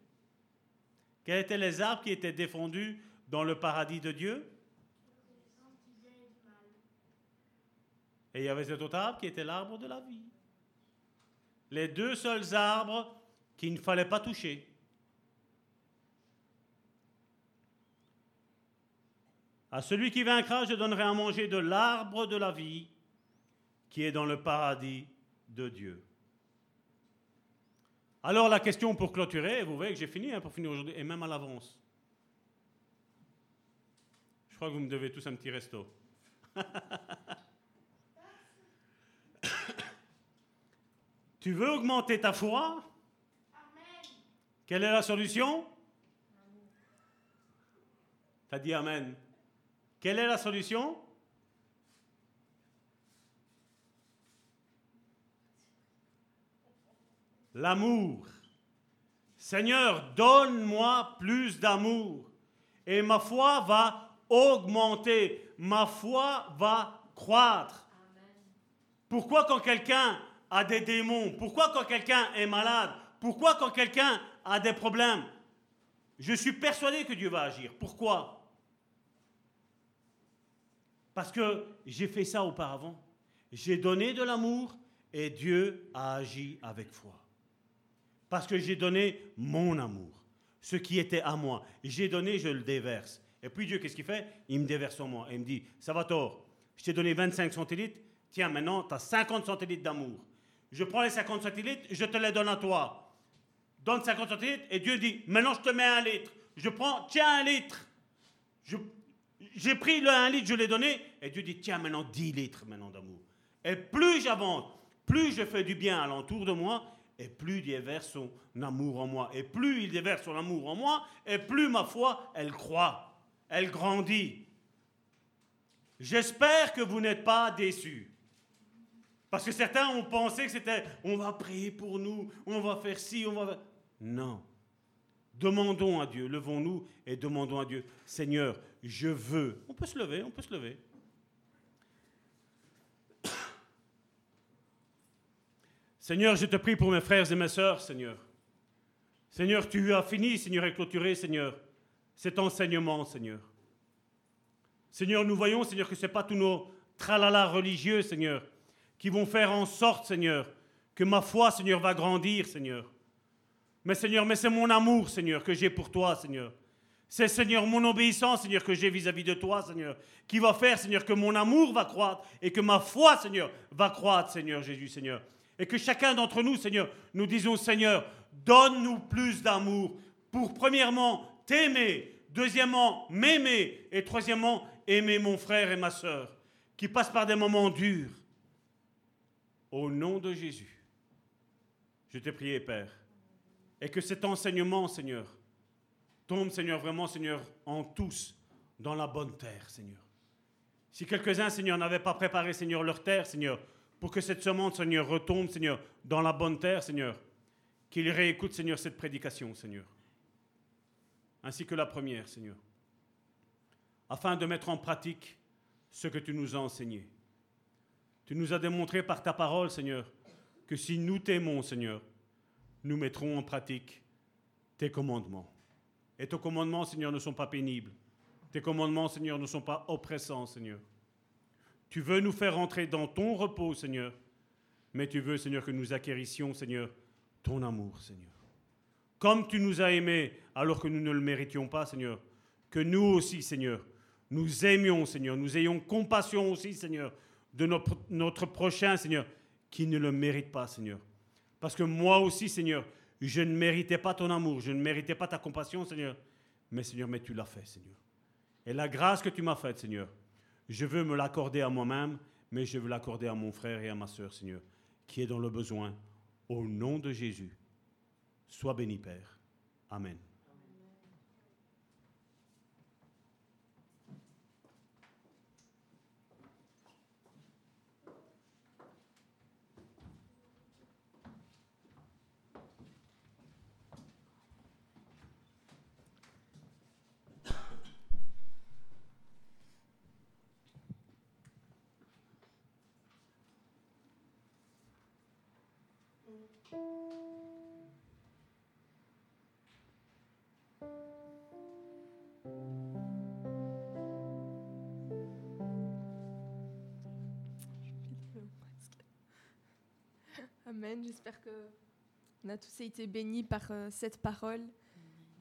Quels étaient les arbres qui étaient défendus dans le paradis de Dieu? Et il y avait cet autre arbre qui était l'arbre de la vie. Les deux seuls arbres qu'il ne fallait pas toucher. À celui qui vaincra, je donnerai à manger de l'arbre de la vie qui est dans le paradis de Dieu. Alors la question pour clôturer, vous voyez que j'ai fini hein, pour finir aujourd'hui, et même à l'avance. Je crois que vous me devez tous un petit resto. <laughs> tu veux augmenter ta foi? Quelle est la solution? Tu as dit Amen. Quelle est la solution? L'amour. Seigneur, donne-moi plus d'amour et ma foi va augmenter, ma foi va croître. Pourquoi quand quelqu'un a des démons, pourquoi quand quelqu'un est malade, pourquoi quand quelqu'un a des problèmes, je suis persuadé que Dieu va agir. Pourquoi? Parce que j'ai fait ça auparavant. J'ai donné de l'amour et Dieu a agi avec foi. Parce que j'ai donné mon amour, ce qui était à moi. J'ai donné, je le déverse. Et puis Dieu, qu'est-ce qu'il fait? Il me déverse en moi. Et il me dit, ça va tort, je t'ai donné 25 centilitres, tiens, maintenant, tu as 50 centilitres d'amour. Je prends les 50 centilitres, je te les donne à toi. Donne 50 centilitres, et Dieu dit, maintenant je te mets un litre. Je prends, tiens, un litre. J'ai pris le 1 litre, je l'ai donné, et Dieu dit, tiens, maintenant 10 litres maintenant d'amour. Et plus j'avance, plus je fais du bien alentour de moi, et plus il déverse son amour en moi. Et plus il déverse son amour en moi, et plus ma foi, elle croît, elle grandit. J'espère que vous n'êtes pas déçus. Parce que certains ont pensé que c'était on va prier pour nous, on va faire ci, on va... Non. Demandons à Dieu, levons-nous et demandons à Dieu, Seigneur, je veux. On peut se lever, on peut se lever. Seigneur, je te prie pour mes frères et mes sœurs, Seigneur. Seigneur, tu as fini, Seigneur, et clôturé, Seigneur, cet enseignement, Seigneur. Seigneur, nous voyons, Seigneur, que ce n'est pas tous nos tralala religieux, Seigneur, qui vont faire en sorte, Seigneur, que ma foi, Seigneur, va grandir, Seigneur. Mais Seigneur, mais c'est mon amour, Seigneur, que j'ai pour toi, Seigneur. C'est, Seigneur, mon obéissance, Seigneur, que j'ai vis-à-vis de toi, Seigneur, qui va faire, Seigneur, que mon amour va croître et que ma foi, Seigneur, va croître, Seigneur Jésus, Seigneur. Et que chacun d'entre nous, Seigneur, nous disons, Seigneur, donne-nous plus d'amour pour, premièrement, t'aimer, deuxièmement, m'aimer, et troisièmement, aimer mon frère et ma sœur, qui passent par des moments durs. Au nom de Jésus, je t'ai prié, Père, et que cet enseignement, Seigneur, tombe, Seigneur, vraiment, Seigneur, en tous, dans la bonne terre, Seigneur. Si quelques-uns, Seigneur, n'avaient pas préparé, Seigneur, leur terre, Seigneur, pour que cette semence, Seigneur, retombe, Seigneur, dans la bonne terre, Seigneur. Qu'il réécoute, Seigneur, cette prédication, Seigneur. Ainsi que la première, Seigneur. Afin de mettre en pratique ce que tu nous as enseigné. Tu nous as démontré par ta parole, Seigneur, que si nous t'aimons, Seigneur, nous mettrons en pratique tes commandements. Et tes commandements, Seigneur, ne sont pas pénibles. Tes commandements, Seigneur, ne sont pas oppressants, Seigneur. Tu veux nous faire entrer dans ton repos, Seigneur. Mais tu veux, Seigneur, que nous acquérissions, Seigneur, ton amour, Seigneur. Comme tu nous as aimés alors que nous ne le méritions pas, Seigneur. Que nous aussi, Seigneur, nous aimions, Seigneur. Nous ayons compassion aussi, Seigneur, de notre, notre prochain, Seigneur, qui ne le mérite pas, Seigneur. Parce que moi aussi, Seigneur, je ne méritais pas ton amour, je ne méritais pas ta compassion, Seigneur. Mais Seigneur, mais tu l'as fait, Seigneur. Et la grâce que tu m'as faite, Seigneur, je veux me l'accorder à moi-même, mais je veux l'accorder à mon frère et à ma soeur, Seigneur, qui est dans le besoin. Au nom de Jésus, sois béni, Père. Amen. Amen. J'espère que on a tous été bénis par euh, cette parole.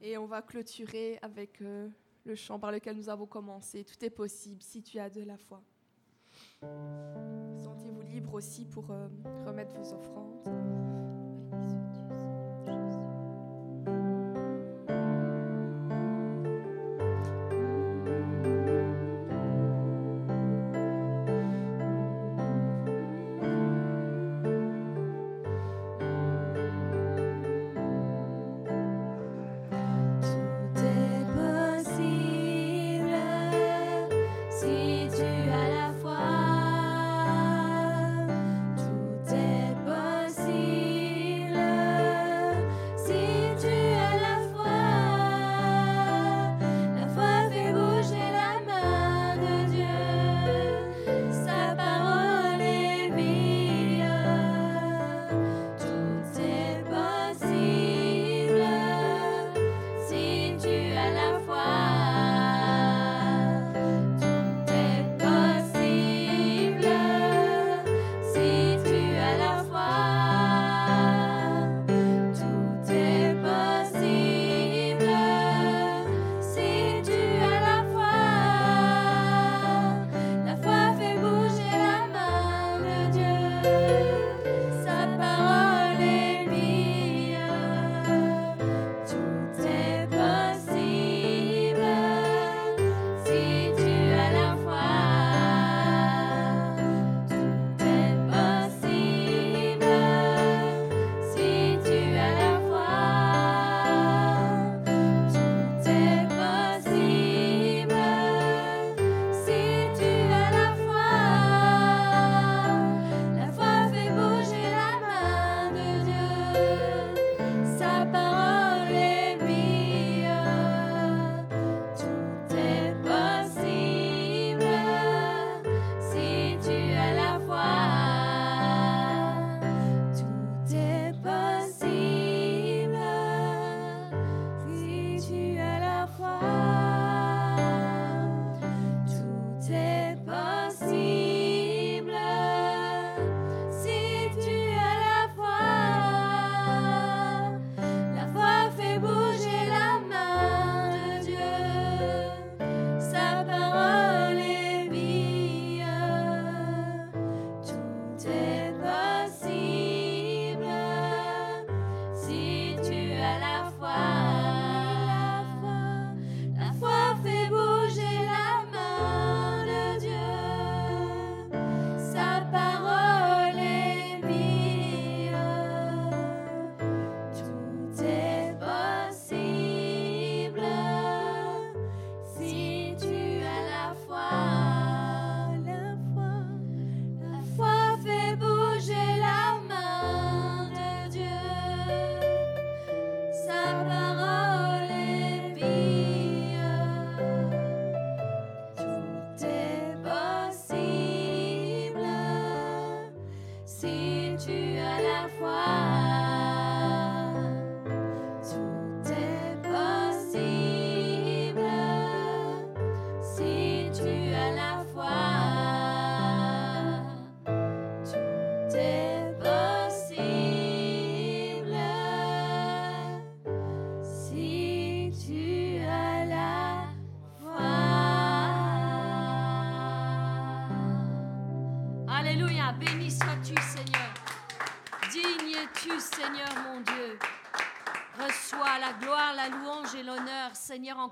Et on va clôturer avec euh, le chant par lequel nous avons commencé. Tout est possible si tu as de la foi. Sentez-vous libre aussi pour euh, remettre vos offrandes.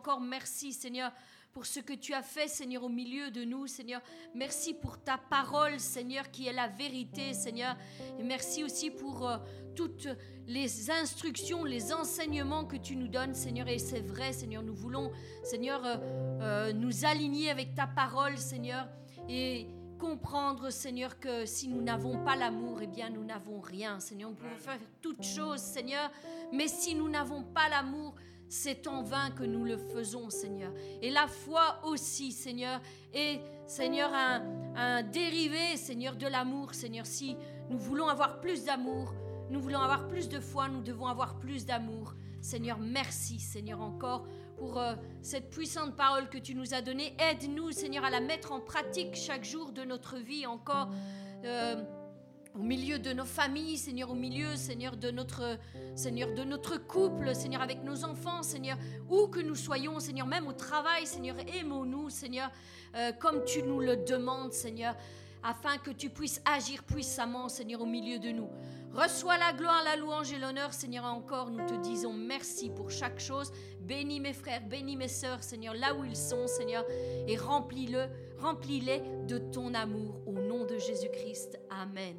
Encore merci, Seigneur, pour ce que tu as fait, Seigneur, au milieu de nous, Seigneur. Merci pour ta parole, Seigneur, qui est la vérité, Seigneur. Et merci aussi pour euh, toutes les instructions, les enseignements que tu nous donnes, Seigneur. Et c'est vrai, Seigneur, nous voulons, Seigneur, euh, euh, nous aligner avec ta parole, Seigneur. Et comprendre, Seigneur, que si nous n'avons pas l'amour, eh bien, nous n'avons rien, Seigneur. Nous pouvons faire toutes choses, Seigneur. Mais si nous n'avons pas l'amour, c'est en vain que nous le faisons, Seigneur. Et la foi aussi, Seigneur, est, Seigneur, un, dérivé, Seigneur, de l'amour, Seigneur. Si nous voulons avoir plus d'amour, nous voulons avoir plus de foi, nous devons avoir plus d'amour. Seigneur, merci Seigneur encore pour euh, cette puissante parole que tu nous as donnée. Aide-nous Seigneur à la mettre en pratique chaque jour de notre vie encore. Euh, au milieu de nos familles, Seigneur, au milieu, Seigneur, de notre, Seigneur, de notre couple, Seigneur, avec nos enfants, Seigneur, où que nous soyons, Seigneur, même au travail, Seigneur, aimons-nous, Seigneur, euh, comme tu nous le demandes, Seigneur, afin que tu puisses agir puissamment, Seigneur, au milieu de nous. Reçois la gloire, la louange et l'honneur, Seigneur, encore, nous te disons merci pour chaque chose. Bénis mes frères, bénis mes sœurs, Seigneur, là où ils sont, Seigneur, et remplis-le, remplis-les de ton amour, au nom de Jésus-Christ. Amen.